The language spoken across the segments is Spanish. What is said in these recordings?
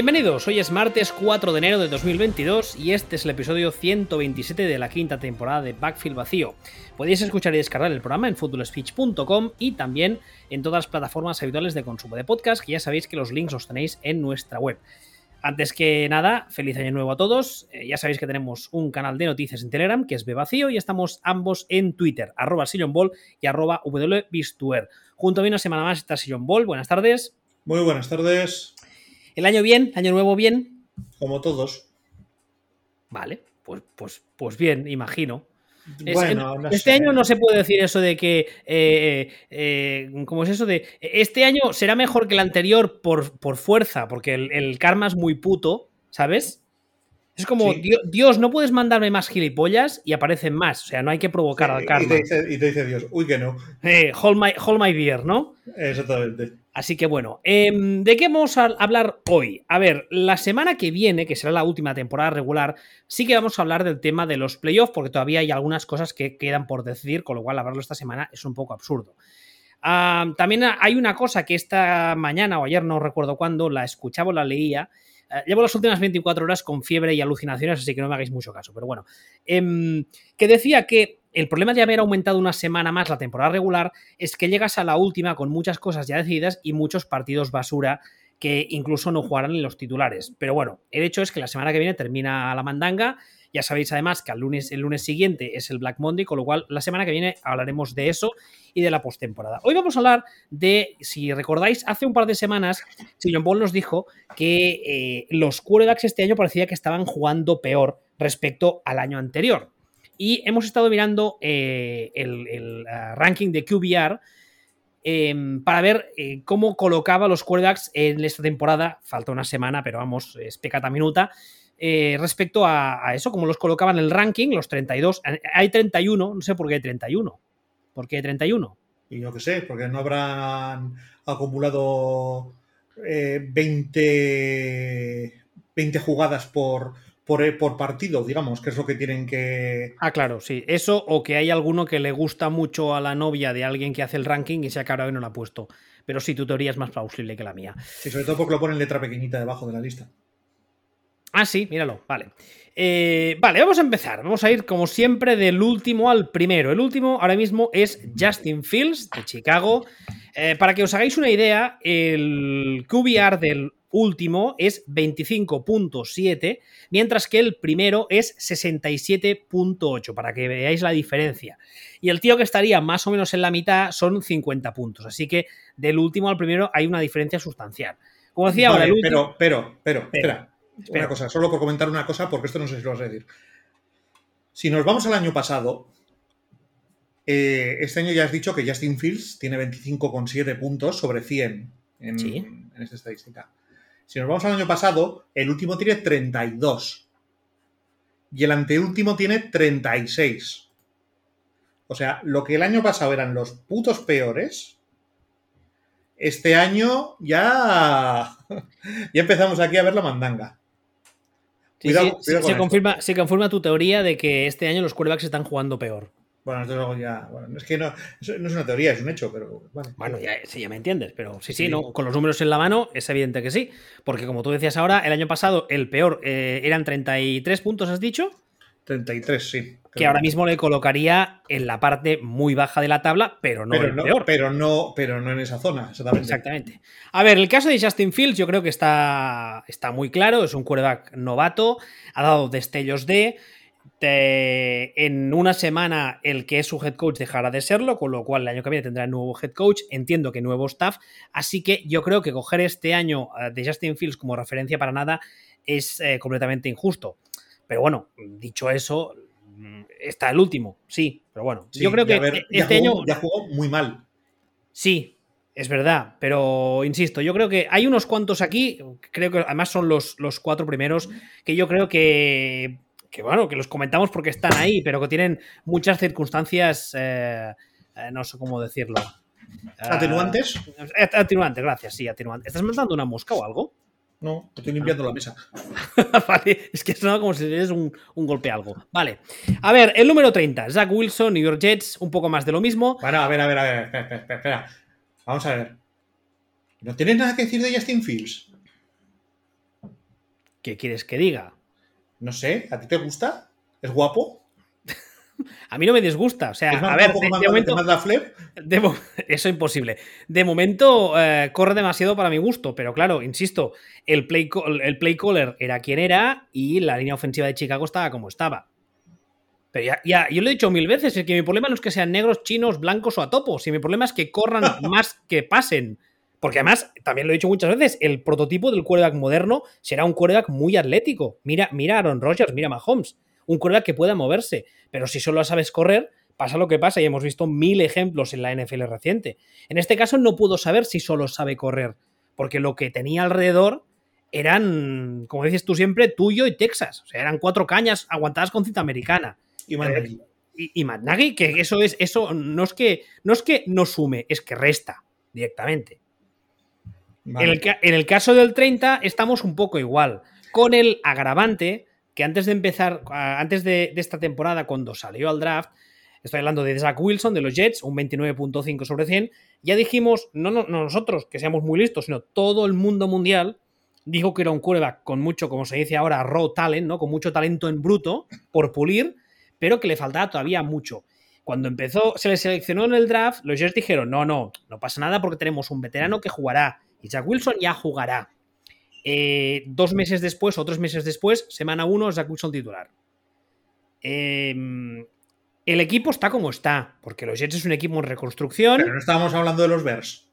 Bienvenidos, hoy es martes 4 de enero de 2022 y este es el episodio 127 de la quinta temporada de Backfield Vacío. Podéis escuchar y descargar el programa en footballspeech.com y también en todas las plataformas habituales de consumo de podcast, que ya sabéis que los links los tenéis en nuestra web. Antes que nada, feliz año nuevo a todos. Eh, ya sabéis que tenemos un canal de noticias en Telegram que es Bevacío y estamos ambos en Twitter, arroba Ball y arroba. Junto a mí una semana más está Sillon Ball. Buenas tardes. Muy buenas tardes. ¿El año bien? ¿Año nuevo bien? Como todos. Vale, pues, pues, pues bien, imagino. Bueno, este año no se puede decir eso de que. Eh, eh, ¿Cómo es eso de.? Este año será mejor que el anterior por, por fuerza, porque el, karma es muy puto, ¿sabes? Es como, Dios, no puedes mandarme más gilipollas y aparecen más. O sea, no hay que provocar al karma. Y te, dice, Dios, uy, que no. Eh, hold, my, hold my beer, ¿no? Exactamente. Así que bueno, em, ¿de qué vamos a hablar hoy? A ver, la semana que viene, que será la última temporada regular, sí que vamos a hablar del tema de los playoffs, porque todavía hay algunas cosas que quedan por decidir, con lo cual hablarlo esta semana es un poco absurdo. también hay una cosa que esta mañana o ayer, no recuerdo cuándo, la escuchaba o la leía. Eh, llevo las últimas 24 horas con fiebre y alucinaciones, así que no me hagáis mucho caso, pero bueno. Em, que decía que el problema de haber aumentado una semana más la temporada regular es que llegas a la última con muchas cosas ya decididas y muchos partidos basura que incluso no jugarán en los titulares. Pero bueno, el hecho es que la semana que viene termina la mandanga. Ya sabéis además que el lunes, el lunes siguiente es el Black Monday, con lo cual la semana que viene hablaremos de eso y de la postemporada. Hoy vamos a hablar de, si recordáis, hace un par de semanas, Sillon Paul nos dijo que eh, los quarterbacks este año parecía que estaban jugando peor respecto al año anterior. Y hemos estado mirando eh, el, ah, ranking de QBR em, para ver eh, cómo colocaba los quarterbacks en esta temporada. Falta una semana, pero vamos, es pecata minuta. Eh, respecto a, eso, cómo los colocaban en el ranking, los 32. Hay 31, no sé por qué hay 31. ¿Por qué hay 31? Y yo qué sé, porque no habrán acumulado 20, 20 jugadas por, eh, por, partido, digamos, que es lo que tienen que. Ah, claro, sí. Eso o que hay alguno que le gusta mucho a la novia de alguien que hace el ranking y se ha acabado y no lo ha puesto. Pero sí, tu teoría es más plausible que la mía. Sí, sobre todo porque lo ponen letra pequeñita debajo de la lista. Ah, sí, míralo, vale. Eh, vale, vamos a empezar. Vamos a ir, como siempre, del último al primero. El último ahora mismo es Justin Fields, de Chicago. Eh, para que os hagáis una idea, el QBR del último es 25.7, mientras que el primero es 67.8, para que veáis la diferencia. Y el tío que estaría más o menos en la mitad son 50 puntos, así que del último al primero hay una diferencia sustancial. Como decía ahora, el último... pero, pero, pero, espera, una cosa, solo por comentar una cosa, porque esto no sé si lo vas a decir. Si nos vamos al año pasado, eh, este año ya has dicho que Justin Fields tiene 25,7 puntos sobre 100 en, en esta estadística. Si nos vamos al año pasado, el último tiene 32. Y el anteúltimo tiene 36. O sea, lo que el año pasado eran los putos peores, este año ya, ya empezamos aquí a ver la mandanga. se, confirma, se confirma tu teoría de que este año los quarterbacks están jugando peor. Bueno, desde luego ya. Bueno, es que no, no, es una teoría, es un hecho, pero. Bueno, ya, sí, ya me entiendes, pero sí, sí, No, con los números en la mano es evidente que sí. Porque como tú decías ahora, el año pasado el peor eh, eran 33 puntos, ¿has dicho? 33, sí. Que ahora mismo le colocaría en la parte muy baja de la tabla, pero no el peor. Pero no, pero no en esa zona, exactamente. Exactamente. A ver, el caso de Justin Fields, yo creo que está, está muy claro. Es un quarterback novato, ha dado destellos de en una semana el que es su head coach dejará de serlo, con lo cual el año que viene tendrá nuevo head coach, entiendo que nuevo staff, así que yo creo que coger este año eh, de Justin Fields como referencia para nada es eh, completamente injusto. Pero bueno, dicho eso, mm, está el último, sí, pero bueno, yo creo que este año... Ya jugó muy mal. Sí, es verdad, pero insisto, yo creo que hay unos cuantos aquí, creo que además son los, los cuatro primeros, que yo creo que que bueno, que los comentamos porque están ahí, pero que tienen muchas circunstancias, eh, eh, no sé cómo decirlo. ¿Atenuantes? Eh, atenuantes, gracias, sí, atenuantes. ¿Estás mandando una mosca o algo? No, estoy limpiando la mesa. vale, es que sonaba como si es un, un, golpe algo. Vale. A ver, el número 30, Zach Wilson, New York Jets, un poco más de lo mismo. Bueno, a ver, a ver, a ver, espera, espera, espera. Vamos a ver. ¿No tienes nada que decir de Justin Fields? ¿Qué quieres que diga? No sé, ¿a ti te gusta? ¿Es guapo? A mí no me disgusta. O sea, a ver, de, momento. eso es imposible. De momento eh, corre demasiado para mi gusto, pero claro, insisto, el play, el play caller era quien era y la línea ofensiva de Chicago estaba como estaba. Pero ya, ya, yo lo he dicho mil veces, es que mi problema no es que sean negros, chinos, blancos o a topos, si mi problema es que corran más que pasen. Porque además, también lo he dicho muchas veces, el prototipo del quarterback moderno será un quarterback muy atlético. Mira, mira a Aaron Rodgers, mira a Mahomes un quarterback que pueda moverse. Pero si solo sabes correr, pasa lo que pasa y hemos visto mil ejemplos en la NFL reciente. En este caso no puedo saber si solo sabe correr, porque lo que tenía alrededor eran, como dices tú siempre, tuyo y Texas. O sea, eran cuatro cañas aguantadas con cinta americana. Y Matt eh, y, y que eso es, eso no es que no es que no sume, es que resta directamente. En, el, en el caso del 30 estamos un poco igual, con el agravante que antes de empezar, antes de, esta temporada, cuando salió al draft, estoy hablando de Zach Wilson, de los Jets, un 29.5 sobre 100, ya dijimos, no, no, nosotros que seamos muy listos, sino todo el mundo mundial dijo que era un quarterback con mucho, como se dice ahora, raw talent, ¿no? Con mucho talento en bruto por pulir, pero que le faltaba todavía mucho. Cuando empezó, se le seleccionó en el draft, los Jets dijeron, no, no, no pasa nada porque tenemos un veterano que jugará y Zach Wilson ya jugará. Eh, dos meses después o tres meses después, semana uno, Zach Wilson titular. Em, el equipo está como está, porque los Jets es un equipo en reconstrucción. Pero no estábamos hablando de los Bears.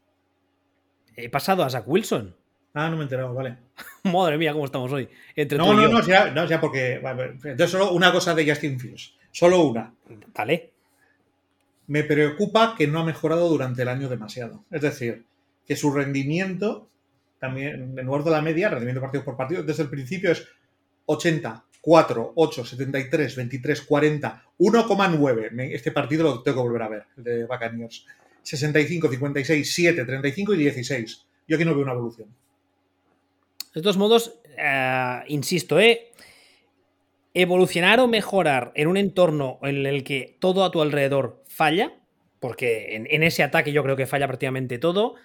He pasado a Zach Wilson. Ah, no me he enterado, vale. Madre mía, cómo estamos hoy. no, no, no, ya, no, ya porque. entonces, solo una cosa de Justin Fields. Solo una. Dale. Me preocupa que no ha mejorado durante el año demasiado. Es decir, que su rendimiento también en lugar de la media, rendimiento partido por partido, desde el principio es 80, 4, 8, 73, 23, 40, 1,9. Este partido lo tengo que volver a ver, el de Buccaneers. 65, 56, 7, 35 y 16. Yo aquí no veo una evolución. De todos modos, eh, insisto, ¿eh? evolucionar o mejorar en un entorno en el que todo a tu alrededor falla, porque en ese ataque yo creo que falla prácticamente todo,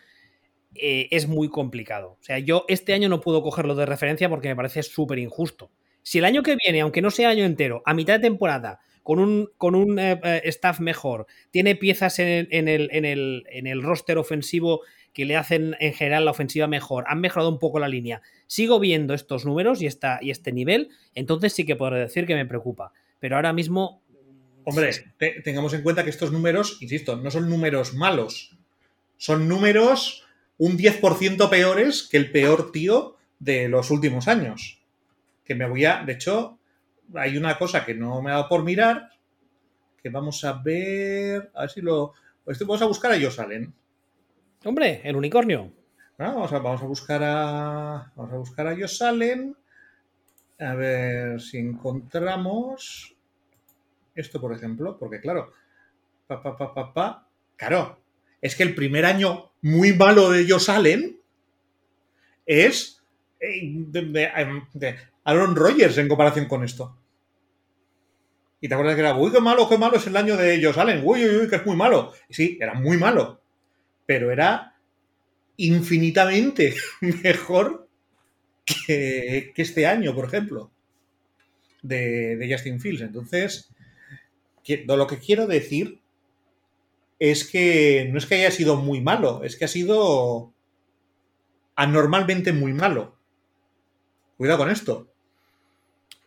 eh, es muy complicado. O sea, yo este año no puedo cogerlo de referencia porque me parece súper injusto. Si el año que viene, aunque no sea año entero, a mitad de temporada, con un, con un eh, eh, staff mejor, tiene piezas en, el, en, el, en, el, roster ofensivo que le hacen en general la ofensiva mejor, han mejorado un poco la línea, sigo viendo estos números y, esta, y este nivel, entonces sí que podré decir que me preocupa. Pero ahora mismo... Hombre, tengamos en cuenta que estos números, insisto, no son números malos, son números un 10% peores que el peor tío de los últimos años. Que me voy a. De hecho, hay una cosa que no me ha dado por mirar. Que vamos a ver. A ver si lo. Pues vamos a buscar a ellos salen. Hombre, el unicornio. vamos, a, vamos, a, buscar a. Vamos a buscar a ellos salen. A ver si encontramos. Esto, por ejemplo, porque claro. Pa, pa, pa, pa, pa. Claro, es que el primer año muy malo de ellos salen es eh, de, Aaron Rodgers en comparación con esto. Y te acuerdas que era, uy, qué malo, qué malo es el año de ellos salen, uy, uy, uy, que es muy malo. sí, era muy malo, pero era infinitamente mejor que, este año, por ejemplo, de Justin Fields. Entonces, lo que quiero decir es que no es que haya sido muy malo, es que ha sido anormalmente muy malo. Cuidado con esto.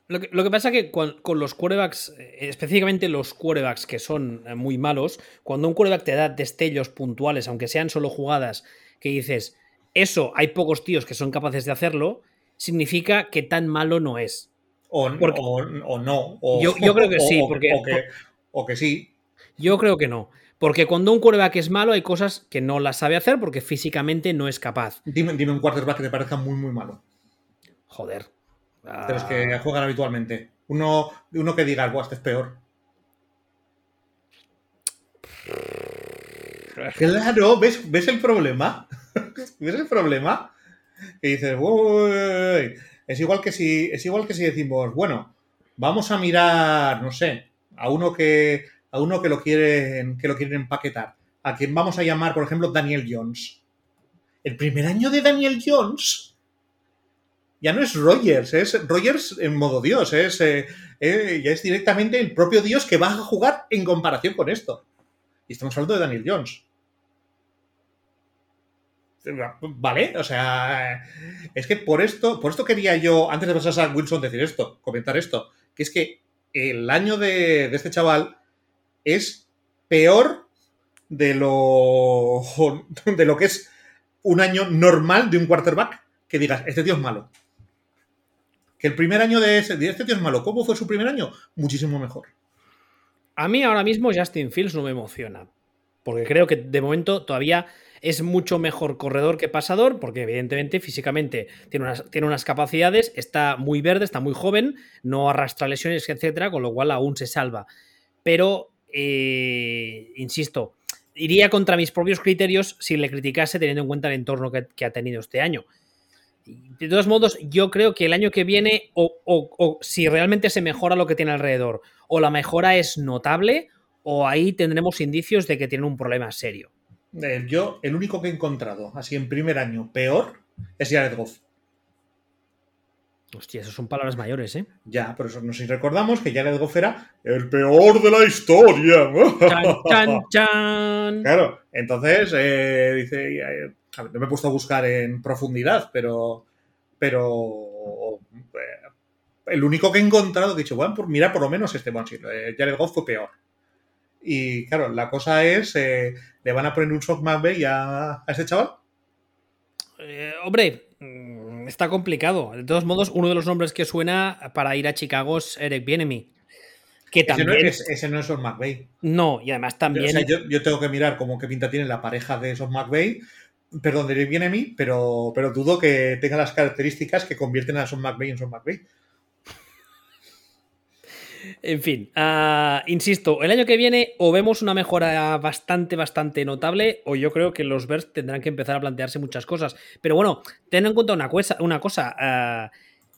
Lo que, pasa es que con, los quarterbacks, eh, específicamente los quarterbacks que son eh, muy malos, cuando un quarterback te da destellos puntuales, aunque sean solo jugadas, que dices, eso hay pocos tíos que son capaces de hacerlo, significa que tan malo no es. O, no. yo, creo que sí, porque. o que sí. Yo creo que no. Porque cuando un quarterback es malo, hay cosas que no las sabe hacer porque físicamente no es capaz. Dime, dime un quarterback que te parezca muy, muy malo. Joder. De los que ah. juegan habitualmente. Uno, uno que diga, este es peor. Claro, ¿ves, ¿ves el problema? ¿Ves el problema? Que dices, Uy. es igual que si es igual que si decimos, bueno, vamos a mirar, no sé, a uno que a uno que lo quieren, que lo quieren empaquetar, a quien vamos a llamar, por ejemplo, Daniel Jones. El primer año de Daniel Jones ya no es Rogers, es Rogers en modo Dios, es, eh, eh, ya es directamente el propio Dios que va a jugar en comparación con esto. Y estamos hablando de Daniel Jones. Vale, o sea, es que por esto, por esto quería yo, antes de pasar a Wilson, decir esto, comentar esto, que es que el año de, de este chaval es peor de lo, de lo que es un año normal de un quarterback que digas, este tío es malo. Que el primer año de, ese, este tío es malo. ¿Cómo fue su primer año? Muchísimo mejor. A mí ahora mismo Justin Fields no me emociona. Porque creo que de momento todavía es mucho mejor corredor que pasador, porque evidentemente físicamente tiene unas, tiene unas capacidades, está muy verde, está muy joven, no arrastra lesiones, etcétera, con lo cual aún se salva. Pero, eh, insisto, iría contra mis propios criterios si le criticase teniendo en cuenta el entorno que, ha tenido este año. De todos modos, yo creo que el año que viene, o, si realmente se mejora lo que tiene alrededor, o la mejora es notable, o ahí tendremos indicios de que tiene un problema serio. Eh, yo, el único que he encontrado, así en primer año, peor, es Jared Goff. Hostia, esas son palabras mayores, ¿eh? Ya, pero eso no sé si recordamos que Jared Goff era el peor de la historia. Chan, chan, chan. Claro, entonces, eh, dice, eh, no me he puesto a buscar en profundidad, pero, pero eh, el único que he encontrado, he dicho, bueno, por, mira por lo menos este bueno, Jared Goff fue peor. Y claro, la cosa es, ¿le van a poner un shock más a, a este chaval? hombre, está complicado. De todos modos, uno de los nombres que suena para ir a Chicago es Eric Bienemy. Que también... Ese no es, Son McVeigh. No, y además también. yo, tengo que mirar cómo qué pinta tiene la pareja de Son McVeigh. Perdón, de Eric Bienemy, pero, pero dudo que tenga las características que convierten a Son McVeigh en Son McVeigh. En fin, ah, insisto, el año que viene o vemos una mejora bastante, bastante notable, o yo creo que los Bears tendrán que empezar a plantearse muchas cosas. Pero bueno, ten en cuenta una cosa, una cosa ah,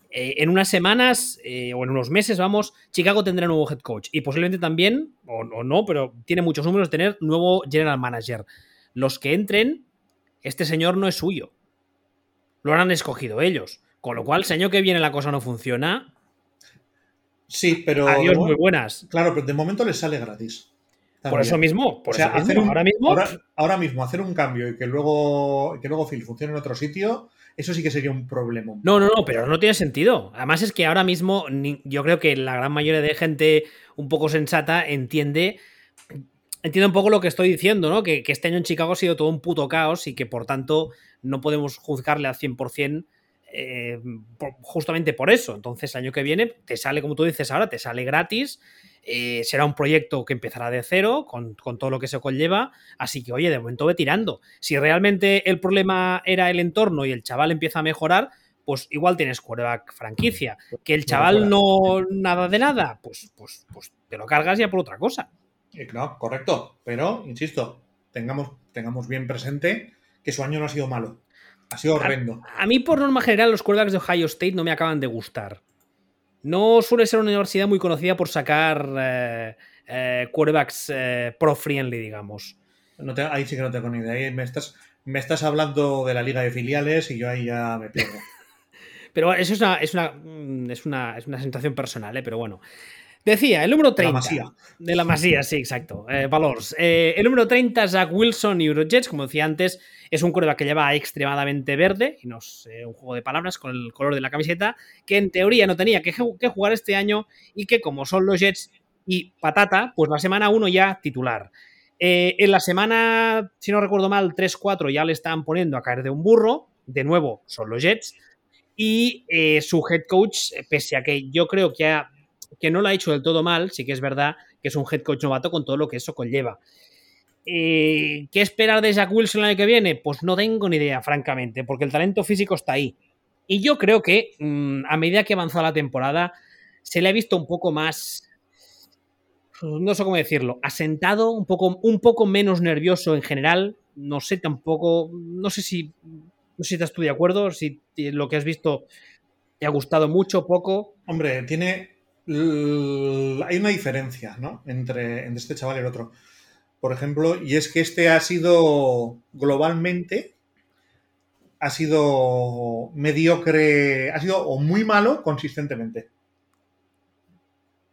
eh, en unas semanas eh, o en unos meses, vamos, Chicago tendrá nuevo head coach y posiblemente también, o, no, pero tiene muchos números tener nuevo general manager. Los que entren, este señor no es suyo. Lo han escogido ellos. Con lo cual, si año que viene la cosa no funciona, Sí, pero. Adiós, muy buenas. Claro, pero de momento les sale gratis. Por eso mismo, por hacer ahora mismo. Ahora, mismo, hacer un cambio y que luego, que luego Phil funcione en otro sitio, eso sí que sería un problema. No, no, no, pero no tiene sentido. Además, es que ahora mismo yo creo que la gran mayoría de gente un poco sensata entiende. Entiende un poco lo que estoy diciendo, ¿no? Que, que este año en Chicago ha sido todo un puto caos y que por tanto no podemos juzgarle al 100% eh, justamente por eso. Entonces, el año que viene te sale, como tú dices ahora, te sale gratis. Eh, será un proyecto que empezará de cero, con, todo lo que se conlleva. Así que, oye, de momento ve tirando. Si realmente el problema era el entorno y el chaval empieza a mejorar, pues igual tienes quarterback franquicia. Que el chaval no nada de nada, pues, pues, pues te lo cargas ya por otra cosa. No, correcto. Pero, insisto, tengamos, tengamos bien presente que su año no ha sido malo. Ha sido horrendo. A, mí, por norma general, los quarterbacks de Ohio State no me acaban de gustar. No suele ser una universidad muy conocida por sacar eh, eh, quarterbacks eh, pro-friendly, digamos. No ahí sí que no tengo ni idea. me estás, me estás hablando de la liga de filiales y yo ahí ya me pierdo. pero eso es una, es una, mm, es una, es una sensación personal, ¿eh? pero bueno. Decía, el número 30. La masía. De la masía, sí, exacto. Eh, valores. Eh, el número 30, Zach Wilson, Eurojets, como decía antes, es un coreback que lleva extremadamente verde, y no sé, un juego de palabras con el color de la camiseta, que en teoría no tenía que, jugar este año y que como son los Jets y patata, pues la semana 1 ya titular. Eh, en la semana, si no recuerdo mal, 3-4 ya le están poniendo a caer de un burro, de nuevo son los Jets, y su head coach, pese a que yo creo que ha que no lo ha hecho del todo mal, sí que es verdad que es un head coach novato con todo lo que eso conlleva. Eh, ¿Qué esperar de Jack Wilson el año que viene? Pues no tengo ni idea, francamente, porque el talento físico está ahí. Y yo creo que mm, a medida que avanza la temporada, se le ha visto un poco más, no sé cómo decirlo, asentado, un poco, un poco menos nervioso en general. No sé tampoco, no sé si, no sé si estás tú de acuerdo, si lo que has visto te ha gustado mucho, poco. Hombre, tiene, hay una diferencia ¿no? entre, este chaval y el otro. Por ejemplo, y es que este ha sido globalmente ha sido mediocre, ha sido o muy malo consistentemente.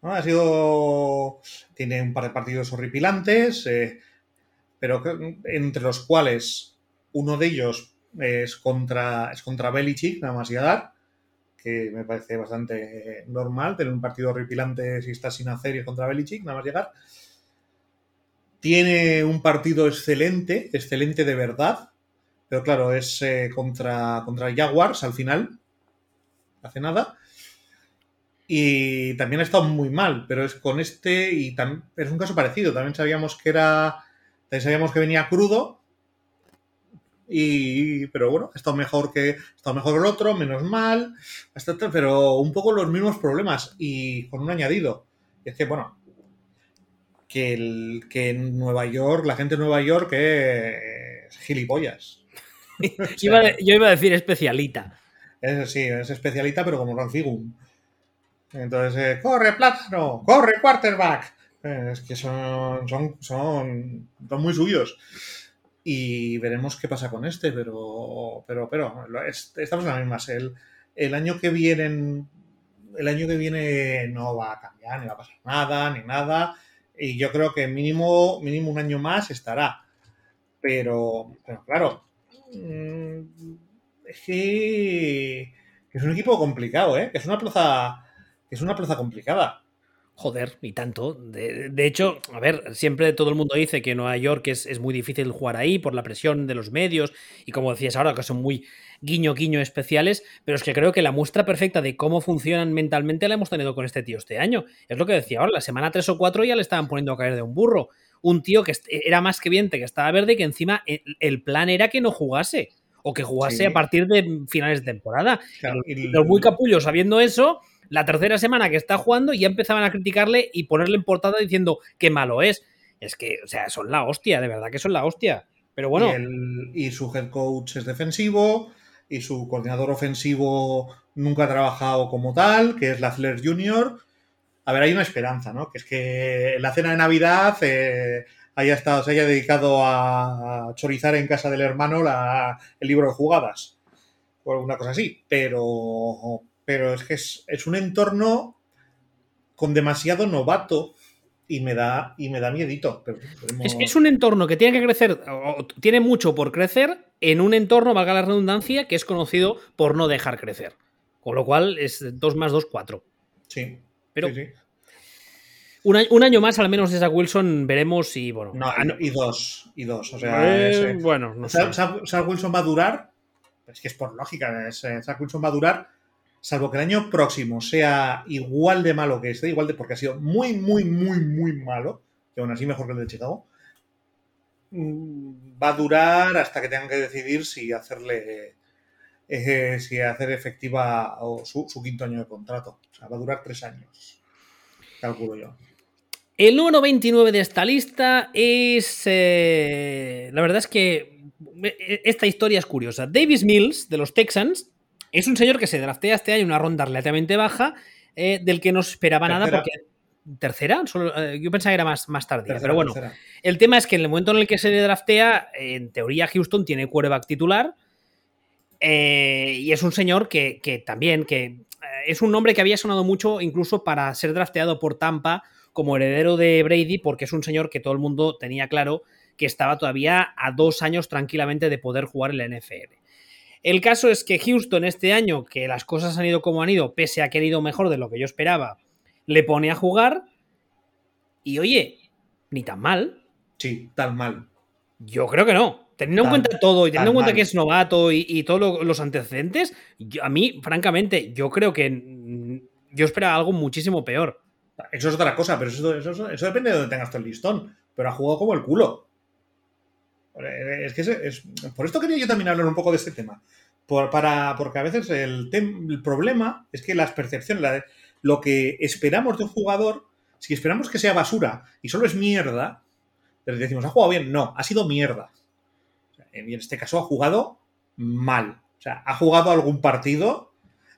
Ha sido. Tiene un par de partidos horripilantes, eh, pero entre los cuales uno de ellos es contra, es contra Belichick, nada más llegar, que me parece bastante normal tener un partido horripilante si estás sin hacer y contra Belichick, nada más llegar. Tiene un partido excelente, excelente de verdad, pero claro, es eh, contra, contra Jaguars al final, hace nada. Y también ha estado muy mal, pero es con este y es un caso parecido. También sabíamos que era, también sabíamos que venía crudo, y, pero bueno, ha estado mejor que, ha estado mejor el otro, menos mal, pero un poco los mismos problemas y con un añadido. Y es que, bueno, que, el, que en Nueva York, la gente de Nueva York es gilipollas. yo iba a decir especialita. Es, sí, es especialita, pero como Rancigum. Entonces, eh, corre plátano, corre quarterback. Eh, es que son, son, son, son muy suyos y veremos qué pasa con este, pero, pero, pero estamos en las mismas. El, el año que viene, el año que viene no va a cambiar, ni va a pasar nada, ni nada. Y yo creo que mínimo, mínimo un año más estará. Pero, pero claro, mm, es que, es un equipo complicado, ¿eh? Es una plaza, es una plaza complicada. Joder, y tanto. De, hecho, a ver, siempre todo el mundo dice que Nueva York es, es, muy difícil jugar ahí por la presión de los medios y como decías ahora, que son muy guiño guiño especiales, pero es que creo que la muestra perfecta de cómo funcionan mentalmente la hemos tenido con este tío este año. Es lo que decía ahora, la semana 3 o 4 ya le estaban poniendo a caer de un burro. Un tío que era más que evidente que estaba verde y que encima el, plan era que no jugase o que jugase a partir de finales de temporada. los muy capullos sabiendo eso la tercera semana que está jugando ya empezaban a criticarle y ponerle en portada diciendo qué malo es. Es que, o sea, son la hostia, de verdad que son la hostia. Pero bueno. Y, su head coach es defensivo y su coordinador ofensivo nunca ha trabajado como tal, que es la Flair Jr. A ver, hay una esperanza, ¿no? Que es que la cena de Navidad eh, haya estado, se haya dedicado a, chorizar en casa del hermano la, el libro de jugadas. O alguna cosa así. Pero, pero es que es, un entorno con demasiado novato y me da, y me da miedito. es, un entorno que tiene que crecer, tiene mucho por crecer en un entorno, valga la redundancia, que es conocido por no dejar crecer. Con lo cual es 2 más 2, 4. Sí. Pero Un, año, más, al menos de Zach Wilson, veremos y bueno. No, y, dos. Y dos. O sea, eh, bueno, no Zach, Wilson va a durar. Es que es por lógica. Zach Wilson va a durar salvo que el año próximo sea igual de malo que este, igual de porque ha sido muy, muy, muy, muy malo, que aún así mejor que el de Chicago, mm, va a durar hasta que tengan que decidir si hacerle eh, si hacer efectiva su, quinto año de contrato. O sea, va a durar tres años, calculo yo. El número 29 de esta lista es. Eh, la verdad es que eh, esta historia es curiosa. Davis Mills, de los Texans, es un señor que se draftea este año una ronda relativamente baja, eh, del que no esperaba nada porque. ¿Tercera? Eh, yo pensaba que era más, más tardía. pero bueno, el tema es que en el momento en el que se le draftea, en teoría Houston tiene quarterback titular. Eh, y es un señor que, que también, que es un nombre que había sonado mucho incluso para ser drafteado por Tampa como heredero de Brady, porque es un señor que todo el mundo tenía claro que estaba todavía a dos años tranquilamente de poder jugar en la NFL. El caso es que Houston este año, que las cosas han ido como han ido, pese a que han ido mejor de lo que yo esperaba, le pone a jugar y oye, ni tan mal. Sí, tan mal. Yo creo que no. Teniendo en cuenta todo y teniendo en cuenta que es novato y, todos los antecedentes, a mí, francamente, yo creo que yo esperaba algo muchísimo peor. Eso es otra cosa, pero eso, eso depende de donde tengas tú el listón. Pero ha jugado como el culo. Es que es, por esto quería yo también hablar un poco de este tema. para, porque a veces el, el problema es que las percepciones, lo que esperamos de un jugador, si esperamos que sea basura y solo es mierda, le decimos, ¿ha jugado bien? No, ha sido mierda. En este caso ha jugado mal. O sea, ha jugado algún partido,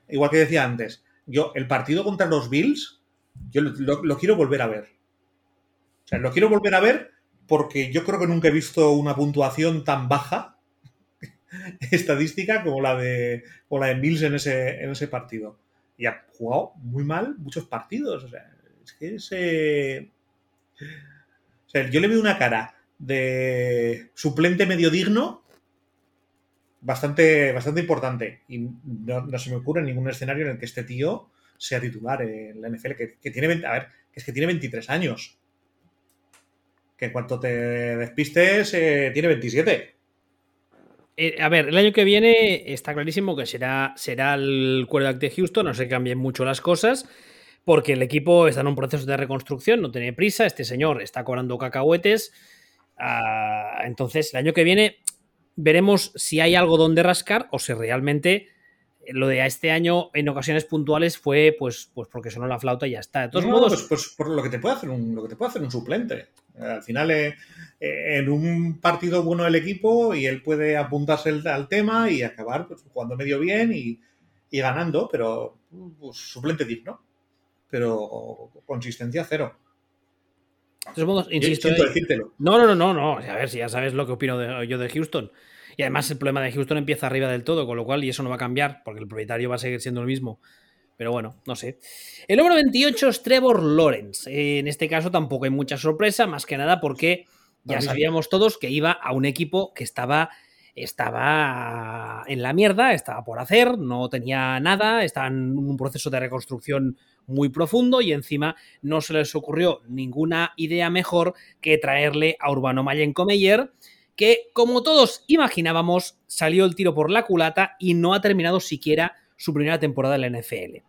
igual que decía antes, yo el partido contra los Bills, yo lo quiero volver a ver. O sea, lo quiero volver a ver porque yo creo que nunca he visto una puntuación tan baja estadística como la de, como la de Mills en ese, en ese partido. Y ha jugado muy mal muchos partidos. O sea, es que ese... O sea, yo le veo una cara de suplente medio digno bastante, bastante importante. Y no, se me ocurre ningún escenario en el que este tío sea titular en la NFL, que, tiene, a ver, es que tiene 23 años. Que en cuanto te despistes, eh, tiene 27. Eh, a ver, el año que viene está clarísimo que será, será el quarterback de Houston, no se cambien mucho las cosas, porque el equipo está en un proceso de reconstrucción, no tiene prisa, este señor está cobrando cacahuetes. Ah, entonces, el año que viene veremos si hay algo donde rascar o si realmente lo de este año en ocasiones puntuales fue pues, pues porque sonó la flauta y ya está. De todos modos. Pues, pues, por lo que te puede hacer un, lo que te puede hacer un suplente. Al final, eh, eh, en un partido bueno del equipo y él puede apuntarse al tema y acabar pues, jugando medio bien y, ganando, pero pues, suplente digno. Pero consistencia cero. De modos, insisto. No, no, no, no, no. A ver si ya sabes lo que opino yo de Houston. Y además el problema de Houston empieza arriba del todo, con lo cual, y eso no va a cambiar, porque el propietario va a seguir siendo el mismo. Pero bueno, no sé. El número 28 es Trevor Lawrence. En este caso tampoco hay mucha sorpresa, más que nada porque ya sabíamos todos que iba a un equipo que estaba, estaba en la mierda, estaba por hacer, no tenía nada, estaba en un proceso de reconstrucción muy profundo y encima no se les ocurrió ninguna idea mejor que traerle a Urbano Mayenko Meyer que, como todos imaginábamos, salió el tiro por la culata y no ha terminado siquiera su primera temporada en la NFL.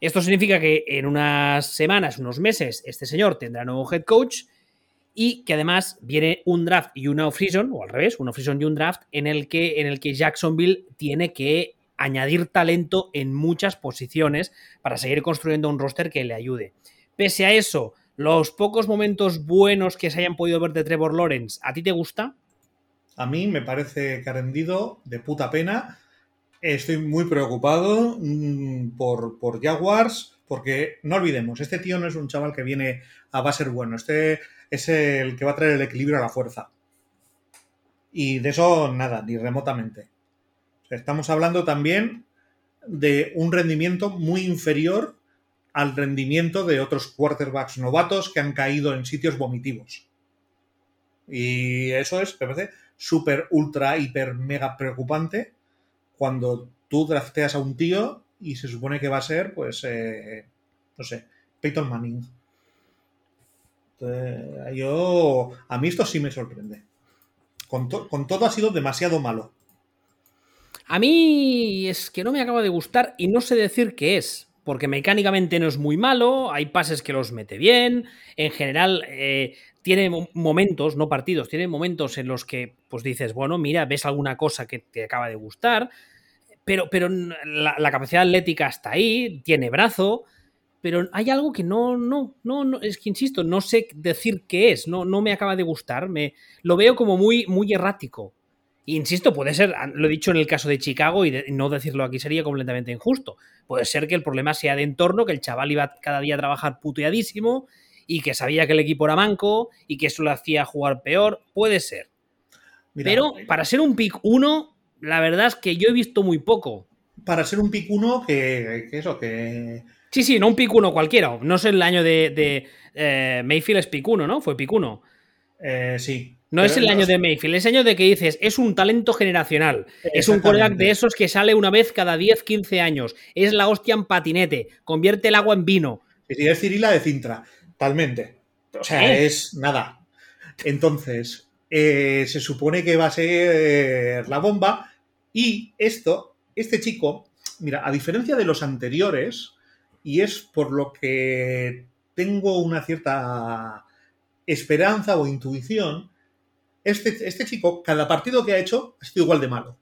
Esto significa que en unas semanas, unos meses, este señor tendrá nuevo head coach y que además viene un draft y una off-season, o al revés, una off-season y un draft, en el, que, en el que Jacksonville tiene que añadir talento en muchas posiciones para seguir construyendo un roster que le ayude. Pese a eso, los pocos momentos buenos que se hayan podido ver de Trevor Lawrence, ¿a ti te gusta? A mí me parece que ha rendido de puta pena. Estoy muy preocupado mm, por, por Jaguars, porque no olvidemos, este tío no es un chaval que viene a va a ser bueno, este es el que va a traer el equilibrio a la fuerza. Y de eso nada, ni remotamente. Estamos hablando también de un rendimiento muy inferior al rendimiento de otros quarterbacks novatos que han caído en sitios vomitivos. Y eso es, me parece, súper, ultra, hiper, mega preocupante cuando tú drafteas a un tío y se supone que va a ser, pues, eh, no sé, Peyton Manning. yo, a mí esto sí me sorprende. Con, todo ha sido demasiado malo. A mí es que no me acaba de gustar y no sé decir qué es porque mecánicamente no es muy malo, hay pases que los mete bien, en general eh, tiene momentos, no partidos, tiene momentos en los que pues dices, bueno, mira, ves alguna cosa que te acaba de gustar, pero, pero la, capacidad atlética está ahí, tiene brazo, pero hay algo que no, no, no, no, es que insisto, no sé decir qué es, no, no me acaba de gustar, me, lo veo como muy, muy errático. Insisto, puede ser, lo he dicho en el caso de Chicago y no decirlo aquí sería completamente injusto. Puede ser que el problema sea de entorno, que el chaval iba cada día a trabajar puteadísimo y que sabía que el equipo era manco y que eso lo hacía jugar peor. Puede ser. Pero eh, para ser un pick 1, la verdad es que yo he visto muy poco. Para ser un pick 1, que, eso, que. Sí, sí, no un pick 1 cualquiera. No es el año de, eh, Mayfield es pick 1, ¿no? Fue pick 1. Eh, sí. No es el año de Mayfield, es el año de que dices, es un talento generacional. Es un quarterback de esos que sale una vez cada 10, 15 años. Es la hostia en patinete, convierte el agua en vino. Sí, es Cirila de Cintra, talmente. O sea, es nada. Entonces, eh, se supone que va a ser la bomba. Y esto, este chico, mira, a diferencia de los anteriores, y es por lo que tengo una cierta esperanza o intuición, este, este, chico, cada partido que ha hecho ha sido igual de malo.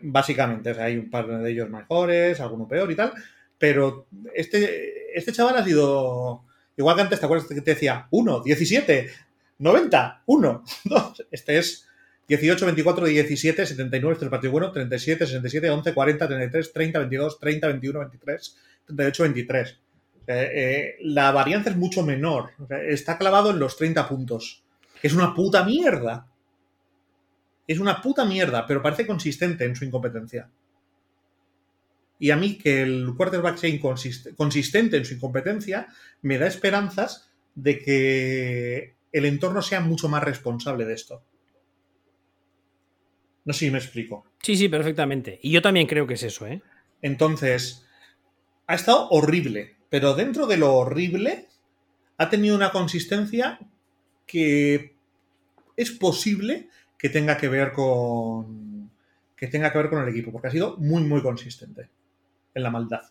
Básicamente, hay un par de ellos mejores, alguno peor y tal, pero este, este chaval ha sido, igual que antes, ¿te acuerdas que te decía 1, 17, 90, 1, 2? Este es 18, 24, 17, 79, este es el partido bueno, 37, 67, 11, 40, 33, 30, 22, 30, 21, 23, 38, 23. la varianza es mucho menor. está clavado en los 30 puntos es una puta mierda. es una puta mierda, pero parece consistente en su incompetencia. Y a mí que el quarterback sea consistente en su incompetencia me da esperanzas de que el entorno sea mucho más responsable de esto. No sé si me explico. Sí, sí, perfectamente. Y yo también creo que es eso, ¿eh? Entonces, ha estado horrible, pero dentro de lo horrible ha tenido una consistencia que es posible que tenga que ver con que tenga que ver con el equipo, porque ha sido muy muy consistente en la maldad.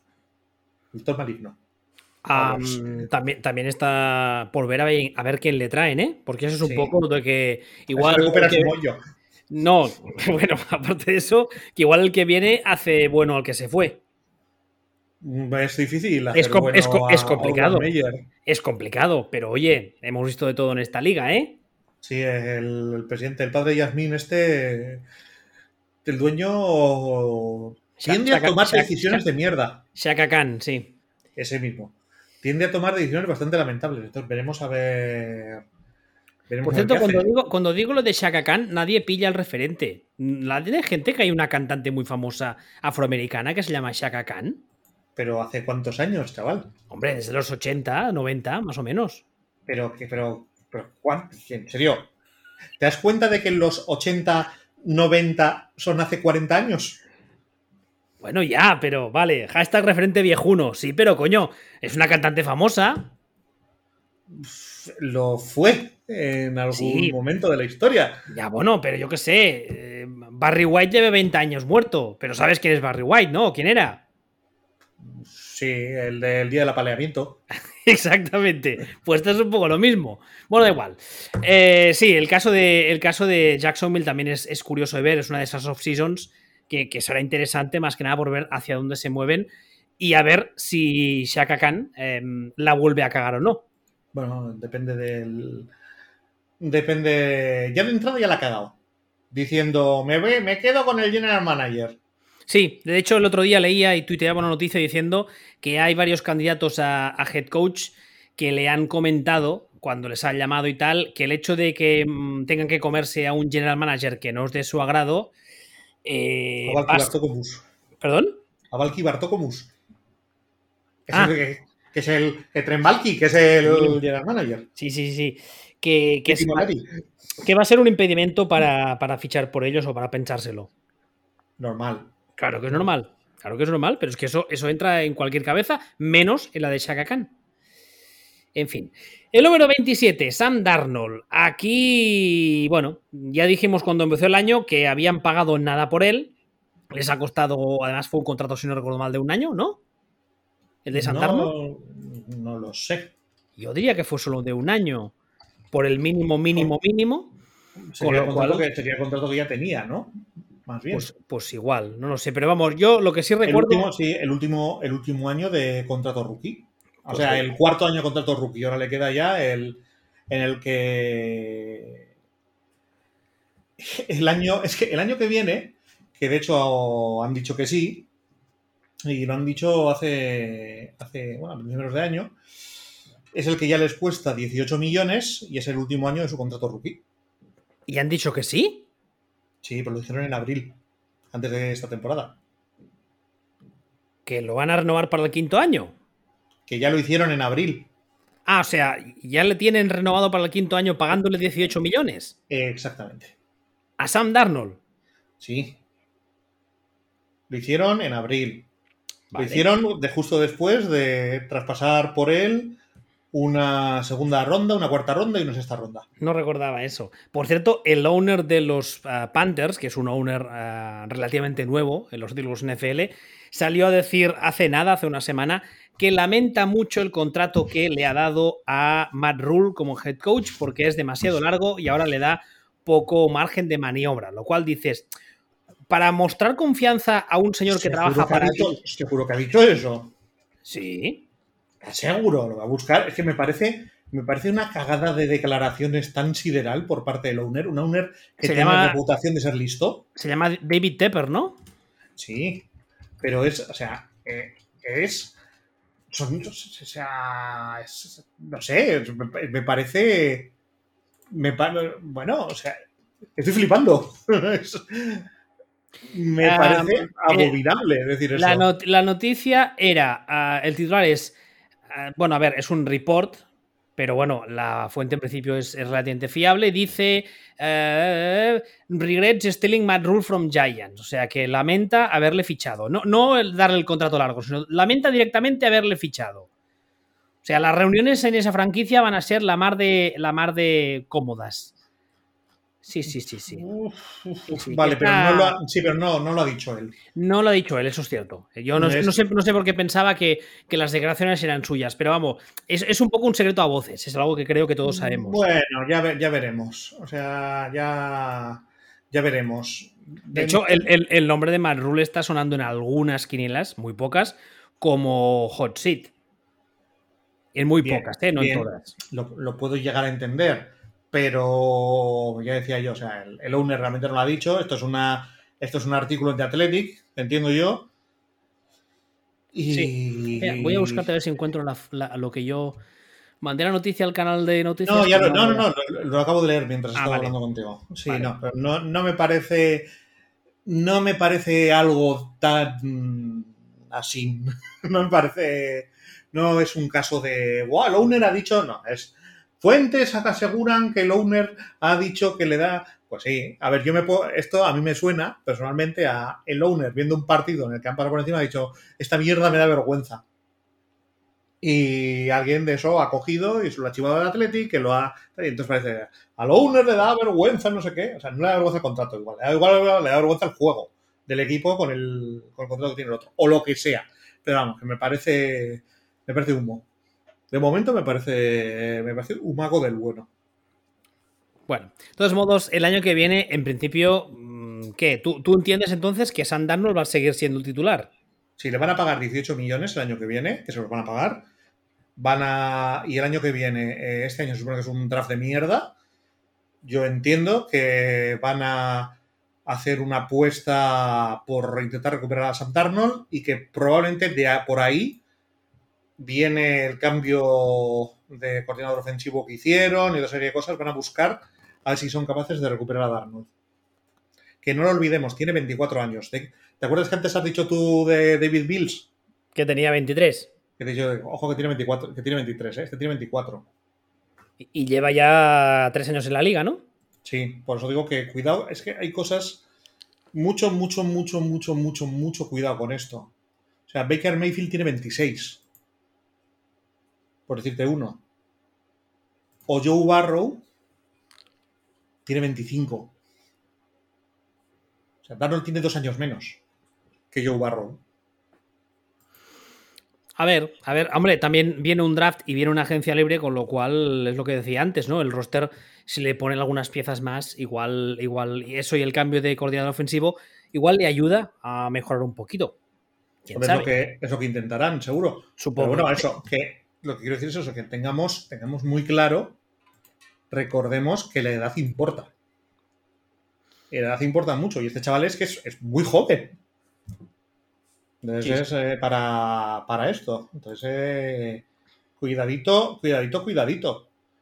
El top maligno. también, también está por ver a, ver quién le traen, ¿eh? Porque eso es un poco de que igual. No, bueno, aparte de eso, que igual el que viene hace bueno al que se fue. Mm, es difícil. es, complicado. Es complicado, pero oye, hemos visto de todo en esta liga, ¿eh? Sí, el, presidente, el padre Yasmín, este. El dueño. Tiende a tomar decisiones de mierda. Shaka Khan, sí. Ese mismo. Tiende a tomar decisiones bastante lamentables. Entonces veremos a ver por cierto, cuando digo, lo de Shaka Khan, nadie pilla el referente. ¿La tiene gente que hay una cantante muy famosa afroamericana que se llama Shaka Khan? ¿Pero hace cuántos años, chaval? Hombre, desde los 80, 90, más o menos. Pero, pero, pero, ¿En serio? ¿Te das cuenta de que los 80, 90 son hace 40 años? Bueno, ya, pero vale, hashtag referente viejuno, sí, pero coño, es una cantante famosa. Lo fue en algún momento de la historia. Ya, bueno, pero yo qué sé. Eh, Barry White lleva 20 años muerto, pero sabes quién es Barry White, ¿no? ¿Quién era? Sí, el del día del apaleamiento. Exactamente. Pues esto es un poco lo mismo. Bueno, da igual. Eh, sí, el caso, de, el caso de Jacksonville también es, curioso de ver. Es una de esas off-seasons que, será interesante más que nada por ver hacia dónde se mueven y a ver si Shaka Khan em, la vuelve a cagar o no. Bueno, depende del, depende. Ya de entrada ya la ha cagado. Diciendo, me, me quedo con el general manager. Sí, de hecho el otro día leía y tuiteaba una noticia diciendo que hay varios candidatos a, head coach que le han comentado cuando les han llamado y tal, que el hecho de que mm, tengan que comerse a un general manager que no es de su agrado. Eh, a Valky Bartokomus. ¿Perdón? A Valky Bartokomus. Ah. Que, es el. Que Tren que es el general manager. Sí, sí, sí que, que, va a ser un impedimento para, fichar por ellos o para pensárselo. Normal. Claro que es normal. Claro que es normal, pero es que eso, eso entra en cualquier cabeza, menos en la de Shaka Khan. En fin. El número 27, Sam Darnold. Aquí, bueno, ya dijimos cuando empezó el año que habían pagado nada por él. Les ha costado, además fue un contrato, si no recuerdo mal, de un año, ¿no? El de Sam Darnold. No lo sé. Yo diría que fue solo de un año por el mínimo, mínimo, mínimo. Sería, el contrato, que, sería el contrato que ya tenía, ¿no? Más bien. Pues, pues, igual, no lo sé. Pero vamos, yo lo que sí recuerdo. El último, sí, el último, el último año de contrato rookie. O sea, el cuarto año de contrato rookie. Ahora le queda ya el en el que. El año. Es que el año que viene, que de hecho han dicho que sí, y lo han dicho hace. hace. bueno, primeros de año es el que ya les cuesta 18 millones y es el último año de su contrato rookie. ¿Y han dicho que sí? Sí, pero lo dijeron en abril, antes de esta temporada. ¿Que lo van a renovar para el quinto año? Que ya lo hicieron en abril. Ah, o sea, ya le tienen renovado para el quinto año pagándole 18 millones. exactamente. ¿A Sam Darnold? Sí. Lo hicieron en abril. Lo hicieron de justo después de traspasar por él una segunda ronda, una cuarta ronda y una sexta ronda. No recordaba eso. Por cierto, el owner de los ah, Panthers, que es un owner ah, relativamente nuevo en los títulos NFL, salió a decir hace nada, hace una semana, que lamenta mucho el contrato que le ha dado a Matt Rule como head coach porque es demasiado largo y ahora le da poco margen de maniobra, lo cual dices, para mostrar confianza a un señor que trabaja para ti... Seguro que ha dicho eso. Sí. Seguro, lo va a buscar. Es que me parece, me parece una cagada de declaraciones tan sideral por parte del owner. Un owner que tiene la reputación de ser listo. Se llama David Tepper, ¿no? Sí, pero es, o sea, eh, es. Son, o sea, no sé, me, parece. Me, bueno, o sea, estoy flipando. Me parece abominable decir eso. La, noticia era, ah, el titular es, ah, bueno, a ver, es un report, pero bueno, la fuente en principio es, relativamente fiable. Dice, uh, regrets stealing Matt Rule from Giants, o sea que lamenta haberle fichado. No, no darle el contrato largo, sino lamenta directamente haberle fichado. O sea, las reuniones en esa franquicia van a ser la mar de, la mar de cómodas. Sí, sí, sí, sí. vale, pero, no lo ha, sí, pero no, no, lo ha dicho él. No lo ha dicho él, eso es cierto. Yo no, no, sé, no sé, por qué pensaba que, que, las declaraciones eran suyas, pero vamos, es, es, un poco un secreto a voces, es algo que creo que todos sabemos. Bueno, ya, ya veremos. O sea, ya, ya veremos. De hecho, el, el, el nombre de Matt Rule está sonando en algunas quinielas, muy pocas, como Hot Seat. En muy pocas, ¿eh? no en todas. Lo, lo puedo llegar a entender pero ya decía yo, o sea, el, owner realmente no lo ha dicho, esto es una esto es un artículo de Athletic, entiendo yo. Y... Sí. voy a buscarte a ver si encuentro lo que yo mandé la noticia al canal de noticias. No, ya no, no, no, lo, acabo de leer mientras ah, estaba hablando contigo. Sí, no, pero no, no me parece no me parece algo tan así. No me parece. No es un caso de. Wow, el owner ha dicho. No, es Fuentes aseguran que el owner ha dicho que le da. Pues sí, a ver, yo me puedo. Esto a mí me suena personalmente a el owner viendo un partido en el que han pasado por encima ha dicho: Esta mierda me da vergüenza. Y alguien de eso ha cogido y se lo ha chivado al Athletic, que lo ha. Y entonces parece: al owner le da vergüenza, no sé qué. O sea, no le da vergüenza el contrato igual. Le da, igual le da vergüenza el juego del equipo con el, con el contrato que tiene el otro. O lo que sea. Pero vamos, que me parece. Me parece humo. De momento me parece, me parece un mago del bueno. Bueno, de todos modos, el año que viene, en principio, mm, ¿qué? ¿Tú, entiendes entonces que San va a seguir siendo el titular? Sí, le van a pagar 18 millones el año que viene, que se los van a pagar. Van a. Y el año que viene, eh, este año se supone que es un draft de mierda. Yo entiendo que van a hacer una apuesta por intentar recuperar a Sam Darnold y que probablemente de por ahí viene el cambio de coordinador ofensivo que hicieron y otra serie de cosas, van a buscar a ver si son capaces de recuperar a Darnold. Que no lo olvidemos, tiene 24 años. ¿Te, acuerdas que antes has dicho tú de David Bills? Que tenía 23. Que te he dicho, ojo que tiene 24, que tiene 23, ¿eh? Este tiene 24. Y lleva ya tres años en la liga, ¿no? Sí, por eso digo que cuidado, es que hay cosas, mucho, mucho, mucho, mucho, mucho, mucho cuidado con esto. O sea, Baker Mayfield tiene 26 por decirte uno. O Joe Barrow tiene 25. O sea, Darnold tiene dos años menos que Joe Barrow. A ver, a ver, hombre, también viene un draft y viene una agencia libre, con lo cual es lo que decía antes, ¿no? El roster, si le ponen algunas piezas más, igual, igual, eso y el cambio de coordinador ofensivo, igual le ayuda a mejorar un poquito. Es lo, que, es lo que intentarán, seguro. Supongo. bueno, eso, que lo que quiero decir es eso, que tengamos, tengamos muy claro, recordemos que la edad importa. La edad importa mucho y este chaval es que es, muy joven. Entonces eh, para, esto. Entonces, eh, cuidadito, cuidadito, cuidadito.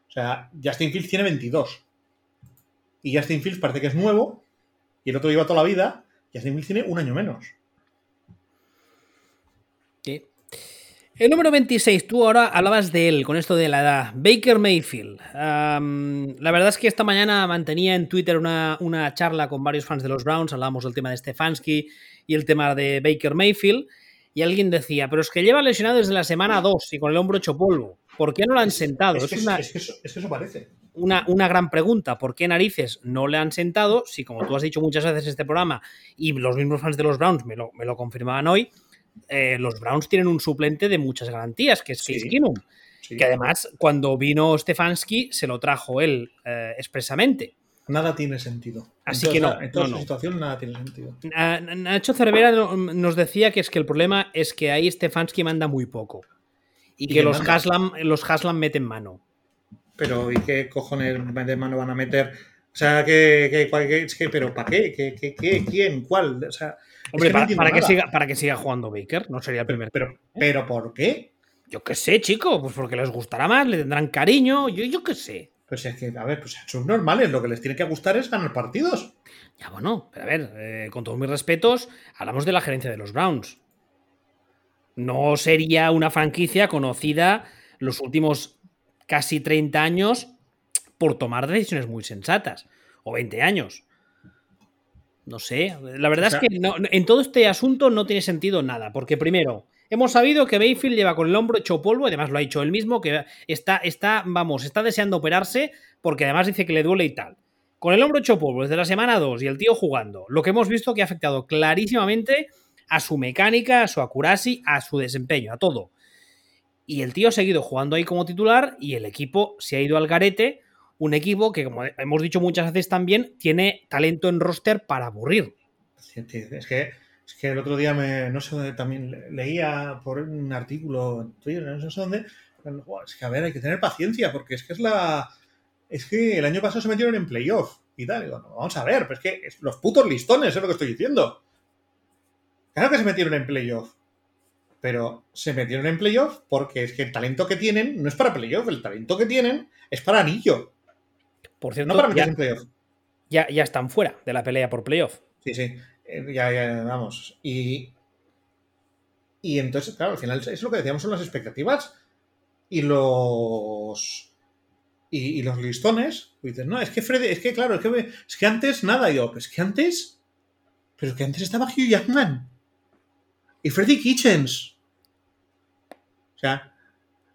O sea, Justin Fields tiene 22. Y Justin Fields parece que es nuevo. Y el otro lleva toda la vida. Justin Fields tiene un año menos. El número 26, tú ahora hablabas de él, con esto de la edad. Baker Mayfield. la verdad es que esta mañana mantenía en Twitter una, charla con varios fans de los Browns. Hablábamos del tema de Stefanski y el tema de Baker Mayfield. Y alguien decía, pero es que lleva lesionado desde la semana 2 y con el hombro hecho polvo. ¿Por qué no lo han sentado? Es, que, eso, parece. Una, una, gran pregunta. ¿Por qué narices no le han sentado? Si, como tú has dicho muchas veces en este programa, y los mismos fans de los Browns me lo, me lo confirmaban hoy, eh, los Browns tienen un suplente de muchas garantías, que es Case Que además, cuando vino Stefanski, se lo trajo él eh, expresamente. Nada tiene sentido. Así que no. En toda situación nada tiene sentido. Nacho Cervera nos decía que es que el problema es que ahí Stefanski manda muy poco. Y, que los Haslam, los Haslam meten mano. Pero, ¿y qué cojones de mano van a meter? O sea, que, pero ¿para qué? ¿Qué, qué? ¿Quién? ¿Cuál? O sea, Hombre, para, que siga, para que siga jugando Baker, no sería el primer. Pero, pero, ¿por qué? Yo qué sé, chico, pues porque les gustará más, le tendrán cariño, yo, yo qué sé. Pues es que, a ver, pues son normales, lo que les tiene que gustar es ganar partidos. Ya bueno, pero a ver, eh, con todos mis respetos, hablamos de la gerencia de los Browns. No sería una franquicia conocida los últimos casi 30 años por tomar decisiones muy sensatas. O 20 años. No sé, la verdad es que en todo este asunto no tiene sentido nada, porque primero, hemos sabido que Mayfield lleva con el hombro hecho polvo, además lo ha dicho él mismo, que está, está, vamos, está deseando operarse, porque además dice que le duele y tal. Con el hombro hecho polvo desde la semana 2 y el tío jugando, lo que hemos visto que ha afectado clarísimamente a su mecánica, a su accuracy, a su desempeño, a todo. Y el tío ha seguido jugando ahí como titular y el equipo se ha ido al garete. Un equipo que, como hemos dicho muchas veces también, tiene talento en roster para aburrir. Es que, es que el otro día me, no sé dónde también leía por un artículo en Twitter, no sé dónde. Es que a ver, hay que tener paciencia porque es que es la. Es que el año pasado se metieron en playoff y tal. vamos a ver, pero es que los putos listones es lo que estoy diciendo. Claro que se metieron en playoff. Pero se metieron en playoff porque es que el talento que tienen no es para playoff, el talento que tienen es para anillo. Por cierto, no para meterse en playoff. Ya, ya están fuera de la pelea por playoff. Sí, sí. Eh, ya, ya, vamos. Y. Y entonces, claro, al final es lo que decíamos son las expectativas y los. Y, los listones. Y dices, no, es que Freddy, es que claro, es que, es que antes nada. yo, pues que antes. Pero que antes estaba Hugh Jackman y Freddy Kitchens. O sea,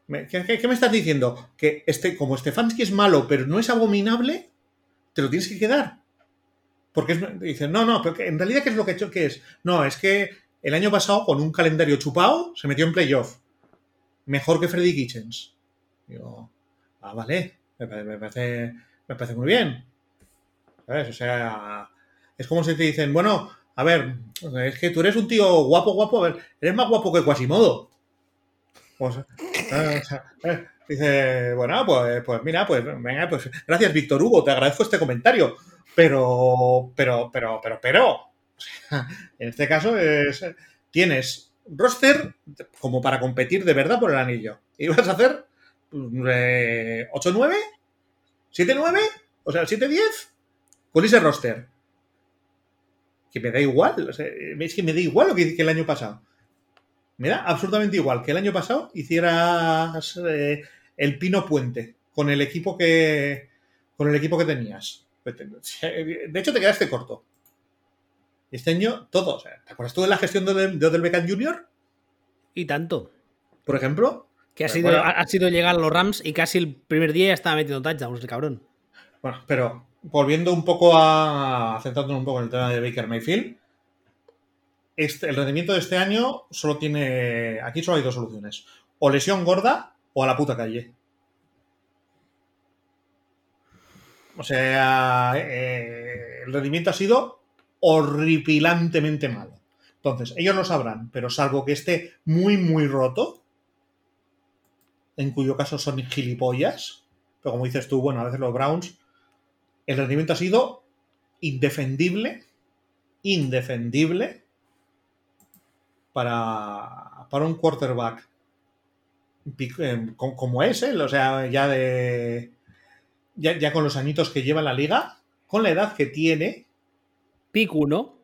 ¿qué, me estás diciendo? Que este, como Stefanski es malo, pero no es abominable, te lo tienes que quedar. Porque es, dicen, no, no, pero en realidad, ¿qué es lo que he hecho? ¿Qué es? No, es que el año pasado, con un calendario chupado, se metió en playoff. Mejor que Freddy Kitchens. Digo, ah, vale, me, parece, me parece muy bien. ¿Sabes? O sea, es como si te dicen, bueno, a ver, es que tú eres un tío guapo, guapo. A ver, eres más guapo que Quasimodo. Eh, dice, bueno, pues, pues mira, pues venga, pues gracias, Víctor Hugo, te agradezco este comentario. Pero, pero, pero, pero, pero. en este caso es, tienes roster como para competir de verdad por el anillo. Y vas a hacer eh, 8-9, 7-9, o sea, 7-10 con ese roster que me da igual. es que me da igual lo que, que el año pasado. Me da absolutamente igual que el año pasado hicieras eh, el Pino Puente con el equipo que con el equipo que tenías. De hecho, te quedaste corto. Este año, todo. ¿Te acuerdas tú de la gestión de, de Odell Beckham Jr.? Y tanto. Por ejemplo. Que ha sido, ha, sido llegar a los Rams y casi el primer día ya estaba metiendo touchdowns el cabrón. Bueno, pero volviendo un poco a. centrándonos un poco en el tema de Baker Mayfield. Este, el rendimiento de este año solo tiene. Aquí solo hay dos soluciones. O lesión gorda o a la puta calle. O sea, eh, el rendimiento ha sido horripilantemente malo. Entonces, ellos lo sabrán, pero salvo que esté muy, muy roto, en cuyo caso son gilipollas, pero como dices tú, bueno, a veces los Browns el rendimiento ha sido indefendible, indefendible para, para un quarterback eh, como es él, o sea, ya de ya, con los añitos que lleva en la liga, con la edad que tiene. Pick 1.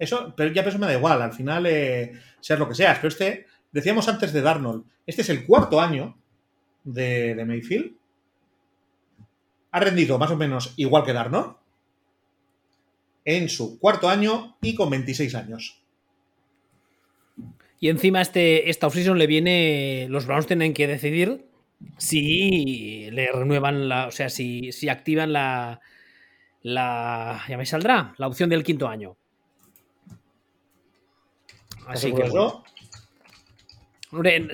Eso, pero ya eso me da igual, al final, eh, seas lo que seas. Pero este, decíamos antes de Darnold, este es el cuarto año de, de Mayfield ha rendido más o menos igual que Darnold en su cuarto año y con 26 años. Y encima este, esta offseason le viene, los Browns tienen que decidir si le renuevan la, o sea, si, si activan la, la, ya me saldrá, la opción del quinto año. Así que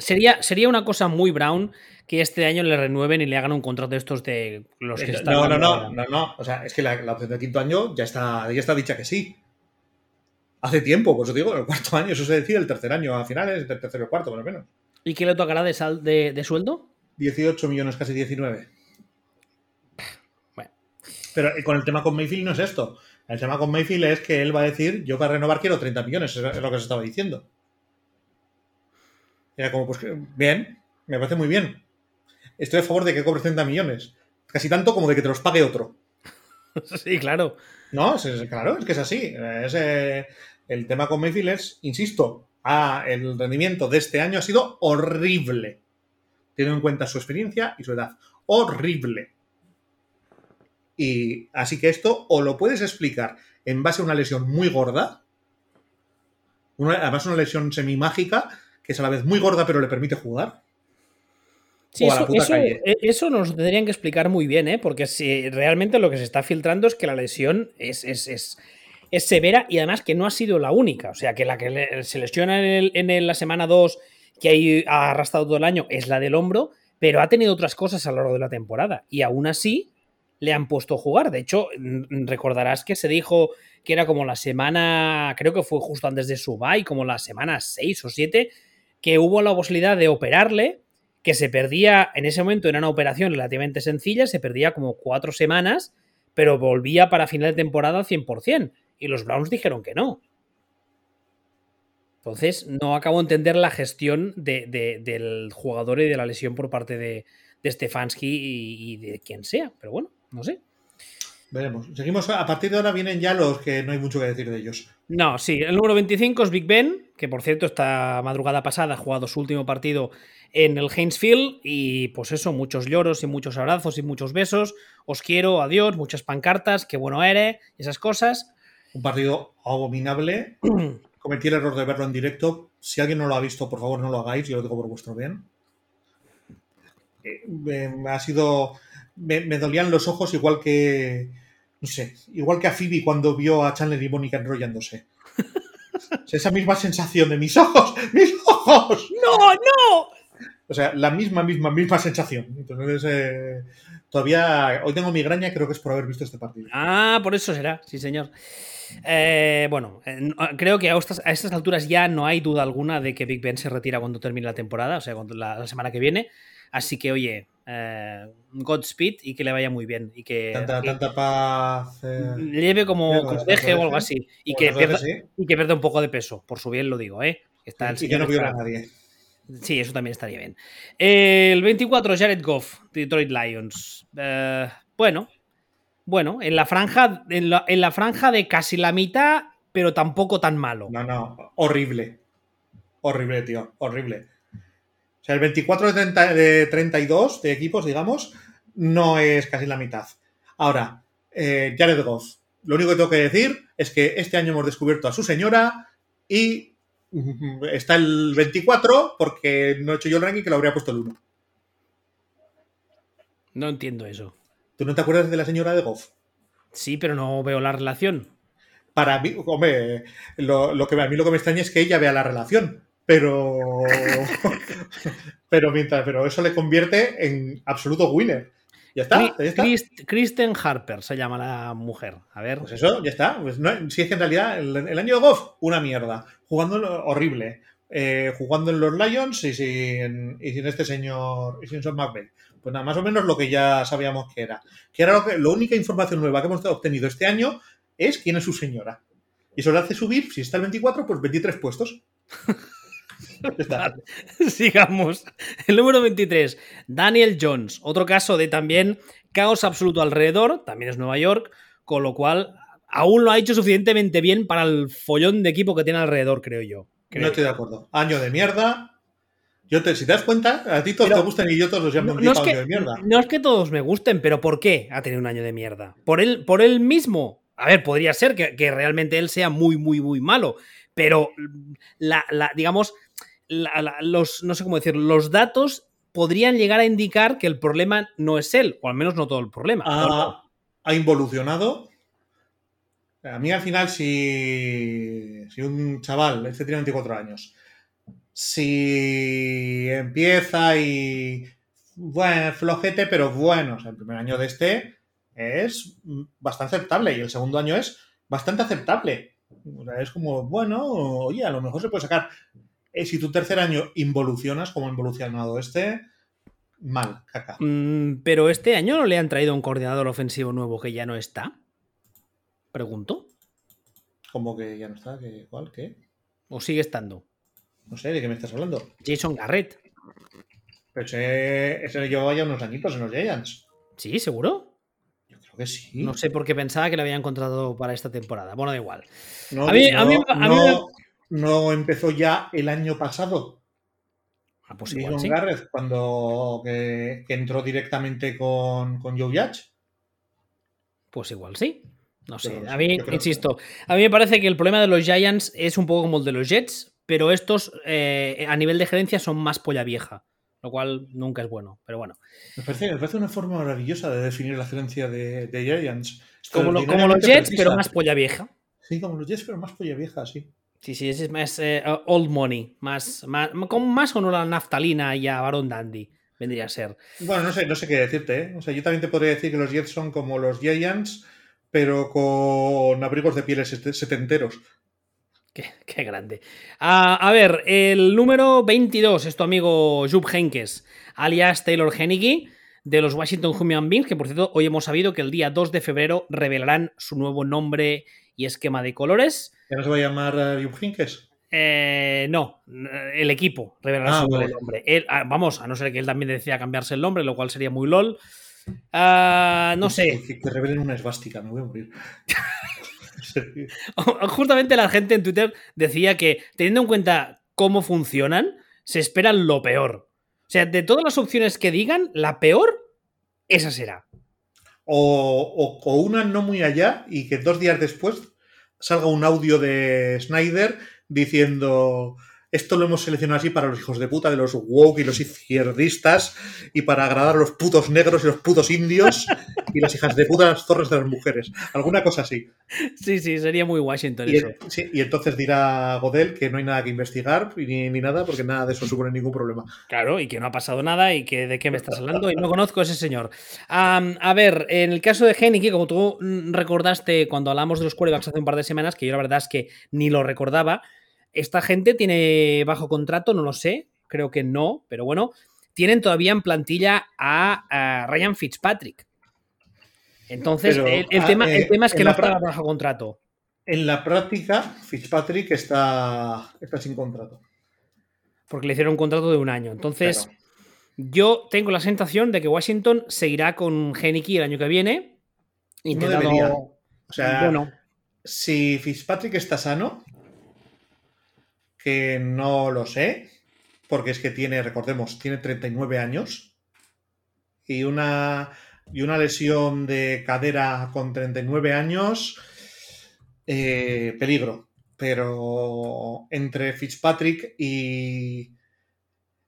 sería, sería una cosa muy Brown que este año le renueven y le hagan un contrato de estos de los que están. No, no, no, no, no. O sea, es que la, opción del quinto año ya está, ya está dicha que sí. Hace tiempo, pues os digo, el cuarto año, eso se decide el tercer año, a finales, del tercero o cuarto, por lo menos. ¿Y qué le tocará de, sal, de, de sueldo? 18 millones, casi 19. Bueno. Pero con el tema con Mayfield no es esto. El tema con Mayfield es que él va a decir, yo para renovar quiero 30 millones, es lo que se estaba diciendo. Era como, pues bien, me parece muy bien estoy a favor de que cobre 30 millones, Casi tanto como de que te los pague otro. sí, claro. No, claro, es que es así. Es, eh, el tema con Mayfield es, insisto, ah, el rendimiento de este año ha sido horrible. Teniendo en cuenta su experiencia y su edad. Horrible. Y así que esto o lo puedes explicar en base a una lesión muy gorda, además una lesión semi-mágica, que es a la vez muy gorda pero le permite jugar. Sí, e, eso, nos tendrían que explicar muy bien, ¿eh? porque si realmente lo que se está filtrando es que la lesión es, es, severa y además que no ha sido la única. O sea, que la que se lesiona en, la semana 2, que ha arrastrado todo el año, es la del hombro, pero ha tenido otras cosas a lo largo de la temporada. Y aún así, le han puesto a jugar. De hecho, recordarás que se dijo que era como la semana, creo que fue justo antes de su bye, como la semana 6 o 7, que hubo la posibilidad de operarle, que se perdía, en ese momento era una operación relativamente sencilla, se perdía como cuatro semanas, pero volvía para final de temporada al 100%. Y los Browns dijeron que no. Entonces, no acabo de entender la gestión del jugador y de la lesión por parte de, Stefanski y de quien sea. Pero bueno, no sé. Veremos. Seguimos, a partir de ahora vienen ya los que no hay mucho que decir de ellos. No, sí, el número 25 es Big Ben, que por cierto esta madrugada pasada ha jugado su último partido en el Hainesfield y pues eso, muchos lloros y muchos abrazos y muchos besos. Os quiero, adiós, muchas pancartas, qué bueno eres, esas cosas. Un partido abominable. Cometí el error de verlo en directo. Si alguien no lo ha visto, por favor no lo hagáis, yo lo digo por vuestro bien. Eh, ha sido me, dolían los ojos igual que, no sé, igual que a Phoebe cuando vio a Chandler y Mónica enrollándose. esa misma sensación de mis ojos, mis ojos. No, no. O sea, la misma, misma, misma sensación. Entonces, eh, todavía, hoy tengo migraña, creo que es por haber visto este partido. Ah, por eso será, sí, señor. Eh, bueno, eh, creo que a estas, a estas, alturas ya no hay duda alguna de que Big Ben se retira cuando termine la temporada, o sea, cuando la semana que viene. Así que, oye, eh, Godspeed y que le vaya muy bien. Y que, tanta, paz. Lleve como conseje o algo así. Y que, pierda, y que pierda un poco de peso, por su bien lo digo, ¿eh? Está y que no viola a nadie. Sí, eso también estaría bien. el 24, Jared Goff, Detroit Lions. Bueno, bueno, en la franja, en la, en la franja de casi la mitad, pero tampoco tan malo. No, no, horrible. Horrible, tío, horrible. O sea, el 24 de, 32 de equipos, digamos, no es casi la mitad. Ahora, eh, Jared Goff. Lo único que tengo que decir es que este año hemos descubierto a su señora y mm, está el 24 porque no he hecho yo el ranking que lo habría puesto el 1. No entiendo eso. ¿Tú no te acuerdas de la señora de Goff? Sí, pero no veo la relación. Para mí, hombre, lo, que, a mí lo que me extraña es que ella vea la relación pero, pero mientras, pero eso le convierte en absoluto winner. Ya está, Kristen Harper se llama la mujer. A ver. Pues eso, ya está. Pues si es que en realidad el, año de Goff, una mierda. Jugando horrible. Eh, jugando en los Lions y sin, y sin este señor, y sin Son McVeigh. Pues nada, más o menos lo que ya sabíamos que era. Que era lo que, la única información nueva que hemos obtenido este año es quién es su señora. Y eso le hace subir, si está el 24, pues 23 puestos. Sigamos. El número 23, Daniel Jones. Otro caso de también caos absoluto alrededor, también es Nueva York, con lo cual aún lo ha hecho suficientemente bien para el follón de equipo que tiene alrededor, creo yo. No estoy de acuerdo. Año de mierda. Yo te, si te das cuenta, a ti todos te gustan y yo todos los llamo no, es año de mierda. No es que todos me gusten, pero ¿por qué ha tenido un año de mierda? ¿Por él, por él mismo? A ver, podría ser que, que realmente él sea muy, muy, muy malo. Pero la, la digamos, los, no sé cómo decir, los datos podrían llegar a indicar que el problema no es él, o al menos no todo el problema. Ha, involucionado. A mí al final, si, si un chaval, este tiene 24 años, si empieza y, bueno, flojete, pero bueno, el primer año de este es bastante aceptable y el segundo año es bastante aceptable. es como, bueno, oye, a lo mejor se puede sacar eh, si tu tercer año involucionas como ha involucionado este, mal, caca. Mm, pero este año no le han traído un coordinador ofensivo nuevo que ya no está. Pregunto. ¿Cómo que ya no está? ¿Cuál? ¿Qué? ¿O sigue estando? No sé, ¿de qué me estás hablando? Jason Garrett. Pero ese, ese llevaba ya unos añitos en los Giants. ¿Sí? ¿Seguro? Yo creo que sí. No sé por qué pensaba que lo había encontrado para esta temporada. Bueno, da igual. No, A mí- no, a mí- a mí no- no empezó ya el año pasado. Ah, pues Jason igual, sí. Garrett, cuando que, que entró directamente con, con Joe Judge. Pues igual sí. No sé. A mí, insisto, a mí me parece que el problema de los Giants es un poco como el de los Jets, pero estos eh, a nivel de gerencia son más polla vieja, lo cual nunca es bueno. Pero bueno, Me parece, me parece una forma maravillosa de definir la gerencia de, de Giants. como, lo- como los Jets, precisa. pero más polla vieja. Sí, como los Jets, pero más polla vieja, sí. Sí, sí, es más eh, old money, más, más, con más honor a la naftalina y a Baron Dandy, vendría a ser. Bueno, no sé, no sé qué decirte, ¿eh? O sea, yo también te podría decir que los Jets son como los Giants, pero con abrigos de pieles set- setenteros. Qué, qué grande. Ah, a ver, el número 22 es tu amigo Jupp Heynckes, alias Taylor Henneke, de los Washington Human Beings, que por cierto, hoy hemos sabido que el día 2 de febrero revelarán su nuevo nombre y esquema de colores. ¿Ya no se va a llamar uh, Jupp Heynckes? Eh, no, el equipo revelará Ah, su nuevo vale. nombre. Él- ah, vamos, a no ser que él también decida cambiarse el nombre, lo cual sería muy lol. No sé. Que, que revelen una esvástica, me voy a morir. Justamente la gente en Twitter decía que, teniendo en cuenta cómo funcionan, se esperan lo peor. O sea, de todas las opciones que digan, la peor, esa será. O, o- o una no muy allá y que dos días después salga un audio de Snyder diciendo esto lo hemos seleccionado así para los hijos de puta de los woke y los izquierdistas y para agradar a los putos negros y los putos indios y las hijas de puta las zorras de las mujeres. Alguna cosa así. Sí, sí, sería muy Washington Y, eso. sí, y entonces dirá Godel que no hay nada que investigar ni, ni nada porque nada de eso supone ningún problema. Claro, y que no ha pasado nada y que de qué me estás hablando y no conozco a ese señor. A ver, en el caso de Henneke, como tú mm, recordaste cuando hablamos de los quarterbacks hace un par de semanas, que yo la verdad es que ni lo recordaba, esta gente tiene bajo contrato, no lo sé, creo que no, pero bueno, tienen todavía en plantilla a, a Ryan Fitzpatrick. Entonces, Pero, el, el ah, tema, el eh, tema es que no está bajo contrato. En la práctica, Fitzpatrick está, está sin contrato. porque le hicieron un contrato de un año. Entonces, Claro. yo tengo la sensación de que Washington seguirá con Heineke el año que viene. Intentando... debería. O sea, bueno, si Fitzpatrick está sano, que no lo sé, porque es que tiene, recordemos, tiene 39 años y una, y una lesión de cadera con 39 años, eh, peligro. Pero entre Fitzpatrick y...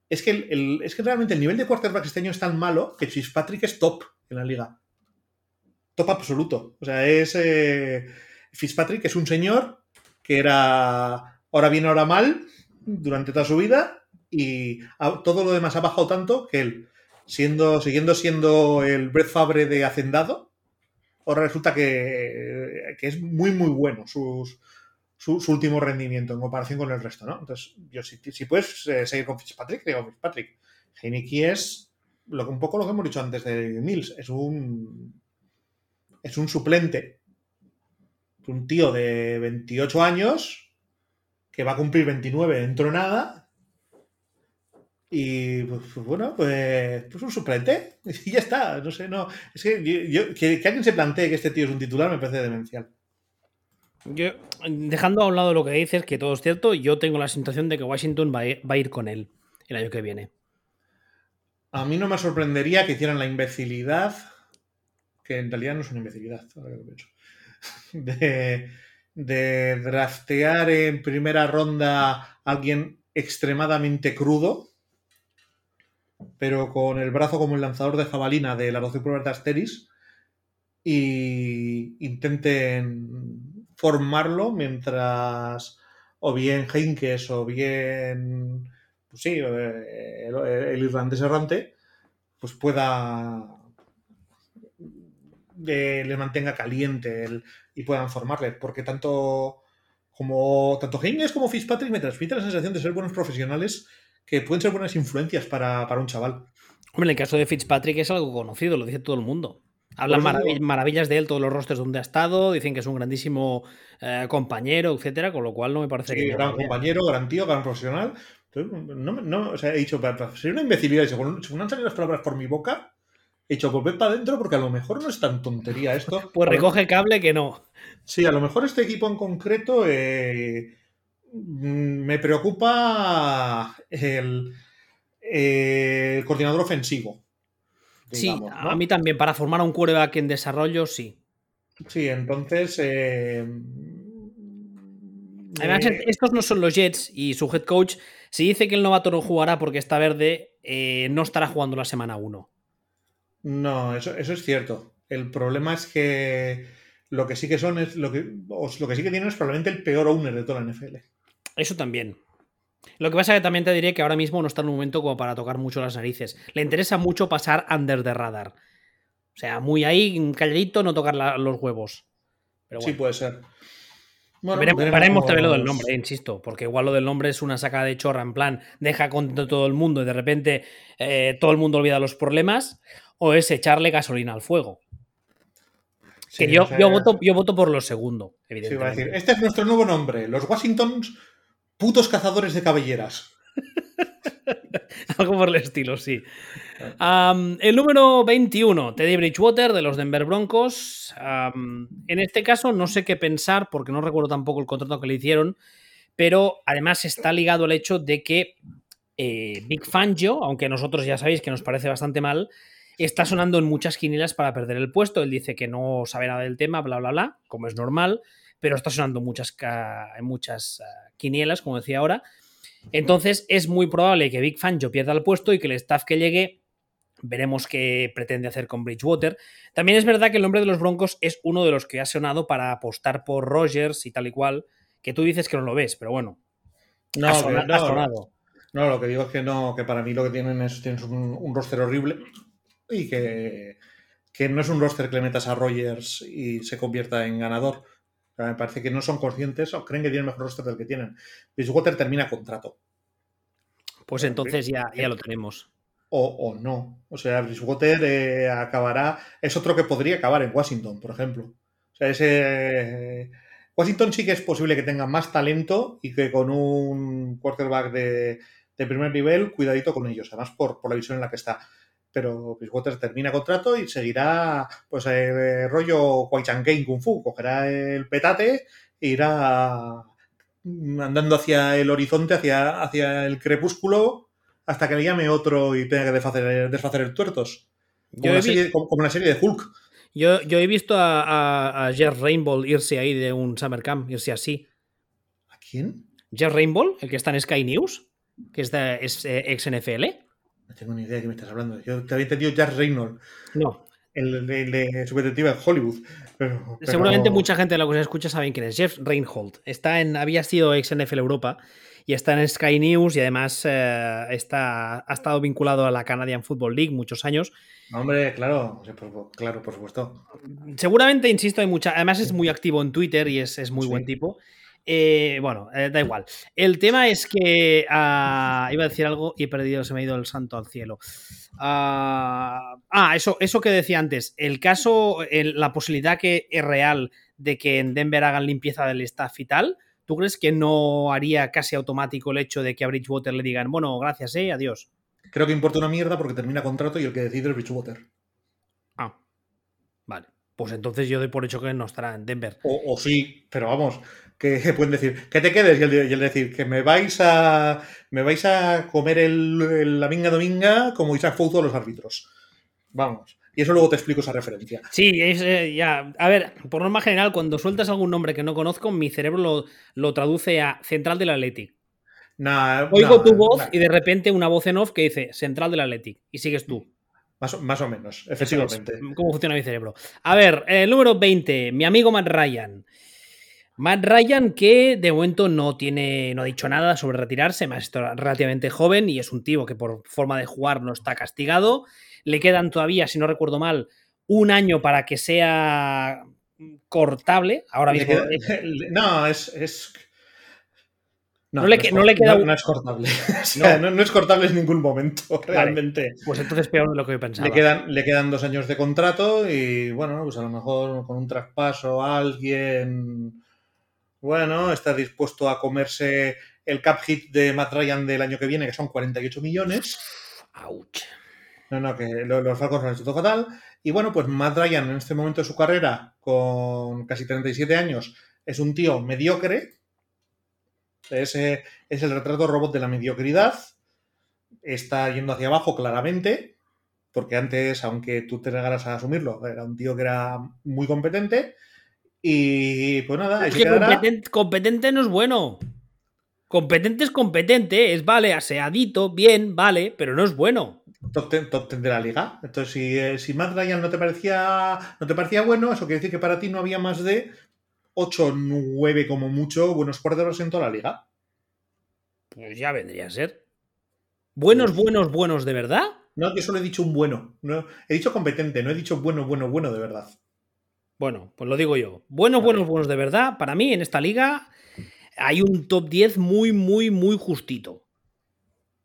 Es que, el- es que realmente el nivel de quarterback este año es tan malo que Fitzpatrick es top en la liga. Top absoluto. O sea, es... eh, Fitzpatrick es un señor que era ahora bien, ahora mal durante toda su vida y todo lo demás ha bajado tanto que él, siendo, siguiendo siendo el Brett Favre de Hacendado, ahora resulta que, que es muy, muy bueno sus, su, su último rendimiento en comparación con el resto, ¿no? Entonces, yo si, puedes eh, seguir con Fitzpatrick, digo Fitzpatrick. Heineke es lo, un poco lo que hemos dicho antes de Mills, es un es un suplente un tío de 28 años que va a cumplir 29 dentro de nada. Y pues, pues, bueno, pues, pues un suplente. Y ya está. No sé, no. Es que, yo- yo- que, que alguien se plantee que este tío es un titular me parece demencial. yo, dejando a un lado lo que dices, que todo es cierto, yo tengo la sensación de que Washington va a ir, va a ir con él el año que viene. A mí no me sorprendería que hicieran la imbecilidad, que en realidad no es una imbecilidad, ahora que lo pienso, de, de draftear en primera ronda a alguien extremadamente crudo, pero con el brazo como el lanzador de jabalina de las 12 pruebas de Asteris, y intenten formarlo mientras o bien Heinkes o bien pues sí, eh, el, el irlandés errante, pues pueda eh, le mantenga caliente el- y puedan formarle, porque tanto como tanto Heinkes como Fitzpatrick me transmiten la sensación de ser buenos profesionales que pueden ser buenas influencias para, para un chaval. Hombre, en el caso de Fitzpatrick es algo conocido, lo dice todo el mundo. Hablan marav- maravillas de él, todos los rosters donde ha estado, dicen que es un grandísimo eh, compañero, etcétera, con lo cual no me parece Sí, que. gran compañero, gran tío, gran profesional. Entonces, no, me- no, o sea, he dicho, para, para ser una imbecilidad, según, según han salido las palabras por mi boca, He dicho, volver para adentro porque a lo mejor no es tan tontería esto. Pues recoge cable que no. Sí, a lo mejor este equipo en concreto eh, me preocupa el, el coordinador ofensivo. sí, a mí también. Para formar un quarterback en desarrollo, sí. Sí, entonces. Eh, Además, eh, estos no son los Jets y su head coach, si dice que el novato no jugará porque está verde, eh, no estará jugando la semana 1. No, eso, eso, es cierto. El problema es que lo que sí que son es lo que, lo que sí que tienen es probablemente el peor owner de toda la NFL. Eso también. Lo que pasa es que también te diré que ahora mismo no está en un momento como para tocar mucho las narices. Le interesa mucho pasar under the radar. O sea, muy ahí, calladito, no tocar los huevos. Sí, puede ser. Bueno, veremos, veremos también lo del nombre, eh, insisto, porque igual lo del nombre es una saca de chorra, en plan, deja contento todo el mundo y de repente eh, todo el mundo olvida los problemas, o es echarle gasolina al fuego. que yo, yo, voto, yo voto por lo segundo, evidentemente. Sí, a decir, este es nuestro nuevo nombre, los Washingtons putos cazadores de cabelleras. Algo por el estilo, sí. Um, el número 21, Teddy Bridgewater de los Denver Broncos. Um, en este caso no sé qué pensar porque no recuerdo tampoco el contrato que le hicieron, pero además está ligado al hecho de que eh, Big Fangio, aunque nosotros ya sabéis que nos parece bastante mal, está sonando en muchas quinielas para perder el puesto. Él dice que no sabe nada del tema, bla, bla, bla, como es normal, pero está sonando muchas, en muchas uh, quinielas, como decía ahora. Entonces es muy probable que Big Fangio pierda el puesto y que el staff que llegue veremos qué pretende hacer con Bridgewater. También es verdad que el nombre de los Broncos es uno de los que ha sonado para apostar por Rogers y tal y cual, que tú dices que no lo ves, pero bueno. No, ha sonado. No, ha sonado. no, lo que digo es que no, que para mí lo que tienen es, un, un, roster horrible y que, que, no es un roster que le metas a Rogers y se convierta en ganador. Me parece que no son conscientes o creen que tienen mejor roster del que tienen. Bridgewater termina contrato. Pues entonces ya, ya lo tenemos. O, o, no. O sea, Bridgewater eh, acabará. Es otro que podría acabar en Washington, por ejemplo. O sea, ese. Washington sí que es posible que tenga más talento y que con un quarterback de, de primer nivel, cuidadito con ellos, además por, por la visión en la que está pero Bridgewater termina contrato y seguirá, pues, el rollo Game Kung Fu. Cogerá el petate e irá andando hacia el horizonte, hacia, hacia el crepúsculo, hasta que le llame otro y tenga que desfacer, desfacer el tuertos. Como, la serie, como, como la serie, de Hulk. Yo, yo he visto a, a, a, Jeff Rainbow irse ahí de un Summer Camp, irse así. ¿A quién? Jeff Rainbow, el que está en Sky News, que es, de, es eh, ex NFL. No tengo ni idea de qué me estás hablando. Yo te había entendido Jack Reynolds. No. El de, de su detective en Hollywood. Pero, pero... Seguramente mucha gente de la que se escucha saben quién es. Jeff Reinhold. Está en, había sido ex NFL Europa y está en Sky News y además eh, está, ha estado vinculado a la Canadian Football League muchos años. Hombre, claro, claro, por supuesto. Seguramente, insisto, hay mucha. Además es muy activo en Twitter y es, es muy sí. buen tipo. Eh, bueno, eh, da igual. El tema es que uh, iba a decir algo y he perdido, se me ha ido el santo al cielo. Uh, ah, eso, eso que decía antes. El caso, el, la posibilidad que es real de que en Denver hagan limpieza del staff y tal. ¿Tú crees que no haría casi automático el hecho de que a Bridgewater le digan, bueno, gracias, eh, adiós? Creo que importa una mierda porque termina contrato y el que decide es Bridgewater. Ah, vale. Pues entonces yo doy por hecho que no estará en Denver. O, o sí, pero vamos, que pueden decir que te quedes y el, y el, decir que me vais a me vais a comer el, el, la minga dominga como Isaac Fouto a los árbitros. Vamos. Y eso luego te explico esa referencia. Sí, es, eh, ya. A ver, por norma general, cuando sueltas algún nombre que no conozco, mi cerebro lo, lo traduce a Central del Athletic. Nah, Oigo nah, tu voz nah. y de repente una voz en off que dice Central del Athletic y sigues tú. Más o, más o menos, efectivamente. ¿Cómo funciona mi cerebro? A ver, el número 20, mi amigo Matt Ryan. Matt Ryan, que de momento no tiene, no ha dicho nada sobre retirarse, más relativamente joven y es un tío que por forma de jugar no está castigado. Le quedan todavía, si no recuerdo mal, un año para que sea cortable. Ahora mismo. No, es. es... No, no, le, no, le, queda. No, no es cortable. O sea, no. es cortable en ningún momento, realmente. Vale. Pues entonces peor de lo que yo pensaba. Le quedan, le quedan dos años de contrato y, bueno, pues a lo mejor con un traspaso alguien. Bueno, está dispuesto a comerse el cap hit de Matt Ryan del año que viene, que son 48 millones. Ouch. No, no, que los Falcons lo han hecho fatal. Y bueno, pues Matt Ryan en este momento de su carrera, con casi 37 años, es un tío mediocre. Ese es el retrato robot de la mediocridad. Está yendo hacia abajo claramente, porque antes, aunque tú te negaras a asumirlo, era un tío que era muy competente. Y pues nada, es que competente, competente no es bueno. Competente es competente, es vale, aseadito, bien, vale, pero no es bueno. Top 10, de la liga. Entonces, si, eh, si Matt Ryan no te parecía no te parecía bueno, eso quiere decir que para ti no había más de 8 9 como mucho buenos corredores en toda la liga. Pues ya vendría a ser. ¿Buenos, pues buenos, buenos de verdad? No, yo solo he dicho un bueno. No, he dicho competente, no he dicho bueno, bueno, bueno de verdad. Bueno, pues lo digo yo. Buenos, buenos, buenos de verdad. Para mí, en esta liga, hay un top 10 muy, muy, muy justito.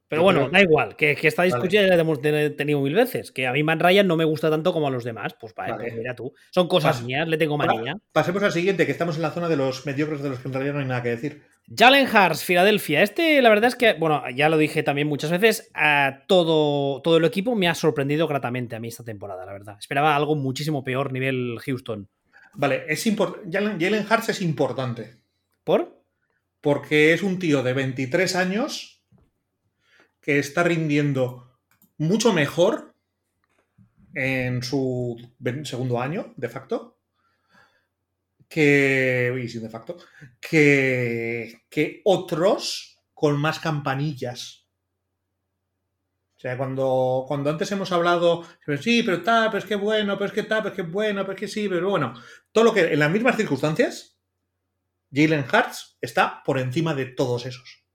Pero bueno, da igual, que, esta discusión ya la hemos tenido mil veces. Que a mí Man Ryan no me gusta tanto como a los demás. Pues, vale, mira tú. Son cosas mías, le tengo manía. Pasemos al siguiente, que estamos en la zona de los mediocres de los que en realidad no hay nada que decir. Jalen Hars, Filadelfia. Este, la verdad es que, bueno, ya lo dije también muchas veces, todo, todo el equipo me ha sorprendido gratamente a mí esta temporada, la verdad. Esperaba algo muchísimo peor nivel Houston. Vale, es Jalen, Jalen Hars es importante. ¿Por? Porque es un tío de 23 años que está rindiendo mucho mejor en su segundo año, de facto, que, de facto, que, que otros con más campanillas. O sea, cuando, cuando antes hemos hablado, sí, pero está, pero es que bueno, pero es que está, pero es que bueno, pero es que sí, pero bueno, todo lo que en las mismas circunstancias, Jalen Hurts está por encima de todos esos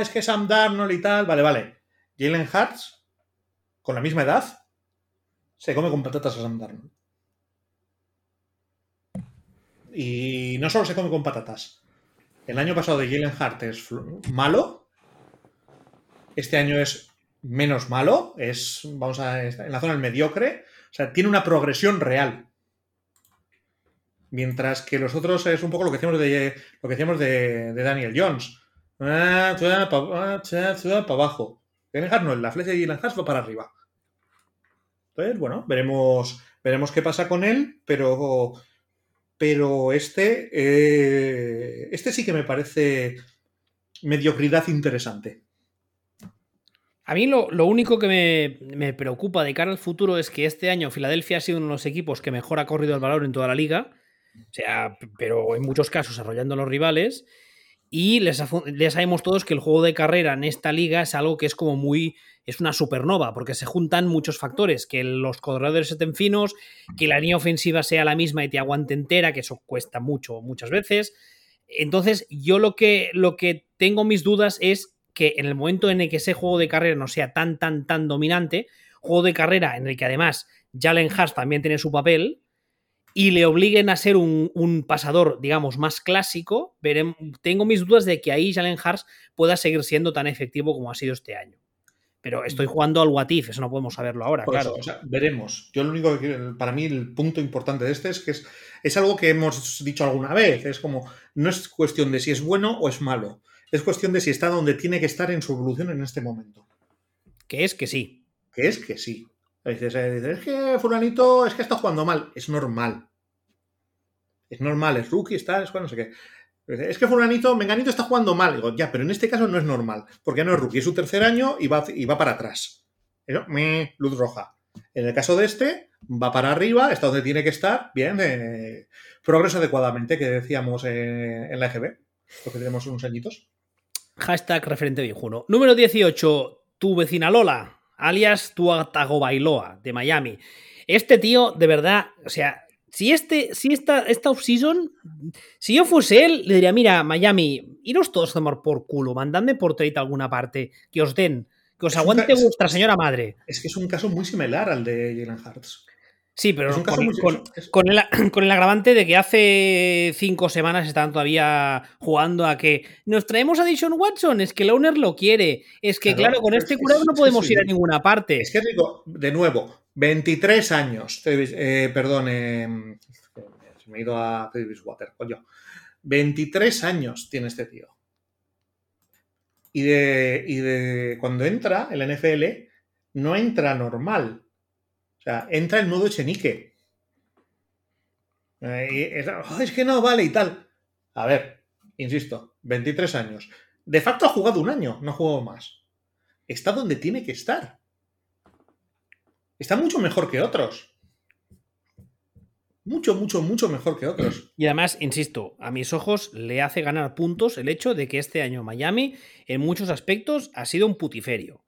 es que Sam Darnold y tal. Vale, vale. Jalen Hurts, con la misma edad, se come con patatas a Sam Darnold. Y no solo se come con patatas. El año pasado de Jalen Hurts es malo. Este año es menos malo. Es, vamos a, en la zona del mediocre. O sea, tiene una progresión real. Mientras que los otros es un poco lo que decíamos de, lo que decíamos de Daniel Jones Ah, para abajo. no, la flecha va para arriba. Entonces, bueno, veremos, veremos qué pasa con él, pero, pero este, eh, este sí que me parece mediocridad interesante. A mí lo, único que me, me, preocupa de cara al futuro es que este año Filadelfia ha sido uno de los equipos que mejor ha corrido el valor en toda la liga. O sea, pero en muchos casos arrollando a los rivales. Y les, sabemos todos que el juego de carrera en esta liga es algo que es como muy. es una supernova, porque se juntan muchos factores. Que los corredores estén finos, que la línea ofensiva sea la misma y te aguante entera, que eso cuesta mucho muchas veces. Entonces, yo lo que, lo que tengo mis dudas es que en el momento en el que ese juego de carrera no sea tan, tan, tan dominante, juego de carrera en el que además Jalen Haas también tiene su papel, y le obliguen a ser un, pasador, digamos, más clásico, tengo mis dudas de que ahí Jalen Hars pueda seguir siendo tan efectivo como ha sido este año. Pero estoy jugando al Watif, eso no podemos saberlo ahora, claro. veremos. Yo lo único que para mí el punto importante de este es que es, es algo que hemos dicho alguna vez. Es como, no es cuestión de si es bueno o es malo. Es cuestión de si está donde tiene que estar en su evolución en este momento. Que es que sí. Que es que sí. Dices, eh, es que fulanito es que está jugando mal. Es normal. Es normal, es rookie, está, es no sé qué. Es que fulanito, Menganito está jugando mal. Digo, ya, pero en este caso no es normal, porque no es rookie, es su tercer año y va, y va para atrás. Me, luz roja. En el caso de este, va para arriba, está donde tiene que estar, bien, eh, progresa adecuadamente, que decíamos eh, en la EGB, porque tenemos unos añitos. Hashtag referente viejuno. Número 18, tu vecina Lola alias Bailoa, de Miami. Este tío, de verdad, o sea, si, este, si esta, esta off-season, si yo fuese él, le diría, mira, Miami, iros todos a tomar por culo, mandadme por trade a alguna parte, que os den, que os aguante vuestra señora madre. Es que es un caso muy similar al de Jalen Hartz. Sí, pero con, el, agravante de que hace cinco semanas estaban todavía jugando a que nos traemos a Dishon Watson, es que el owner lo quiere. Es que, claro, con este curado no podemos ir a ninguna parte. Es que digo, de nuevo, 23 años, eh, perdón, eh, se me ha ido a Davis Water, coño. 23 años tiene este tío. Y de, y de cuando entra en la NFL, no entra normal. Sea, entra el modo Echenique. Eh, es que no vale y tal. A ver, insisto, 23 años. De facto ha jugado un año, no ha jugado más. Está donde tiene que estar. Está mucho mejor que otros. Mucho, mucho, mucho mejor que otros. Y además, insisto, a mis ojos le hace ganar puntos el hecho de que este año Miami, en muchos aspectos, ha sido un putiferio.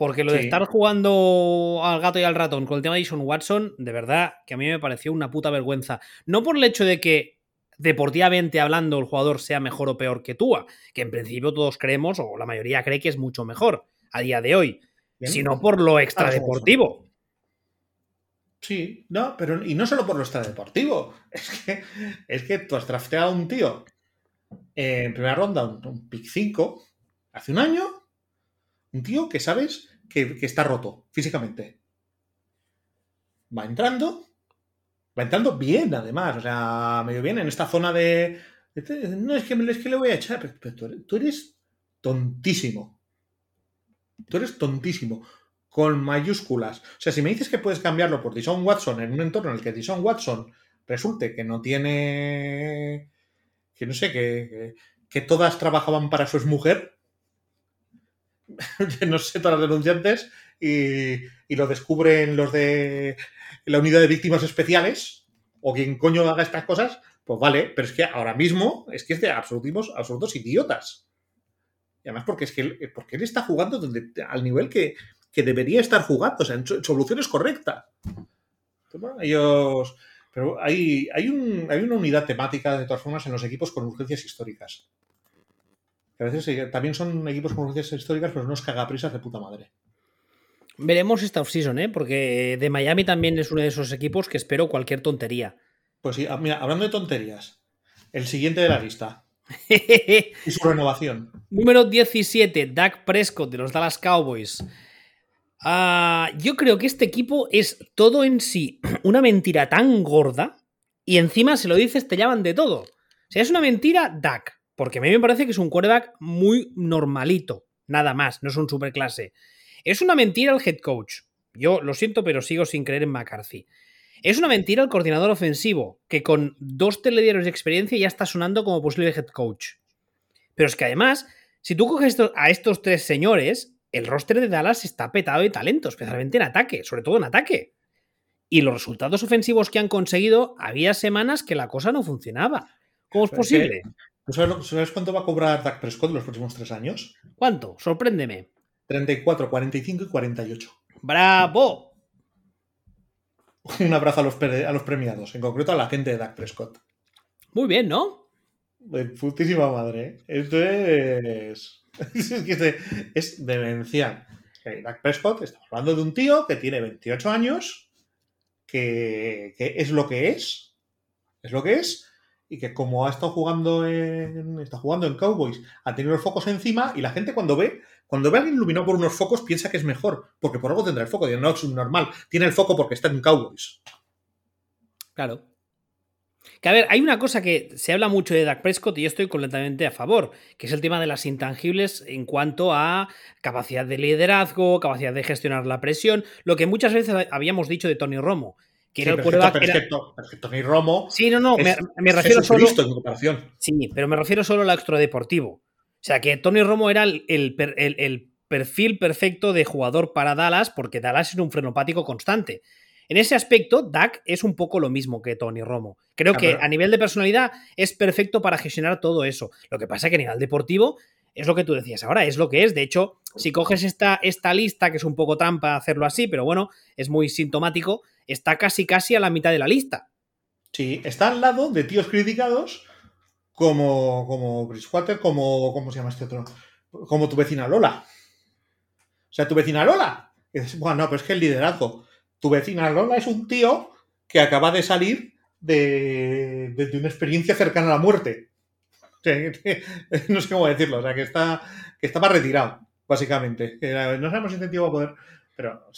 Porque lo de estar jugando al gato y al ratón con el tema de Jason Watson, de verdad que a mí me pareció una puta vergüenza. No por el hecho de que deportivamente hablando el jugador sea mejor o peor que Tua, que en principio todos creemos, o la mayoría cree que es mucho mejor a día de hoy, sino por lo extradeportivo. Sí, no, pero y no solo por lo extradeportivo. Es que, es que tú has drafteado a un tío en primera ronda, un, pick 5, hace un año, un tío que sabes que, está roto físicamente. Va entrando, va entrando bien además, o sea, medio bien en esta zona de... no, es que, es que le voy a echar, pero, tú, eres, tontísimo. Tú eres tontísimo con mayúsculas. O sea, si me dices que puedes cambiarlo por Dishon Watson en un entorno en el que Dishon Watson resulte que no tiene. que no sé, que, que, todas trabajaban para su exmujer, no sé, todas las denunciantes, y, y, lo descubren los de la unidad de víctimas especiales, o quien coño haga estas cosas, pues vale, pero es que ahora mismo es que es de absolutos, absolutos idiotas. Y además porque es que porque él está jugando donde, al nivel que, que debería estar jugando, o sea, en soluciones correctas. Ellos. Pero hay, hay, hay una unidad temática, de todas formas, en los equipos con urgencias históricas. A veces también son equipos con urgencias históricas, pero unos cagaprisas de puta madre. Veremos esta offseason, ¿eh? Porque de Miami también es uno de esos equipos que espero cualquier tontería. Pues sí, ah, mira, hablando de tonterías, el siguiente de la lista. y su renovación. Número 17, Dak Prescott de los Dallas Cowboys. Ah, yo creo que este equipo es todo en sí una mentira tan gorda y encima se lo dices, te llaman de todo. O sea, es una mentira Dak, porque a mí me parece que es un quarterback muy normalito, nada más, no es un superclase. Es una mentira el head coach. Yo lo siento, pero sigo sin creer en McCarthy. Es una mentira el coordinador ofensivo, que con dos telediarios de experiencia ya está sonando como posible head coach. Pero es que además, si tú coges a estos tres señores, el roster de Dallas está petado de talento, especialmente en ataque, sobre todo en ataque. Y los resultados ofensivos que han conseguido, había semanas que la cosa no funcionaba. ¿Cómo es posible? ¿Tú sabes, cuánto va a cobrar Dak Prescott los próximos tres años? ¿Cuánto? Sorpréndeme. 34, 45 y 48. ¡Bravo! Un abrazo a los, a los premiados, en concreto a la gente de Dak Prescott. Muy bien, ¿no? De putísima madre. ¿eh? Esto es. es, demencial. Dak Prescott, estamos hablando de un tío que tiene 28 años, que, es lo que es, es lo que es, y que como ha estado jugando en, está jugando en Cowboys, ha tenido los focos encima y la gente cuando ve, cuando ve a alguien iluminado por unos focos piensa que es mejor, porque por algo tendrá el foco, no es normal, tiene el foco porque está en Cowboys. Claro. Que a ver, hay una cosa que se habla mucho de Dak Prescott y yo estoy completamente a favor, que es el tema de las intangibles en cuanto a capacidad de liderazgo, capacidad de gestionar la presión, lo que muchas veces habíamos dicho de Tony Romo. Que era el Tony Romo. Sí, no, no, me, refiero solo. sí, pero me refiero solo al extradeportivo. O sea, que Tony Romo era el, el perfil perfecto de jugador para Dallas, porque Dallas es un frenopático constante. En ese aspecto, Dak es un poco lo mismo que Tony Romo. Creo que a nivel de personalidad es perfecto para gestionar todo eso. Lo que pasa es que a nivel deportivo es lo que tú decías ahora, es lo que es. De hecho, si coges esta, esta lista, que es un poco trampa hacerlo así, pero bueno, es muy sintomático, está casi casi a la mitad de la lista. Sí, está al lado de tíos criticados como, como Bridgewater, como. ¿Cómo se llama este otro? Como tu vecina Lola. O sea, tu vecina Lola. bueno, no, pero es que el liderazgo tu vecina Lola es un tío que acaba de salir de, una experiencia cercana a la muerte. no sé cómo decirlo, o sea, que, está, que estaba retirado, básicamente. No sabemos si este tío va a poder. Pero,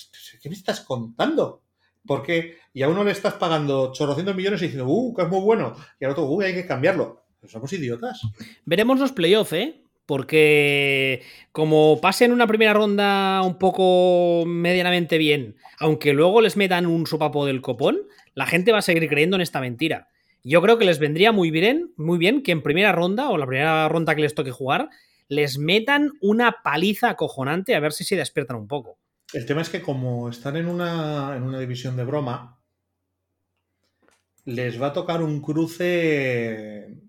¿qué me estás contando? Porque y a uno le estás pagando chorrocientos millones y diciendo, uh, que es muy bueno, y al otro, uy, hay que cambiarlo. somos idiotas. Veremos los playoffs, ¿eh? Porque como pasen una primera ronda un poco medianamente bien, aunque luego les metan un sopapo del copón, la gente va a seguir creyendo en esta mentira. Yo creo que les vendría muy bien, muy bien que en primera ronda o la primera ronda que les toque jugar, les metan una paliza acojonante a ver si se despiertan un poco. El tema es que como están en una, en una división de broma, les va a tocar un cruce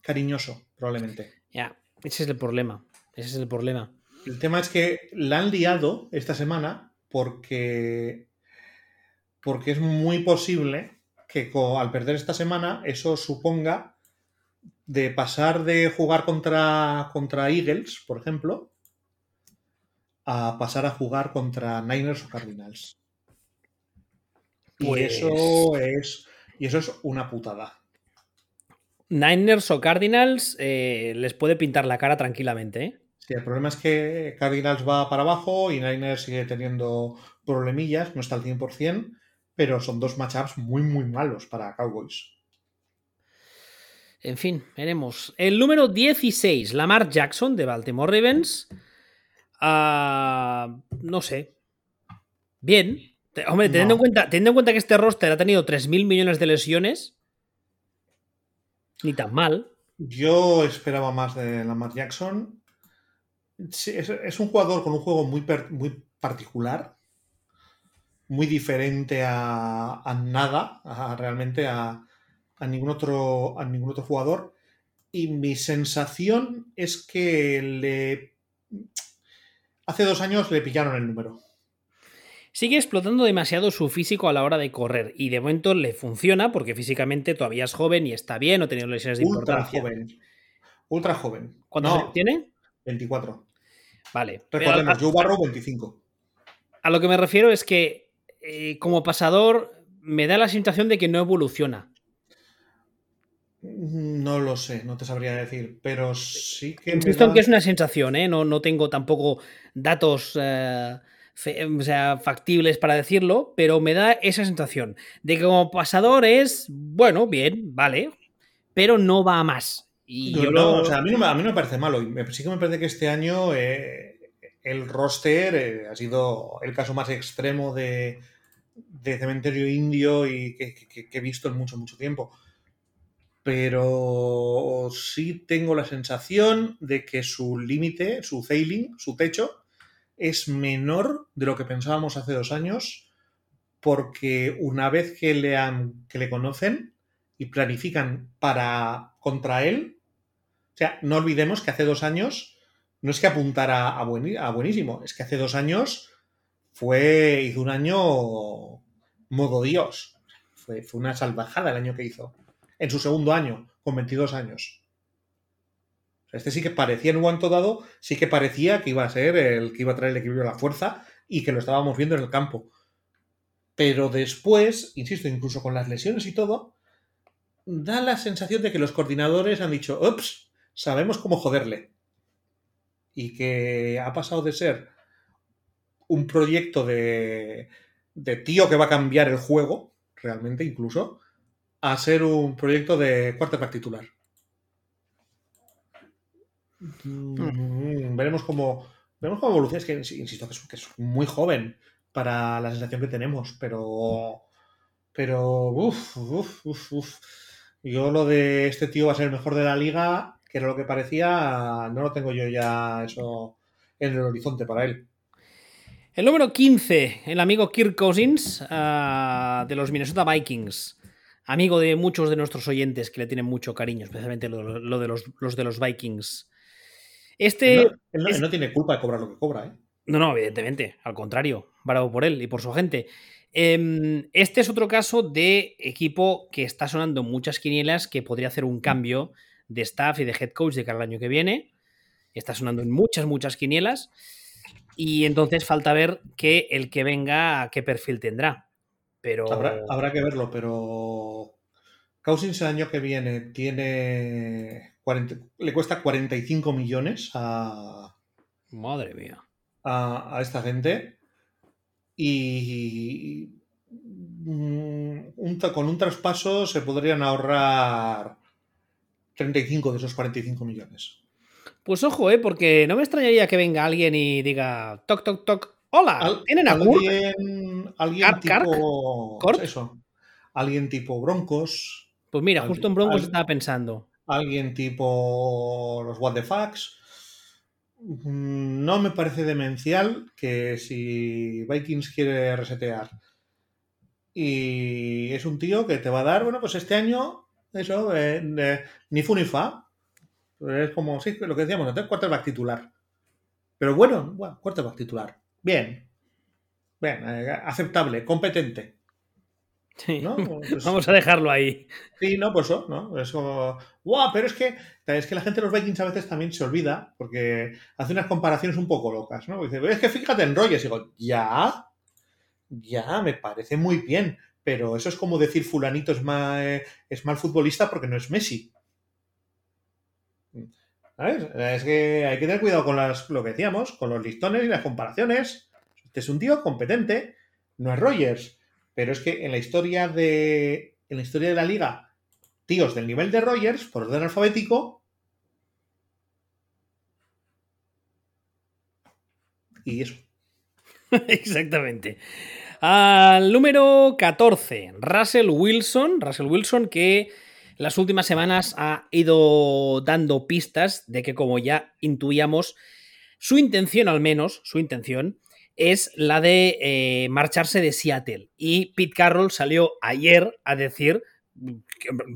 cariñoso, probablemente. Ya, ese es el problema. Ese es el problema. El tema es que la han liado esta semana porque, porque es muy posible que al perder esta semana eso suponga de pasar de jugar contra, contra Eagles, por ejemplo, a pasar a jugar contra Niners o Cardinals. Y eso pues es y eso es una putada. Niners o Cardinals eh, les puede pintar la cara tranquilamente. ¿eh? Sí, el problema es que Cardinals va para abajo y Niners sigue teniendo problemillas, no está al 100%, pero son dos matchups muy, muy malos para Cowboys. En fin, veremos. El número 16, Lamar Jackson de Baltimore Ravens. Ah, no sé. Bien, Hombre, teniendo, en cuenta, teniendo en cuenta que este roster ha tenido 3.000 millones de lesiones, ni tan mal. Yo esperaba más de Lamar Jackson. es, un jugador con un juego muy, muy particular, muy diferente a, nada, realmente a, ningún otro, a ningún otro jugador. Y mi sensación es que le. Hace dos años le pillaron el número. Sigue explotando demasiado su físico a la hora de correr y de momento le funciona porque físicamente todavía es joven y está bien, no tiene lesiones de Ultra importancia. joven. Ultra joven. ¿Cuánto tiene? 24. Vale. Recordemos, Joe Barrow 25. A lo que me refiero es que eh, como pasador me da la sensación de que no evoluciona. No lo sé, no te sabría decir, pero sí que. Insisto en que es una sensación, ¿eh? No, no tengo tampoco datos eh, o sea, factibles para decirlo, pero me da esa sensación de que como pasador es, bueno, bien, vale, pero no va a más. Y a, mí no, me parece malo. Sí que me parece que este año eh, el roster eh, ha sido el caso más extremo de, cementerio indio y que, he visto en mucho, mucho tiempo. Pero sí tengo la sensación de que su límite, su ceiling, su techo, es menor de lo que pensábamos hace dos años, porque una vez que le, han, que le conocen y planifican para contra él, o sea, no olvidemos que hace dos años no es que apuntara a, a buenísimo, es que hace dos años fue, hizo un año modo Dios. Fue una salvajada el año que hizo. En su segundo año, con 22 años. Este sí que parecía en un momento dado, sí que parecía que iba a ser el que iba a traer el equilibrio a la fuerza y que lo estábamos viendo en el campo. Pero después, insisto, incluso con las lesiones y todo, da la sensación de que los coordinadores han dicho, ups, sabemos cómo joderle. Y que ha pasado de ser un proyecto de, de tío que va a cambiar el juego, realmente incluso, a ser un proyecto de quarterback titular. Mm, veremos cómo veremos cómo evoluciona. Es que insisto que es, muy joven para la sensación que tenemos, pero pero uff, uff, uff, uff. Yo lo de este tío va a ser el mejor de la liga, que era lo que parecía, no lo tengo yo ya eso en el horizonte para él. El número 15, el amigo Kirk Cousins ah, de los Minnesota Vikings. Amigo de muchos de nuestros oyentes que le tienen mucho cariño, especialmente lo, de los, los, de los Vikings. Este. Él no, tiene culpa de cobrar lo que cobra, ¿eh? No, no, evidentemente. Al contrario, bravo por él y por su gente. Em, este es otro caso de equipo que está sonando muchas quinielas que podría hacer un cambio de staff y de head coach de cada año que viene. Está sonando en muchas, muchas quinielas. Y entonces falta ver que el que venga, qué perfil tendrá. Pero... Habrá, que verlo, pero Cousins el año que viene tiene le cuesta 45 millones a. Madre mía. A, esta gente. Y. Mm, con un traspaso se podrían ahorrar 35 de esos 45 millones. Pues ojo, ¿eh? Porque no me extrañaría que venga alguien y diga toc, toc, toc. Hola, ¿tienen a Alguien, alguien tipo. Eso. Alguien tipo Broncos. Pues mira, justo en Broncos estaba pensando. Alguien tipo los What the Facts. Mm, no me parece demencial que si Vikings quiere resetear y es un tío que te va a dar, bueno, pues este año, eso, eh, ni fu ni fa. Es como, sí, lo que decíamos, cuarto quarterback titular. Pero bueno, bueno quarterback titular. Bien. Bien, eh, aceptable, competente. Sí. ¿no? Pues Vamos a dejarlo ahí. Sí, no, pues eso, ¿no? Eso. ¡Guau! Pero es que, es que la gente de los Vikings a veces también se olvida porque hace unas comparaciones un poco locas, ¿no? Dice, es que fíjate en Rogers. Y digo, ¿ya? Ya, me parece muy bien. Pero eso es como decir fulanito es mal, es mal futbolista porque no es Messi. Es que hay que tener cuidado con las, lo que decíamos, con los listones y las comparaciones. Este es un tío competente, no es Rogers pero es que en la historia de. En la historia de la liga, tíos del nivel de Rogers, por orden alfabético. Y eso. Exactamente. Al número 14, Russell Wilson. Russell Wilson que las últimas semanas ha ido dando pistas de que, como ya intuíamos, su intención al menos, su intención, es la de eh, marcharse de Seattle. Y Pete Carroll salió ayer a decir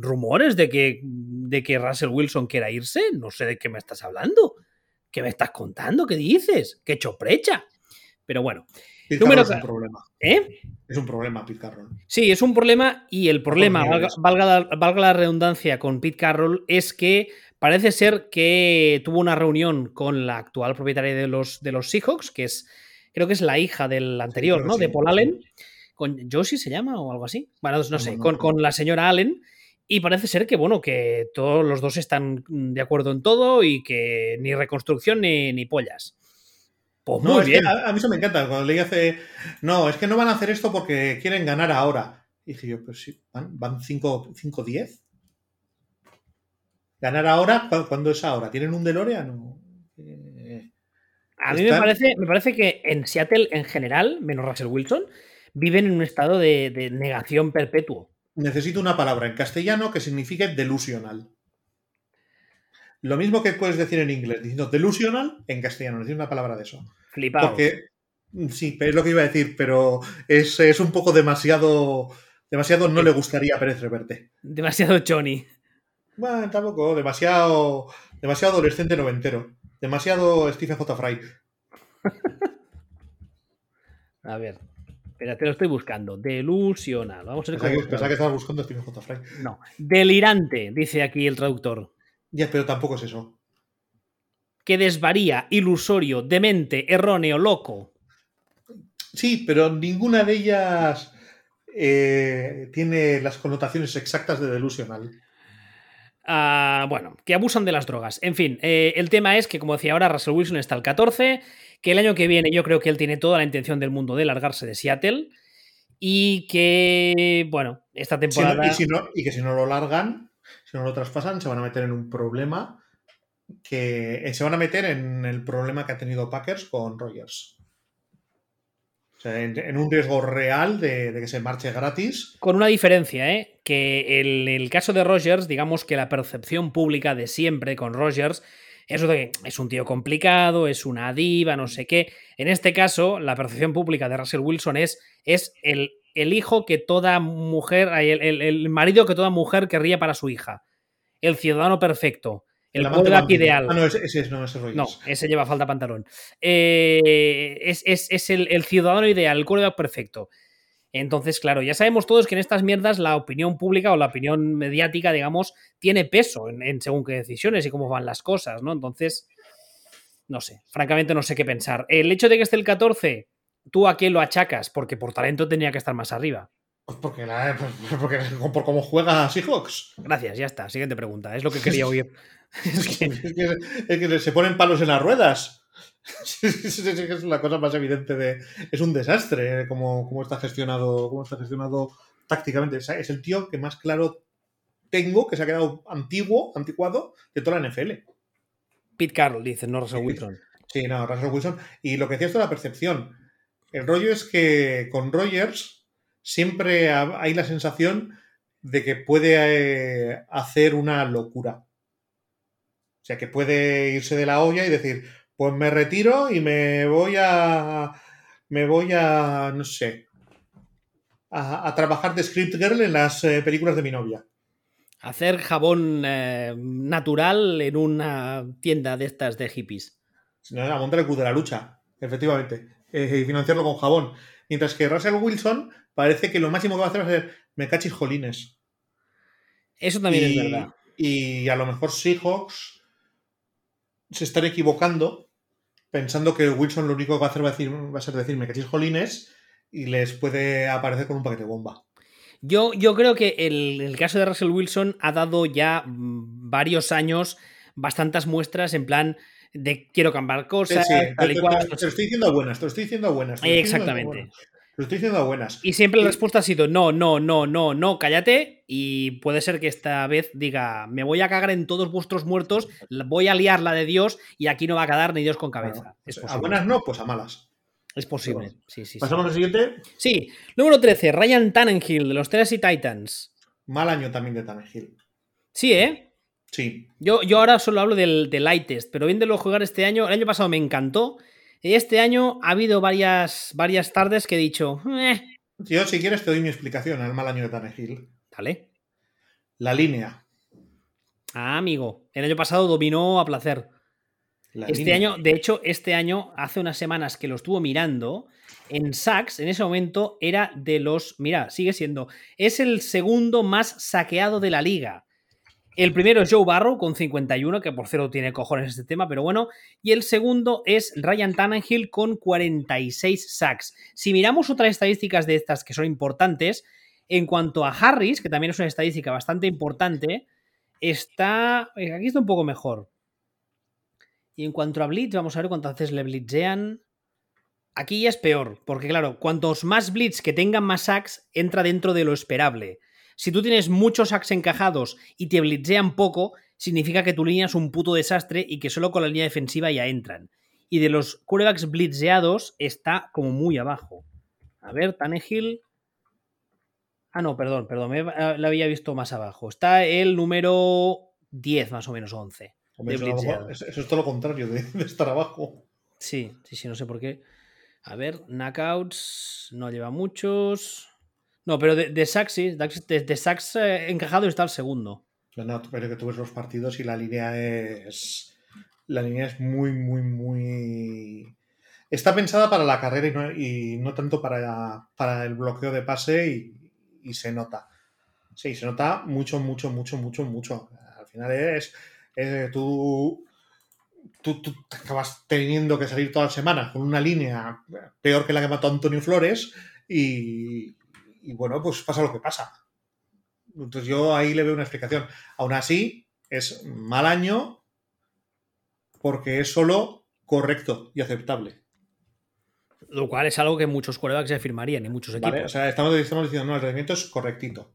rumores de que, de que Russell Wilson quiera irse. No sé de qué me estás hablando. ¿Qué me estás contando? ¿Qué dices? ¡Qué choprecha! Pero bueno. Número... es un problema. ¿Eh? Es un problema, Pete Carroll. Sí, es un problema y el problema, valga, valga, la redundancia con Pete Carroll, es que parece ser que tuvo una reunión con la actual propietaria de los, de los Seahawks, que es creo que es la hija del anterior, ¿no? de Paul Allen. Con Josie se llama o algo así. Bueno, no, sé, con, la señora Allen. Y parece ser que, bueno, que todos los dos están de acuerdo en todo y que ni reconstrucción ni, pollas. Pues muy bien. a, mí eso me encanta. Cuando le hace. No, es que no van a hacer esto porque quieren ganar ahora. Y dije yo, pues sí, van 5-10. ¿Ganar ahora? ¿Cuándo es ahora? ¿Tienen un DeLorean? A mí me parece, me parece que en Seattle en general, menos Russell Wilson, viven en un estado de, negación perpetuo. Necesito una palabra en castellano que signifique delusional. Lo mismo que puedes decir en inglés, diciendo delusional, en castellano, necesito una palabra de eso. Flipado. Porque, sí, es lo que iba a decir, pero es, un poco demasiado. Demasiado no le gustaría a Pérez Reverte. Demasiado Johnny. Bueno, tampoco, demasiado. Demasiado adolescente noventero. Demasiado Stephen J. Fry. a ver. Espérate, lo estoy buscando. Delusional. Vamos a ver Pensaba que estabas buscando Stephen J. Fry. No. Delirante, dice aquí el traductor. Ya, pero tampoco es eso. Que desvaría, ilusorio, demente, erróneo, loco. Sí, pero ninguna de ellas eh, tiene las connotaciones exactas de delusional. Ah, bueno, que abusan de las drogas. En fin, eh, el tema es que, como decía ahora, Russell Wilson está el 14, que el año que viene yo creo que él tiene toda la intención del mundo de largarse de Seattle y que, bueno, esta temporada... y, que si no lo largan, si no lo traspasan, se van a meter en un problema que eh, se van a meter en el problema que ha tenido Packers con Rogers en, un riesgo real de, que se marche gratis. Con una diferencia, ¿eh? que en el caso de Rogers, digamos que la percepción pública de siempre con Rogers es de que es un tío complicado, es una diva, no sé qué. En este caso, la percepción pública de Russell Wilson es, es el, el hijo que toda mujer, el, el marido que toda mujer querría para su hija. El ciudadano perfecto el quarterback ideal. Ah, no, ese, no, ese No, ese lleva falta pantalón. Eh, es, el, ciudadano ideal, el quarterback perfecto. Entonces, claro, ya sabemos todos que en estas mierdas la opinión pública o la opinión mediática, digamos, tiene peso en, según qué decisiones y cómo van las cosas, ¿no? Entonces, no sé, francamente no sé qué pensar. El hecho de que esté el 14, ¿tú a quién lo achacas? Porque por talento tenía que estar más arriba. Pues porque, porque por cómo juega Seahawks. Gracias, ya está. Siguiente pregunta. Es lo que quería oír. es, que, se ponen palos en las ruedas. es la cosa más evidente de. Es un desastre eh, cómo, está gestionado. Cómo está gestionado tácticamente. Es el tío que más claro tengo que se ha quedado antiguo, anticuado de toda la NFL. Pete Carroll, dice, no Russell Wilson. Sí, no, Russell Wilson. Y lo que decía esto de la percepción. El rollo es que con Rogers siempre hay la sensación de que puede eh, hacer una locura. O sea, que puede irse de la olla y decir, pues me retiro y me voy a. Me voy a. No sé. A, trabajar de script girl en las eh, películas de mi novia. Hacer jabón eh, natural en una tienda de estas de hippies. No, a montar el de la lucha, efectivamente. Y financiarlo con jabón. Mientras que Russell Wilson parece que lo máximo que va a hacer va a ser me cachis jolines. Eso también es verdad. Y a lo mejor Seahawks se están equivocando pensando que Wilson lo único que va a hacer va a, decir, va a ser decir me cachis jolines y les puede aparecer con un paquete bomba. Yo, yo creo que el, el, caso de Russell Wilson ha dado ya mm, varios años bastantes muestras en plan de quiero cambiar cosas, tal y cual. Te, lo estoy diciendo buenas, te lo estoy diciendo buenas. Exactamente. Lo estoy diciendo buenas. Y siempre la respuesta ha sido no, no, no, no, no, cállate. Y puede ser que esta vez diga, me voy a cagar en todos vuestros muertos, voy a liar la de Dios y aquí no va a quedar ni Dios con cabeza. a buenas no, pues a malas. Es posible. Sí, sí, ¿Pasamos al siguiente? Sí. Número 13, Ryan Tannenhill, de los Tennessee Titans. Mal año también de Tannenhill. Sí, ¿eh? Sí. Yo, yo ahora solo hablo del, del Lightest, pero viéndolo jugar este año, el año pasado me encantó. Este año ha habido varias, varias tardes que he dicho. Eh". Yo, si quieres, te doy mi explicación al mal año de Tannehill. Dale. La línea. Ah, amigo. El año pasado dominó a placer. este año, de hecho, este año, hace unas semanas que lo estuvo mirando, en sacks, en ese momento, era de los. Mira, sigue siendo. Es el segundo más saqueado de la liga. El primero es Joe Barrow con 51, que por cero tiene cojones este tema, pero bueno. Y el segundo es Ryan Tannehill con 46 sacks. Si miramos otras estadísticas de estas que son importantes, en cuanto a Harris, que también es una estadística bastante importante, está. Eh, aquí está un poco mejor. Y en cuanto a Blitz, vamos a ver cuántas veces le blitzean. Aquí ya es peor, porque claro, cuantos más Blitz que tengan más sacks, entra dentro de lo esperable. Si tú tienes muchos sacks encajados y te blitzean poco, significa que tu línea es un puto desastre y que solo con la línea defensiva ya entran. Y de los quarterbacks blitzeados está como muy abajo. A ver, Tannehill. Ah, no, perdón, perdón, me, lo había visto más abajo. Está el número 10, más o menos 11. eso, es todo lo contrario de, estar abajo. Sí, sí, sí, no sé por qué. A ver, knockouts, no lleva muchos. No, pero de, de sí, de, de eh, encajado está el segundo. No, pero que tú ves los partidos y la línea es. La línea es muy, muy, muy. Está pensada para la carrera y no, tanto para, para, el bloqueo de pase y, se nota. Sí, se nota mucho, mucho, mucho, mucho, mucho. Al final es. tú, tú, tú, acabas teniendo que salir toda la semana con una línea peor que la que mató Antonio Flores y, y bueno, pues pasa lo que pasa. Entonces yo ahí le veo una explicación. Aún así, es mal año porque es solo correcto y aceptable. Lo cual es algo que muchos corebacks se afirmarían y muchos equipos. o sea, estamos, diciendo, no, el rendimiento es correctito.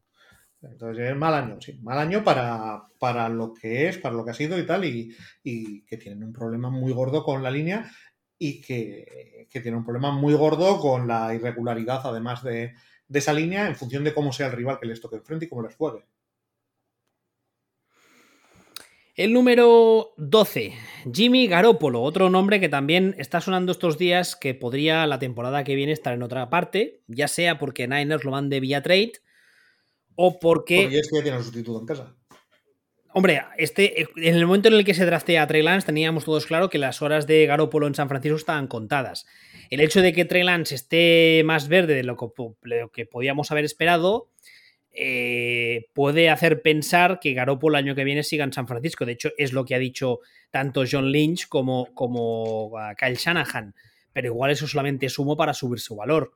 Entonces es mal año, sí. Mal año para, para lo que es, para lo que ha sido y tal, y, y que tienen un problema muy gordo con la línea y que, que tienen un problema muy gordo con la irregularidad, además de, de esa línea en función de cómo sea el rival que les toque enfrente y cómo les juegue. El número 12, Jimmy Garoppolo, otro nombre que también está sonando estos días que podría la temporada que viene estar en otra parte, ya sea porque Niners lo mande vía trade o porque... Porque ya es que ya tiene sustituto en casa. Hombre, este, en el momento en el que se draftea a Trey Lance teníamos todos claro que las horas de Garoppolo en San Francisco estaban contadas. El hecho de que Trey Lance esté más verde de lo que, podíamos haber esperado eh, puede hacer pensar que Garoppolo el año que viene siga en San Francisco. De hecho, es lo que ha dicho tanto John Lynch como, como ah, Kyle Shanahan. Pero igual eso solamente es humo para subir su valor.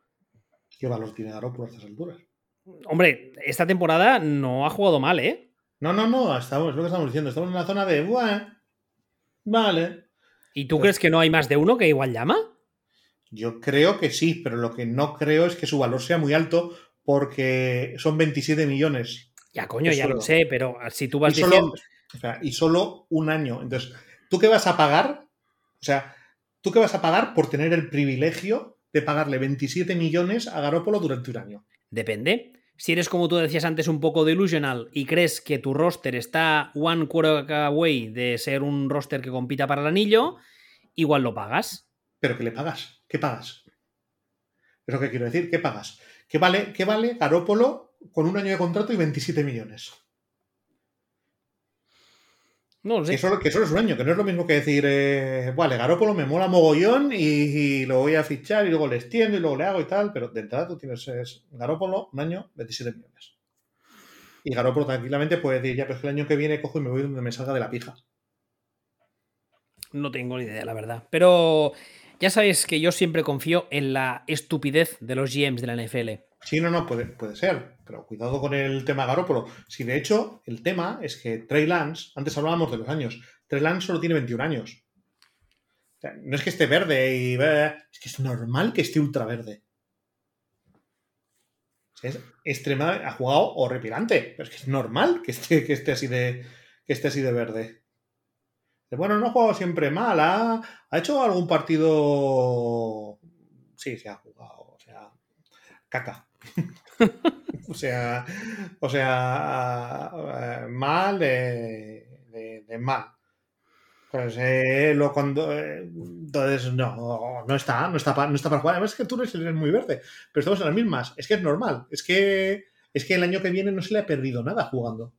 ¿Qué valor tiene Garoppolo a estas alturas? Hombre, esta temporada no ha jugado mal, ¿eh? No, no, no, estamos, es lo que estamos diciendo. Estamos en la zona de, vale. ¿Y tú crees que no hay más de uno que igual llama? Yo creo que sí, pero lo que no creo es que su valor sea muy alto porque son 27 millones. Ya, coño, ya lo sé, pero si tú vas y diciendo... Solo, y solo un año. Entonces, ¿tú qué vas a pagar? O sea, ¿tú qué vas a pagar por tener el privilegio de pagarle 27 millones a Garópolo durante un año? Depende. Si eres como tú decías antes un poco delusional y crees que tu roster está one quarter away de ser un roster que compita para el anillo, igual lo pagas. ¿Pero qué le pagas? ¿Qué pagas? Es lo que quiero decir, ¿qué pagas? ¿Qué vale, qué vale Garópolo con un año de contrato y 27 millones? No lo sé. Que solo, que solo es un año, que no es lo mismo que decir, eh, vale, Garópolo me mola mogollón y, lo voy a fichar y luego le extiendo y luego le hago y tal, pero de entrada tú tienes es, Garópolo, un año, 27 millones. Y Garópolo tranquilamente puede decir, ya, pero es que el año que viene cojo y me voy donde me salga de la pija. No tengo ni idea, la verdad. Pero ya sabéis que yo siempre confío en la estupidez de los GMs de la NFL. Sí, no, no, puede, puede ser, pero cuidado con el tema Garópolo. Si de hecho el tema es que Trey Lance, antes hablábamos de los años, Trey Lance solo tiene 21 años. no es que esté verde y es que es normal que esté ultra verde. Es extremadamente, ha jugado horripilante, pero es que es normal que esté, que esté así de que esté así de verde. Bueno, no ha jugado siempre mal, ha hecho algún partido. Sí, se ha jugado, o sea, caca. o sea, o sea, eh, mal de, mal. Pues eh, lo cuando. Eh, entonces, no, no está, no está, para, no está para jugar. Además, es que tú eres muy verde, pero estamos en las mismas. Es que es normal. Es que, es que el año que viene no se le ha perdido nada jugando.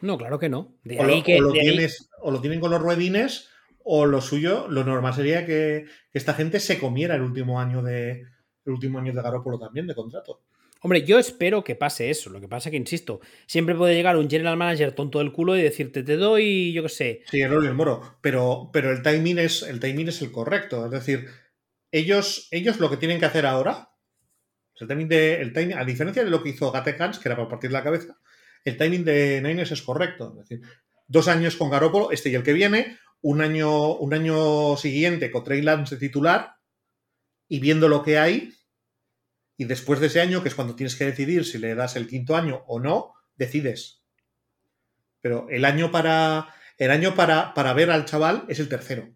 No, claro que no. o, lo, tienes, o, lo, tienen con los ruedines, o lo suyo, lo normal sería que, que esta gente se comiera el último año de, el último año de Garópolo también de contrato. Hombre, yo espero que pase eso. Lo que pasa que, insisto, siempre puede llegar un general manager tonto del culo y decirte, te doy, yo qué sé. Sí, el el moro. Pero, pero el, timing es, el timing es el correcto. Es decir, ellos, ellos lo que tienen que hacer ahora, el timing de, el timing, a diferencia de lo que hizo Gatekans, que era para partir la cabeza, el timing de Niners es correcto. Es decir, dos años con Garópolo, este y el que viene, un año, un año siguiente con Trey Lance de titular, y viendo lo que hay, y después de ese año, que es cuando tienes que decidir si le das el quinto año o no, decides. Pero el año para, el año para, para ver al chaval es el tercero.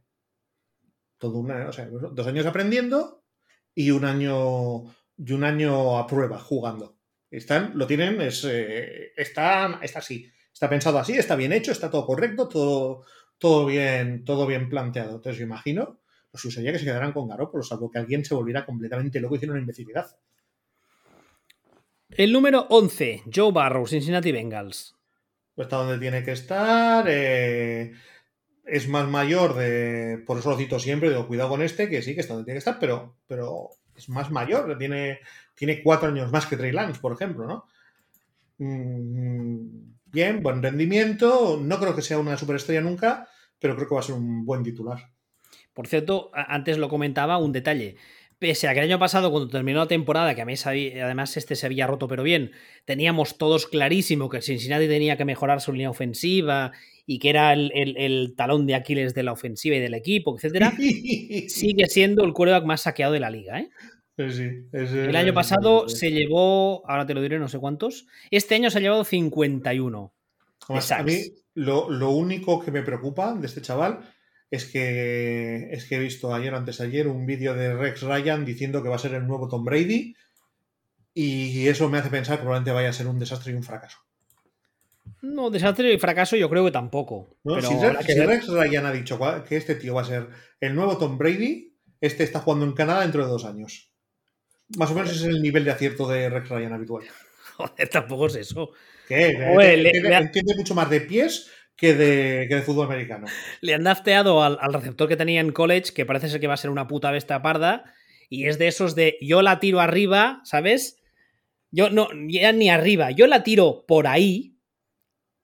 Todo una, dos años aprendiendo y un año, y un año a prueba jugando. Están, lo tienen, es, eh, está, está así. Está pensado así, está bien hecho, está todo correcto, todo, todo, bien, todo bien planteado. Entonces, yo imagino pues sería que se quedaran con Garoppolo, salvo que alguien se volviera completamente loco y hiciera una imbecilidad. El número 11, Joe Barrow, Cincinnati Bengals. Pues está donde tiene que estar. Eh, es más mayor de. Por eso lo cito siempre, digo, cuidado con este, que sí, que está donde tiene que estar, pero, pero es más mayor. Tiene, tiene cuatro años más que Trey Lance, por ejemplo, ¿no? Mm, bien, buen rendimiento. No creo que sea una superestrella nunca, pero creo que va a ser un buen titular. Por cierto, antes lo comentaba, un detalle. Pese a que el año pasado, cuando terminó la temporada, que a mí además este se había roto pero bien, teníamos todos clarísimo que Cincinnati tenía que mejorar su línea ofensiva y que era el, talón de Aquiles de la ofensiva y del equipo, etcétera, sigue siendo el quarterback más saqueado de la liga. ¿eh? el año pasado se llevó, ahora te lo diré, no sé cuántos. Este año se ha llevado 51. a mí lo, lo único que me preocupa de este chaval es que, es que he visto ayer o antes de ayer un vídeo de Rex Ryan diciendo que va a ser el nuevo Tom Brady y eso me hace pensar que probablemente vaya a ser un desastre y un fracaso. No, desastre y fracaso yo creo que tampoco. si, Rex, Ryan ha dicho que este tío va a ser el nuevo Tom Brady, este está jugando en Canadá dentro de dos años. Más o menos ese es el nivel de acierto de Rex Ryan habitual. Joder, tampoco es eso. ¿Qué? entiende, mucho más de pies que de, fútbol americano. Le han dafteado al, receptor que tenía en college, que parece ser que va a ser una puta bestia parda, y es de esos de yo la tiro arriba, ¿sabes? Yo no, ya ni arriba, yo la tiro por ahí,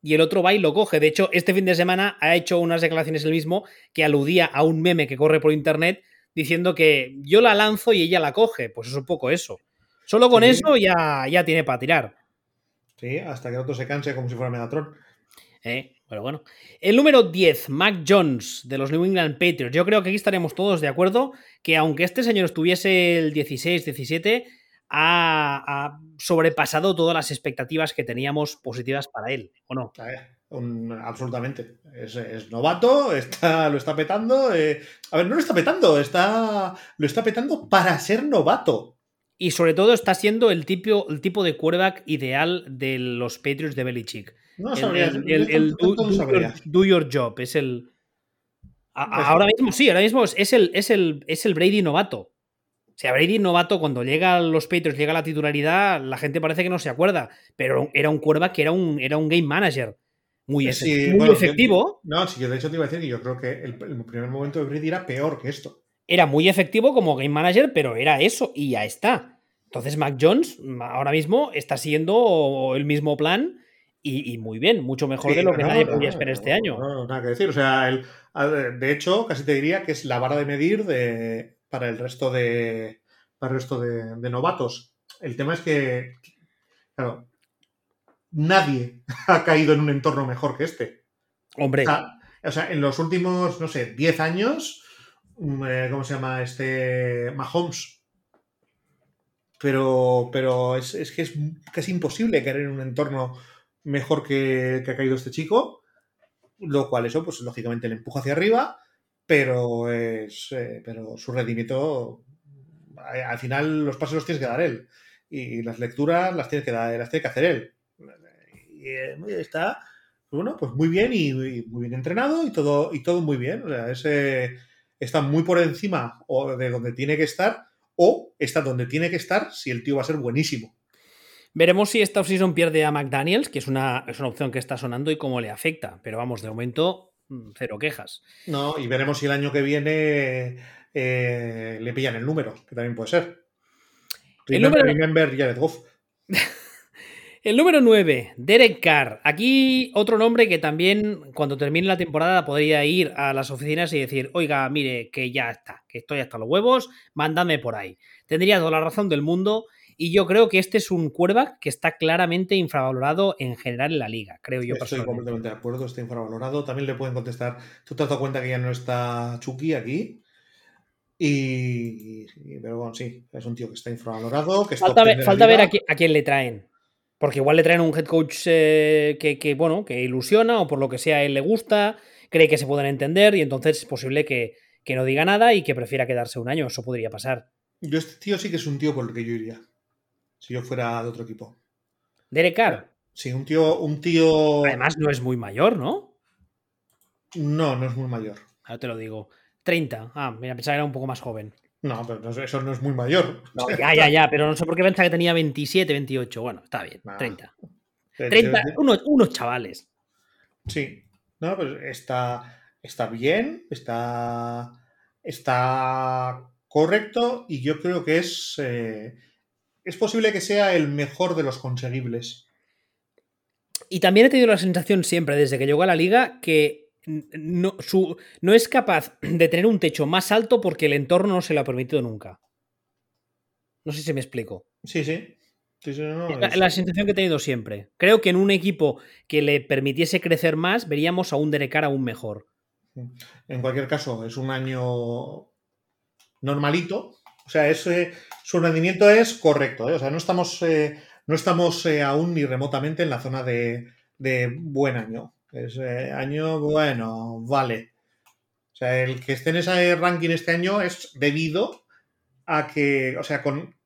y el otro va y lo coge. De hecho, este fin de semana ha hecho unas declaraciones el mismo que aludía a un meme que corre por internet diciendo que yo la lanzo y ella la coge. Pues es un poco eso. Solo con eso ya, ya tiene para tirar. Sí, hasta que el otro se canse como si fuera Megatron. Eh, pero bueno. El número 10, Mac Jones, de los New England Patriots. Yo creo que aquí estaremos todos de acuerdo que aunque este señor estuviese el 16-17, ha, sobrepasado todas las expectativas que teníamos positivas para él, ¿o no? absolutamente. Es, novato, está, lo está petando. Eh, a ver, no lo está petando, está, lo está petando para ser novato. Y sobre todo está siendo el tipo, el tipo de quarterback ideal de los Patriots de Belichick. No sabría. El, do, your, job. Es el. ahora mismo sí, ahora mismo es el, es el, es el Brady novato. O sea, Brady novato, cuando llega a los Patriots, llega a la titularidad, la gente parece que no se acuerda. Pero era un quarterback que era un, era un game manager muy, efectivo. no, sí, yo de hecho te iba a decir que yo creo que el, primer momento de Brady era peor que esto. Era muy efectivo como game manager, pero era eso y ya está. Entonces Mac Jones ahora mismo está siguiendo el mismo plan y, muy bien, mucho mejor de lo que nadie podía esperar este año. No, nada que decir. O sea, el, de hecho, casi te diría que es la vara de medir de, para el resto de, para el resto de, de novatos. El tema es que, claro, nadie ha caído en un entorno mejor que este. Hombre. O sea, en los últimos, no sé, 10 años, mm, eh, ¿cómo se llama? Este Mahomes. Pero, pero es, que es casi imposible caer en un entorno mejor que, ha caído este chico. Lo cual eso, pues lógicamente le empuja hacia arriba, pero es. Eh, pero su rendimiento. Al final los pasos los tienes que dar él. Y las lecturas las tiene que dar, las tiene que hacer él y eh, está, bueno, pues muy bien y, muy bien entrenado y todo, y todo muy bien. O sea, ese está muy por encima de donde tiene que estar o está donde tiene que estar si el tío va a ser buenísimo. Veremos si esta offseason pierde a McDaniels, que es una, es una opción que está sonando y cómo le afecta. Pero vamos, de momento, mm, cero quejas. No, y veremos si el año que viene eh, le pillan el número, que también puede ser. El número... remember Jared Goff. El número 9, Derek Carr. Aquí otro nombre que también cuando termine la temporada podría ir a las oficinas y decir, oiga, mire, que ya está, que estoy hasta los huevos, mándame por ahí. Tendría toda la razón del mundo y yo creo que este es un quarterback que está claramente infravalorado en general en la liga, creo yo. Estoy completamente de acuerdo, está infravalorado. También le pueden contestar, tú te has dado cuenta que ya no está Chucky aquí. Y, pero bueno, sí, es un tío que está infravalorado. Que falta, ver, falta ver a quién le traen. Porque igual le traen un head coach eh, que, bueno, que ilusiona o por lo que sea a él le gusta, cree que se pueden entender y entonces es posible que, no diga nada y que prefiera quedarse un año. Eso podría pasar. Yo este tío sí que es un tío por el que yo iría. Si yo fuera de otro equipo. Derek Carr. Sí, un tío, un tío. Además, no es muy mayor, ¿no? No, no es muy mayor. Ahora te lo digo. 30. Ah, mira, pensaba que era un poco más joven. No, pero eso no es muy mayor. ya, ya, ya, pero no sé por qué pensaba que tenía 27, 28. Bueno, está bien, 30. 30, unos, chavales. Sí, no, pues está, está bien, está, está correcto y yo creo que es, eh, es posible que sea el mejor de los conseguibles. Y también he tenido la sensación siempre, desde que llegó a la liga, que no, su, no es capaz de tener un techo más alto porque el entorno no se lo ha permitido nunca. No sé si me explico. Sí, sí. la, sensación que he tenido siempre. Creo que en un equipo que le permitiese crecer más, veríamos a un Derecar aún mejor. En cualquier caso, es un año normalito. O sea, ese, su rendimiento es correcto. ¿eh? O sea, no estamos, eh, no estamos eh, aún ni remotamente en la zona de, de buen año. Ese año, bueno, vale. O sea, el que esté en ese ranking este año es debido a que, o sea, con,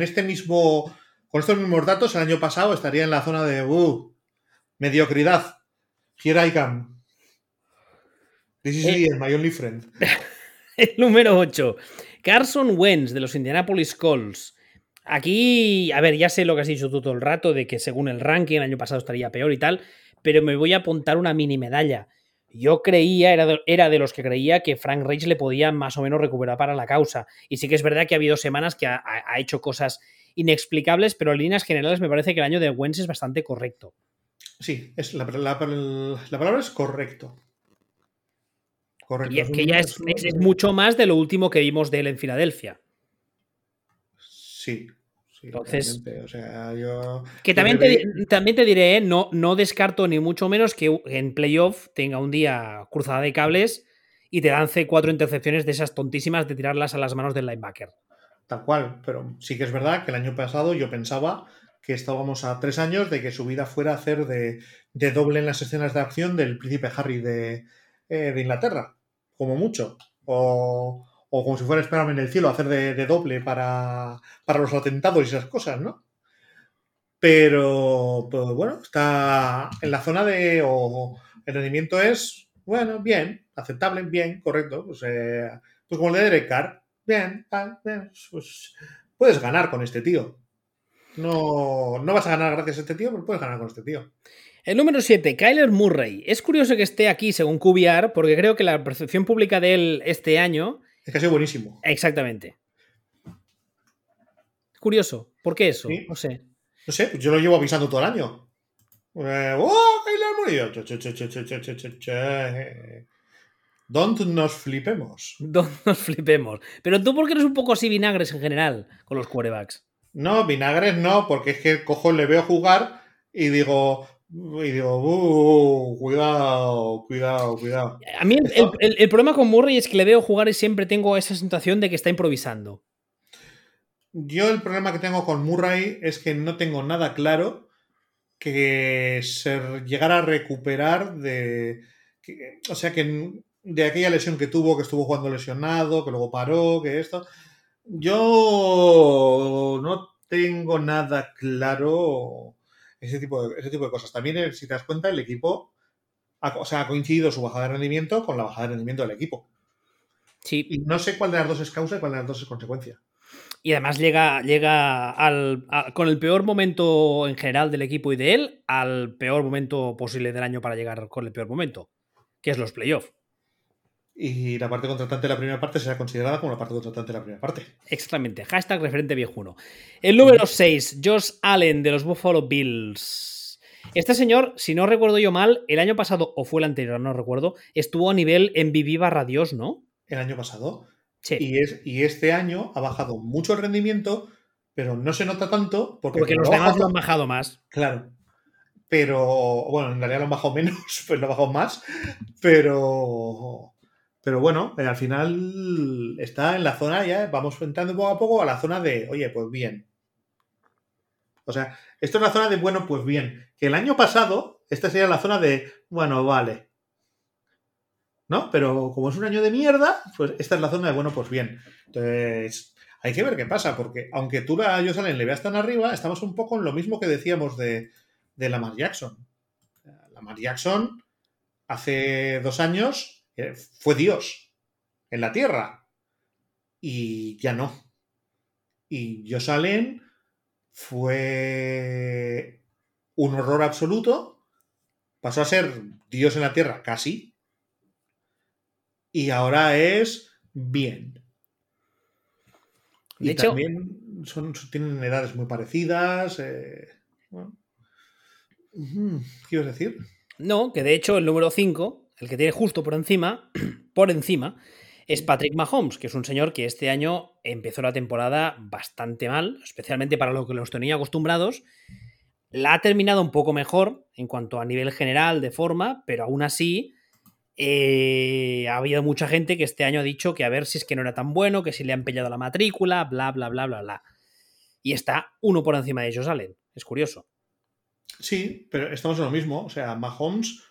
este mismo, con estos mismos datos, el año pasado estaría en la zona de uh, mediocridad. Here I come. This is eh, my only friend. El número 8. Carson Wentz de los Indianapolis Colts. Aquí, a ver, ya sé lo que has dicho tú todo el rato, de que según el ranking el año pasado estaría peor y tal, pero me voy a apuntar una mini medalla. Yo creía, era de, era de los que creía que Frank Reich le podía más o menos recuperar para la causa. Y sí que es verdad que ha habido semanas que ha, hecho cosas inexplicables, pero en líneas generales me parece que el año de Wentz es bastante correcto. Sí, es, la, palabra es correcto. Correcto. Y es que ya es, mucho más de lo último que vimos de él en Filadelfia. Sí, entonces, que también te, también te diré, ¿eh? no, no descarto ni mucho menos que en playoff tenga un día cruzada de cables y te lance cuatro intercepciones de esas tontísimas de tirarlas a las manos del linebacker. Tal cual, pero sí que es verdad que el año pasado yo pensaba que estábamos a tres años de que su vida fuera hacer de, doble en las escenas de acción del príncipe Harry de, eh, Inglaterra, como mucho. O, como si fuera esperarme en el cielo, hacer de, doble para, para, los atentados y esas cosas, ¿no? Pero, pues bueno, está en la zona de. O el rendimiento es, bueno, bien, aceptable, bien, correcto. Pues, eh, pues como el de Derek bien, bien, pues puedes ganar con este tío. No, no vas a ganar gracias a este tío, pero puedes ganar con este tío. El número 7, Kyler Murray. Es curioso que esté aquí según QBR, porque creo que la percepción pública de él este año. Es que ha sido buenísimo. Exactamente. Curioso. ¿Por qué eso? No sé. No sé, yo lo llevo avisando todo el año. ¡Oh, Kyler Murray! Don't nos flipemos. Don't nos flipemos. Pero tú, ¿por qué eres un poco así vinagres en general con los quarterbacks? No, vinagres no, porque es que cojo, le veo jugar y digo, y digo, uh, cuidado, cuidado, cuidado. A mí el, problema con Murray es que le veo jugar y siempre tengo esa sensación de que está improvisando. Yo el problema que tengo con Murray es que no tengo nada claro que se llegara a recuperar de... o sea, que de aquella lesión que tuvo, que estuvo jugando lesionado, que luego paró, que esto... Yo no tengo nada claro ese tipo de, ese tipo de cosas. También, eh, si te das cuenta, el equipo ha, o sea, ha coincidido su bajada de rendimiento con la bajada de rendimiento del equipo. Sí. Y no sé cuál de las dos es causa y cuál de las dos es consecuencia. Y además llega, llega al, con el peor momento en general del equipo y de él al peor momento posible del año para llegar con el peor momento, que es los playoffs y la parte contratante de la primera parte será considerada como la parte contratante de la primera parte. Exactamente. Hashtag referente viejuno. El número 6, Josh Allen de los Buffalo Bills. Este señor, si no recuerdo yo mal, el año pasado, o fue el anterior, no recuerdo, estuvo a nivel en barra radios, ¿no? El año pasado. Sí. Y, es, y este año ha bajado mucho el rendimiento, pero no se nota tanto porque, porque los demás lo han bajado más. Claro. Pero, bueno, en realidad lo han bajado menos, pues lo han bajado más, pero pero bueno, eh, al final está en la zona ya, vamos entrando poco a poco a la zona de, oye, pues bien. O sea, esto es la zona de, bueno, pues bien. Que el año pasado, esta sería la zona de, bueno, vale. ¿No? Pero como es un año de mierda, pues esta es la zona de, bueno, pues bien. Entonces, hay que ver qué pasa, porque aunque tú a Josalen le veas tan arriba, estamos un poco en lo mismo que decíamos de, de Lamar Jackson. Lamar Jackson, hace dos años, fue Dios en la tierra. Y ya no. Y Josalen fue un horror absoluto. Pasó a ser Dios en la tierra, casi. Y ahora es bien. y también son, tienen edades muy parecidas. Eh, ¿Qué ibas a decir? No, que de hecho el número 5 el que tiene justo por encima, por encima, es Patrick Mahomes, que es un señor que este año empezó la temporada bastante mal, especialmente para lo que los tenía acostumbrados. La ha terminado un poco mejor en cuanto a nivel general de forma, pero aún así eh, ha habido mucha gente que este año ha dicho que a ver si es que no era tan bueno, que si le han pillado la matrícula, bla, bla, bla, bla, bla. Y está uno por encima de ellos, Allen. Es curioso. Sí, pero estamos en lo mismo. O sea, Mahomes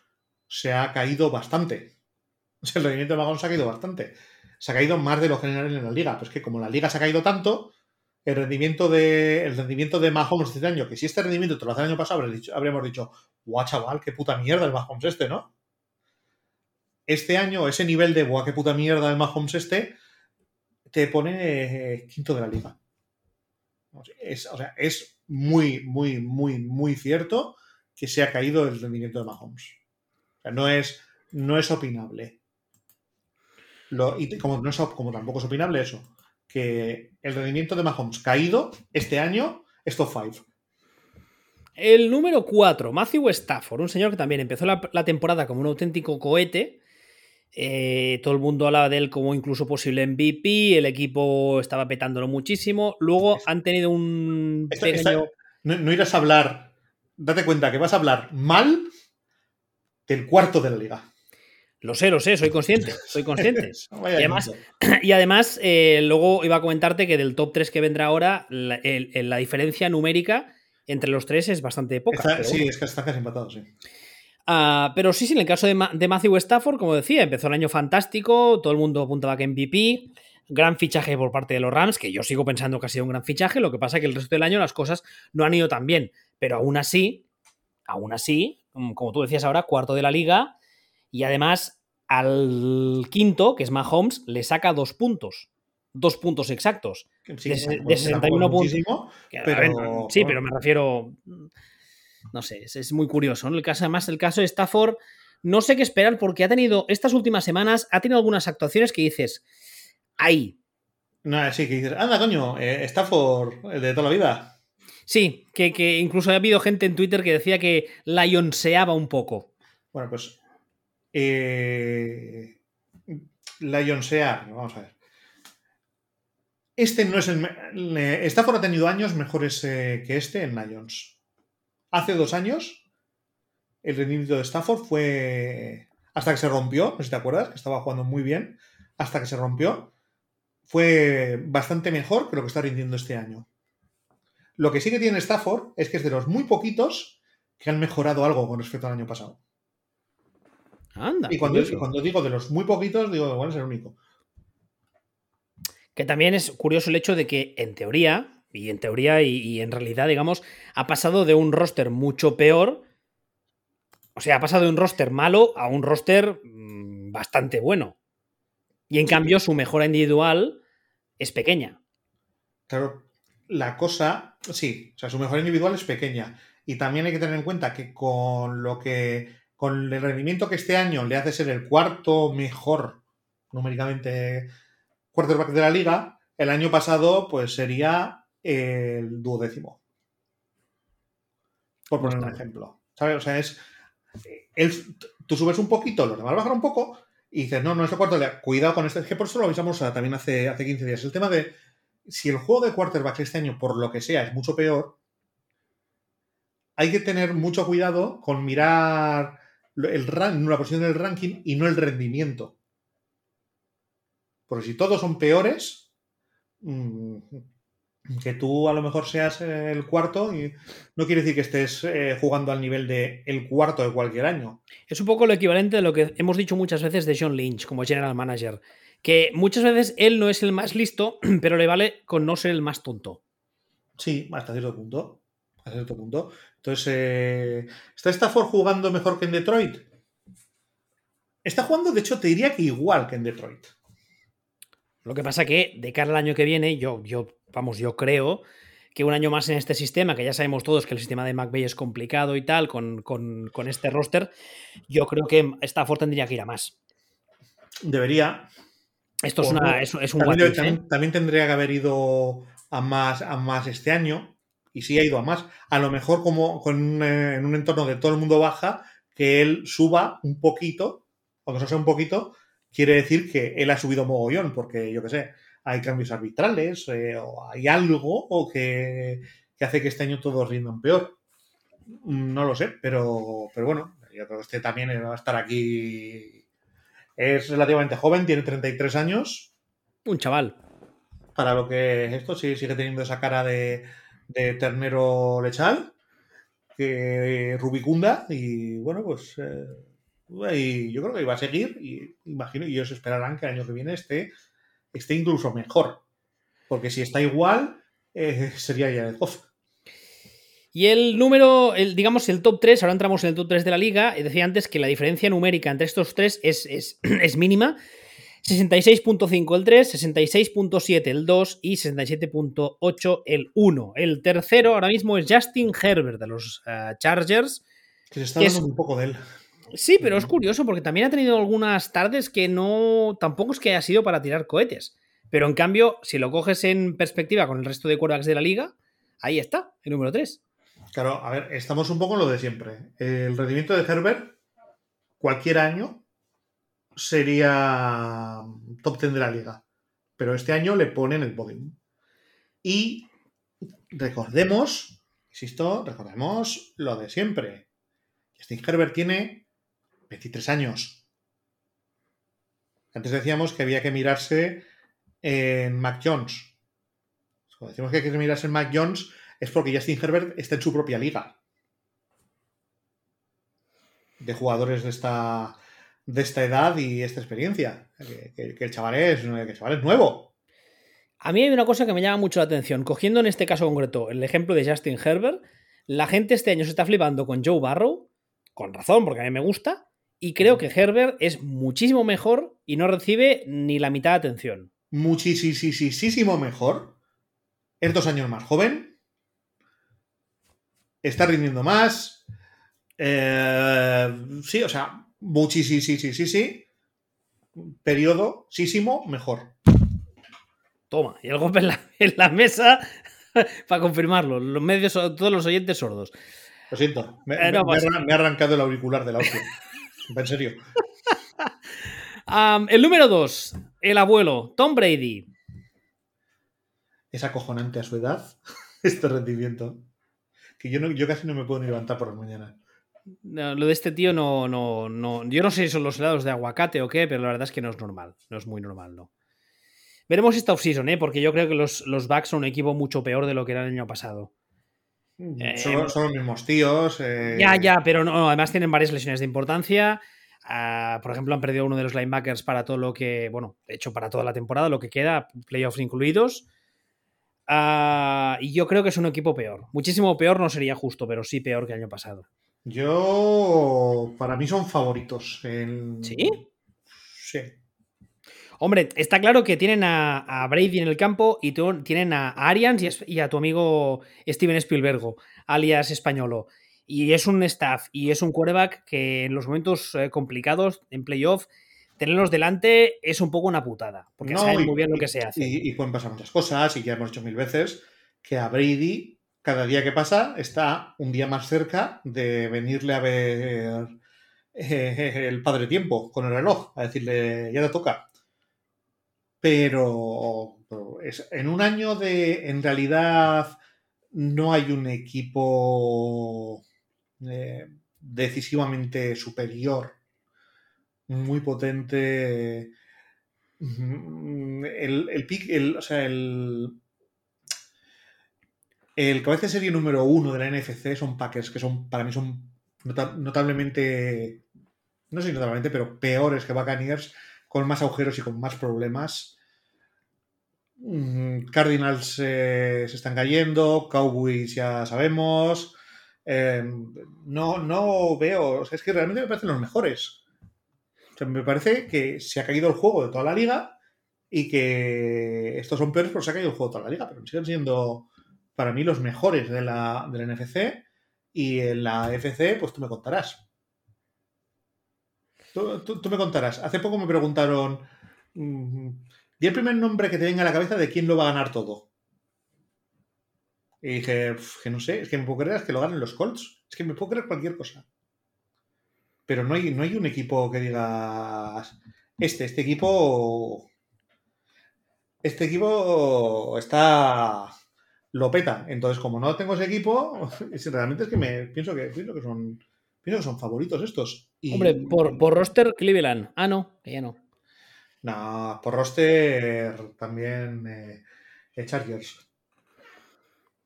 se ha caído bastante. O sea, el rendimiento de Mahomes se ha caído bastante. Se ha caído más de lo general en la liga. Pues que como la liga se ha caído tanto, el rendimiento de, el rendimiento de Mahomes este año, que si este rendimiento te lo hace el año pasado, habríamos dicho, guau, chaval, qué puta mierda el Mahomes este, ¿no? Este año, ese nivel de, guau, qué puta mierda el Mahomes este, te pone eh, quinto de la liga. Es, o sea, es muy, muy, muy, muy cierto que se ha caído el rendimiento de Mahomes no es, no es opinable. y como, no es, como tampoco es opinable eso, que el rendimiento de Mahomes caído este año es top 5. El número 4, Matthew Stafford, un señor que también empezó la, temporada como un auténtico cohete. Eh, todo el mundo hablaba de él como incluso posible MVP. El equipo estaba petándolo muchísimo. Luego han tenido un no irás a hablar. Date cuenta que vas a hablar mal del cuarto de la liga. Lo sé, lo sé, soy consciente, soy consciente. y además, eh, luego iba a comentarte que del top 3 que vendrá ahora, la, diferencia numérica entre los tres es bastante poca. sí, es que están casi empatados, sí. Ah, pero sí, sí, en el caso de, Matthew Stafford, como decía, empezó el año fantástico, todo el mundo apuntaba que MVP, gran fichaje por parte de los Rams, que yo sigo pensando que ha sido un gran fichaje, lo que pasa es que el resto del año las cosas no han ido tan bien, pero aún así, aún así, como tú decías ahora, cuarto de la liga, y además al quinto, que es Mahomes, le saca dos puntos. Dos puntos exactos. Sí, de, 61 puntos. sí, pero me refiero no sé, es, muy curioso. ¿no? El caso, además, el caso de Stafford, no sé qué esperar porque ha tenido, estas últimas semanas, ha tenido algunas actuaciones que dices, ahí. No, sí, que dices, anda, coño, eh, Stafford, el de toda la vida. Sí, que, incluso ha habido gente en Twitter que decía que Lionseaba un poco. Bueno, pues. Eh, Lionsear, vamos a ver. Este no es el. Stafford ha tenido años mejores eh, que este en Lions. Hace dos años, el rendimiento de Stafford fue. Hasta que se rompió, no sé si te acuerdas, que estaba jugando muy bien, hasta que se rompió, fue bastante mejor que lo que está rindiendo este año. Lo que sí que tiene Stafford es que es de los muy poquitos que han mejorado algo con respecto al año pasado. Anda, y cuando, cuando digo de los muy poquitos, digo, bueno, es el único. Que también es curioso el hecho de que, en teoría, y en teoría y, en realidad, digamos, ha pasado de un roster mucho peor. O sea, ha pasado de un roster malo a un roster mm, bastante bueno. Y en cambio, su mejora individual es pequeña. Claro, la cosa, sí, o sea, su mejora individual es pequeña. Y también hay que tener en cuenta que con lo que. con el rendimiento que este año le hace ser el cuarto mejor numéricamente quarterback de la liga, el año pasado, pues sería el duodécimo. Por poner un ejemplo. ¿Sabes? O sea, es. tú subes un poquito, los demás bajan un poco y dices, no, no es de cuarto Cuidado con este. Es que por eso lo avisamos también hace, hace 15 días. El tema de si el juego de quarterback este año, por lo que sea, es mucho peor, hay que tener mucho cuidado con mirar el la posición del ranking y no el rendimiento. Porque si todos son peores, mm, que tú a lo mejor seas el cuarto y no quiere decir que estés eh, jugando al nivel de el cuarto de cualquier año. Es un poco lo equivalente de lo que hemos dicho muchas veces de John Lynch como general manager, que muchas veces él no es el más listo, pero le vale con no ser el más tonto. Sí, hasta cierto punto. Hasta cierto punto. Entonces, eh, ¿está Stafford jugando mejor que en Detroit? Está jugando, de hecho, te diría que igual que en Detroit. Lo que pasa que de cara al año que viene, yo, yo vamos, yo creo que un año más en este sistema, que ya sabemos todos que el sistema de McVeigh es complicado y tal, con, este roster, yo creo que Stafford tendría que ir a más. Debería. Esto es, una, es, un también, ¿eh? también, tendría que haber ido a más, a más este año, y sí ha ido a más. A lo mejor como con, eh, en un entorno de todo el mundo baja, que él suba un poquito, aunque no sea un poquito, quiere decir que él ha subido mogollón, porque yo qué sé, hay cambios arbitrales eh, o hay algo o que, hace que este año todos rindan peor. No lo sé, pero, pero bueno, yo creo que este también va a estar aquí. Es relativamente joven, tiene 33 años. Un chaval. Para lo que esto sí sigue teniendo esa cara de, ternero lechal, que rubicunda, y bueno, pues eh, yo creo que va a seguir, y imagino, y ellos esperarán que el año que viene esté esté incluso mejor. Porque si está igual, eh, sería ya el Goff. Y el número, el, digamos, el top 3, ahora entramos en el top 3 de la liga. Decía antes que la diferencia numérica entre estos tres es, es, es mínima. 66.5 el 3, 66.7 el 2 y 67.8 el 1. El tercero ahora mismo es Justin Herbert de los eh, Chargers. Que se está hablando un poco de él. Sí, pero es curioso porque también ha tenido algunas tardes que no. tampoco es que haya sido para tirar cohetes. Pero en cambio, si lo coges en perspectiva con el resto de quarterbacks de la liga, ahí está, el número 3. Claro, a ver, estamos un poco en lo de siempre. El rendimiento de Herbert, cualquier año, sería top 10 de la liga. Pero este año le ponen el podium. Y recordemos, insisto, recordemos lo de siempre. Justin Herbert tiene 23 años. Antes decíamos que había que mirarse en Mac Jones. Cuando decimos que hay que mirarse en Mac Jones, es porque Justin Herbert está en su propia liga de jugadores de esta, de esta edad y esta experiencia. Que, el, chaval es, que chaval es nuevo. A mí hay una cosa que me llama mucho la atención. Cogiendo en este caso concreto el ejemplo de Justin Herbert, la gente este año se está flipando con Joe Barrow, con razón, porque a mí me gusta, y creo que Herbert es muchísimo mejor y no recibe ni la mitad de atención. Muchísimo mejor. Es dos años más joven. Está rindiendo más. Eh, sí, o sea, muchísimo, sí, sí, sí, sí. Periodo, sísimo, mejor. Toma, y el golpe en la, mesa para confirmarlo. Los medios, todos los oyentes sordos. Lo siento, me, eh, ha arrancado el auricular de la En serio. el número 2, el abuelo, Tom Brady. Es acojonante a su edad este rendimiento. Que yo, no, yo casi no me puedo ni levantar por la mañana. lo de este tío no, no, no. Yo no sé si son los helados de aguacate o qué, pero la verdad es que no es normal. No es muy normal, ¿no? Veremos esta offseason, ¿eh? porque yo creo que los, los Bucks son un equipo mucho peor de lo que era el año pasado. Mm, eh, son, los mismos tíos. Eh. Ya, ya, pero no, además tienen varias lesiones de importancia. Ah, por ejemplo, han perdido uno de los linebackers para todo lo que, bueno, de hecho, para toda la temporada, lo que queda, playoffs incluidos. Ah, y yo creo que es un equipo peor. Muchísimo peor no sería justo, pero sí peor que el año pasado. Yo, para mí son favoritos. ¿Sí? Sí. Hombre, está claro que tienen a, Brady en el campo y tienen a Arians y, a tu amigo Steven Spielberg, alias Españolo. Y es un staff y es un quarterback que en los momentos eh, complicados, en playoff, tenerlos delante es un poco una putada, porque saben muy bien lo que se hace. Y, pueden pasar muchas cosas, y ya hemos dicho mil veces que a Brady, cada día que pasa, está un día más cerca de venirle a ver eh, el padre tiempo con el reloj, a decirle, ya te toca pero, en un año de, en realidad, no hay un equipo eh, decisivamente superior, muy potente. Mm, el, el, o sea, el, el cabeza de serie número uno de la NFC son Packers, que son, para mí son notablemente, no sé notablemente, pero peores que Buccaneers, con más agujeros y con más problemas. Mm, Cardinals eh, se están cayendo, Cowboys ya sabemos. Em, no, no veo, es que realmente me parecen los mejores. Me parece que se ha caído el juego de toda la liga y que estos son peores porque se ha caído el juego de toda la liga, pero siguen siendo para mí los mejores de la, NFC y en la FC, pues tú me contarás. Tú, me contarás. Hace poco me preguntaron, mm, Di el primer nombre que te venga a la cabeza de quién lo va a ganar todo. Y dije, que no sé, es que me puedo creer que lo ganen los Colts. Es que me puedo creer cualquier cosa. Pero no hay, no hay un equipo que diga. Este, este equipo. Este equipo está. Lo peta. Entonces, como no tengo ese equipo, realmente es que me pienso que, pienso que son. Pienso que son favoritos estos. Hombre, por, por roster Cleveland. Ah, no, que ya no. No, por roster también eh, Chargers.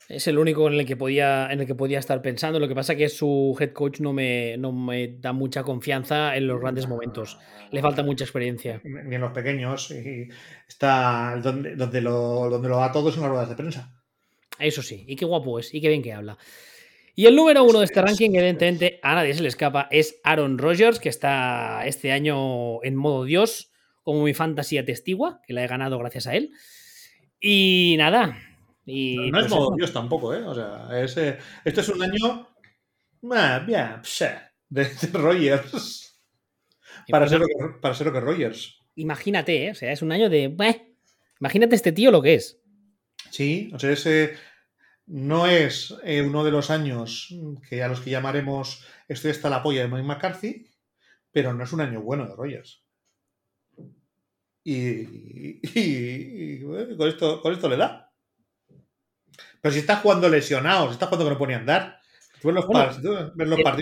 Es el único en el que podía, en el que podía estar pensando. Lo que pasa es que su head coach no me, no me da mucha confianza en los grandes momentos. Le falta mucha experiencia. Ni en los pequeños. Y está donde, donde, lo, donde lo da todo en las ruedas de prensa. Eso sí, y qué guapo es, y qué bien que habla. Y el número uno de este ranking, evidentemente, a nadie se le escapa, es Aaron Rodgers, que está este año en modo Dios como mi fantasía testigua, que la he ganado gracias a él. Y nada. Y no, es pues modo Dios tampoco, ¿eh? O sea, eh, este es un año. Ah, bien, de, de Rogers. Para ser, para ser lo que Rogers. Imagínate, ¿eh? O sea, es un año de. imagínate este tío lo que es. Sí, o sea, ese no es eh, uno de los años que a los que llamaremos estoy hasta la polla de Mike McCarthy, pero no es un año bueno de Rogers. Y, con, esto, con esto le da. Pero si está jugando lesionado, si está jugando que no pone a andar. Tú ves los, partidos,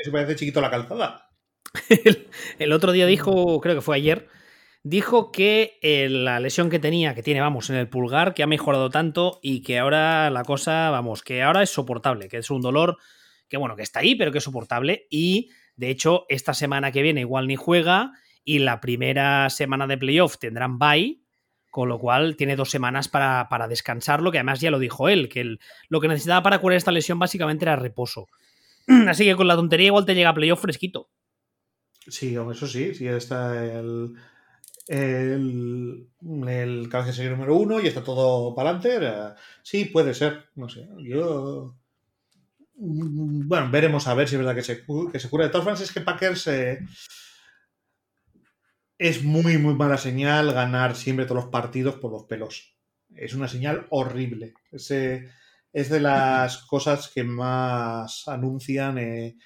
y parece chiquito la calzada. El, otro día dijo, creo que fue ayer, dijo que eh, la lesión que tenía, que tiene, vamos, en el pulgar, que ha mejorado tanto y que ahora la cosa, vamos, que ahora es soportable, que es un dolor que, bueno, que está ahí, pero que es soportable. Y, de hecho, esta semana que viene igual ni juega y la primera semana de playoff tendrán bye, con lo cual tiene dos semanas para, para descansarlo, que además ya lo dijo él, que lo que necesitaba para curar esta lesión básicamente era reposo. Así que con la tontería igual te llega a playoff fresquito. Sí, eso sí, sí está el, el, el cabeza número uno y está todo para adelante. Sí, puede ser, no sé. Yo. Bueno, veremos a ver si es verdad que se, que se cura. De todas formas, es que Packers eh, es muy, muy mala señal ganar siempre todos los partidos por los pelos. Es una señal horrible. Ese, es de las cosas que más anuncian eh,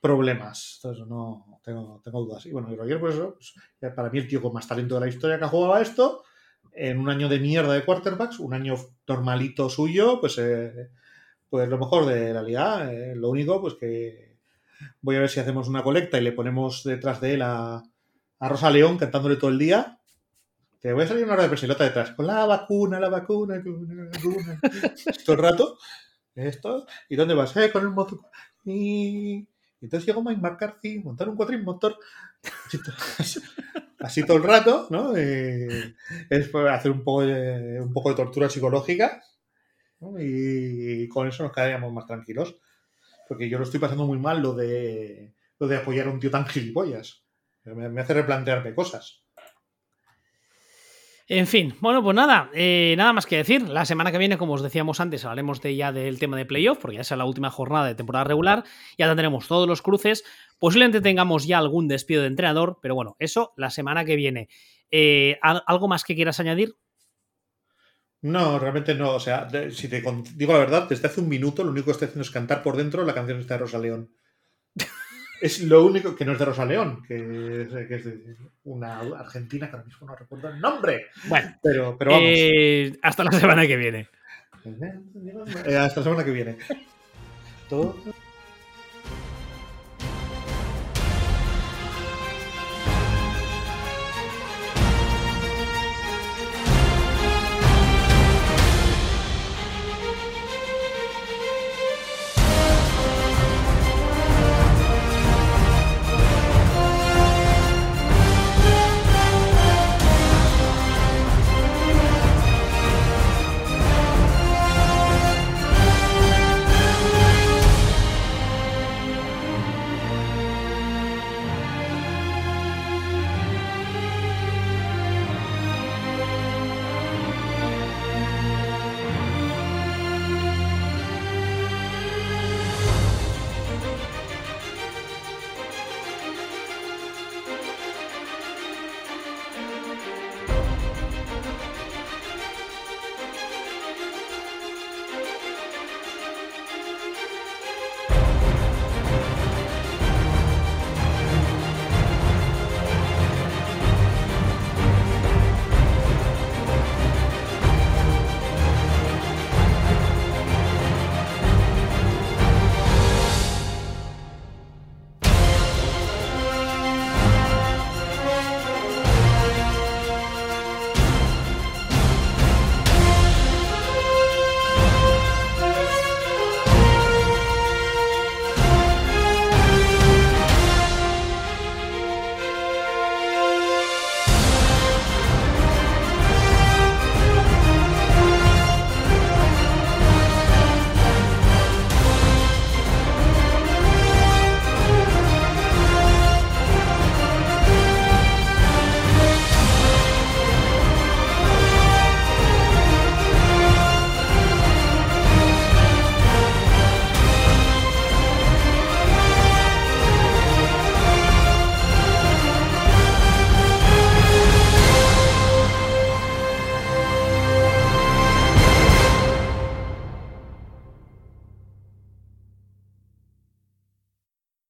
problemas. Entonces, no tengo, dudas. Y bueno, y pues pues, para mí el tío con más talento de la historia que ha jugado a esto, en un año de mierda de quarterbacks, un año normalito suyo, pues, eh, pues lo mejor de la liga. Eh, lo único, pues que voy a ver si hacemos una colecta y le ponemos detrás de él a, a Rosa León cantándole todo el día. Te voy a salir una hora de persilota detrás, con la vacuna, la vacuna, la vacuna. todo el rato. Esto. ¿Y dónde vas? Eh, con el mozo. Y entonces llegó Mike McCarthy, montar un motor así, todo el rato, ¿no? Eh, es hacer un poco, de, un poco de tortura psicológica y, con eso nos quedaríamos más tranquilos. Porque yo lo estoy pasando muy mal lo de, lo de apoyar a un tío tan gilipollas. Me hace replantearme cosas. En fin, bueno, pues nada, eh, nada más que decir. La semana que viene, como os decíamos antes, hablaremos de ya del tema de playoff, porque ya es la última jornada de temporada regular. Ya tendremos todos los cruces. Posiblemente tengamos ya algún despido de entrenador, pero bueno, eso la semana que viene. Eh, ¿Algo más que quieras añadir? No, realmente no. O sea, si te digo la verdad, desde hace un minuto lo único que estoy haciendo es cantar por dentro la canción de Rosa León. Es lo único que no es de Rosa León, que es, de una argentina que ahora mismo no recuerdo el nombre. Bueno, pero, pero vamos. Eh, hasta la semana que viene. Eh, hasta la semana que viene. Todo.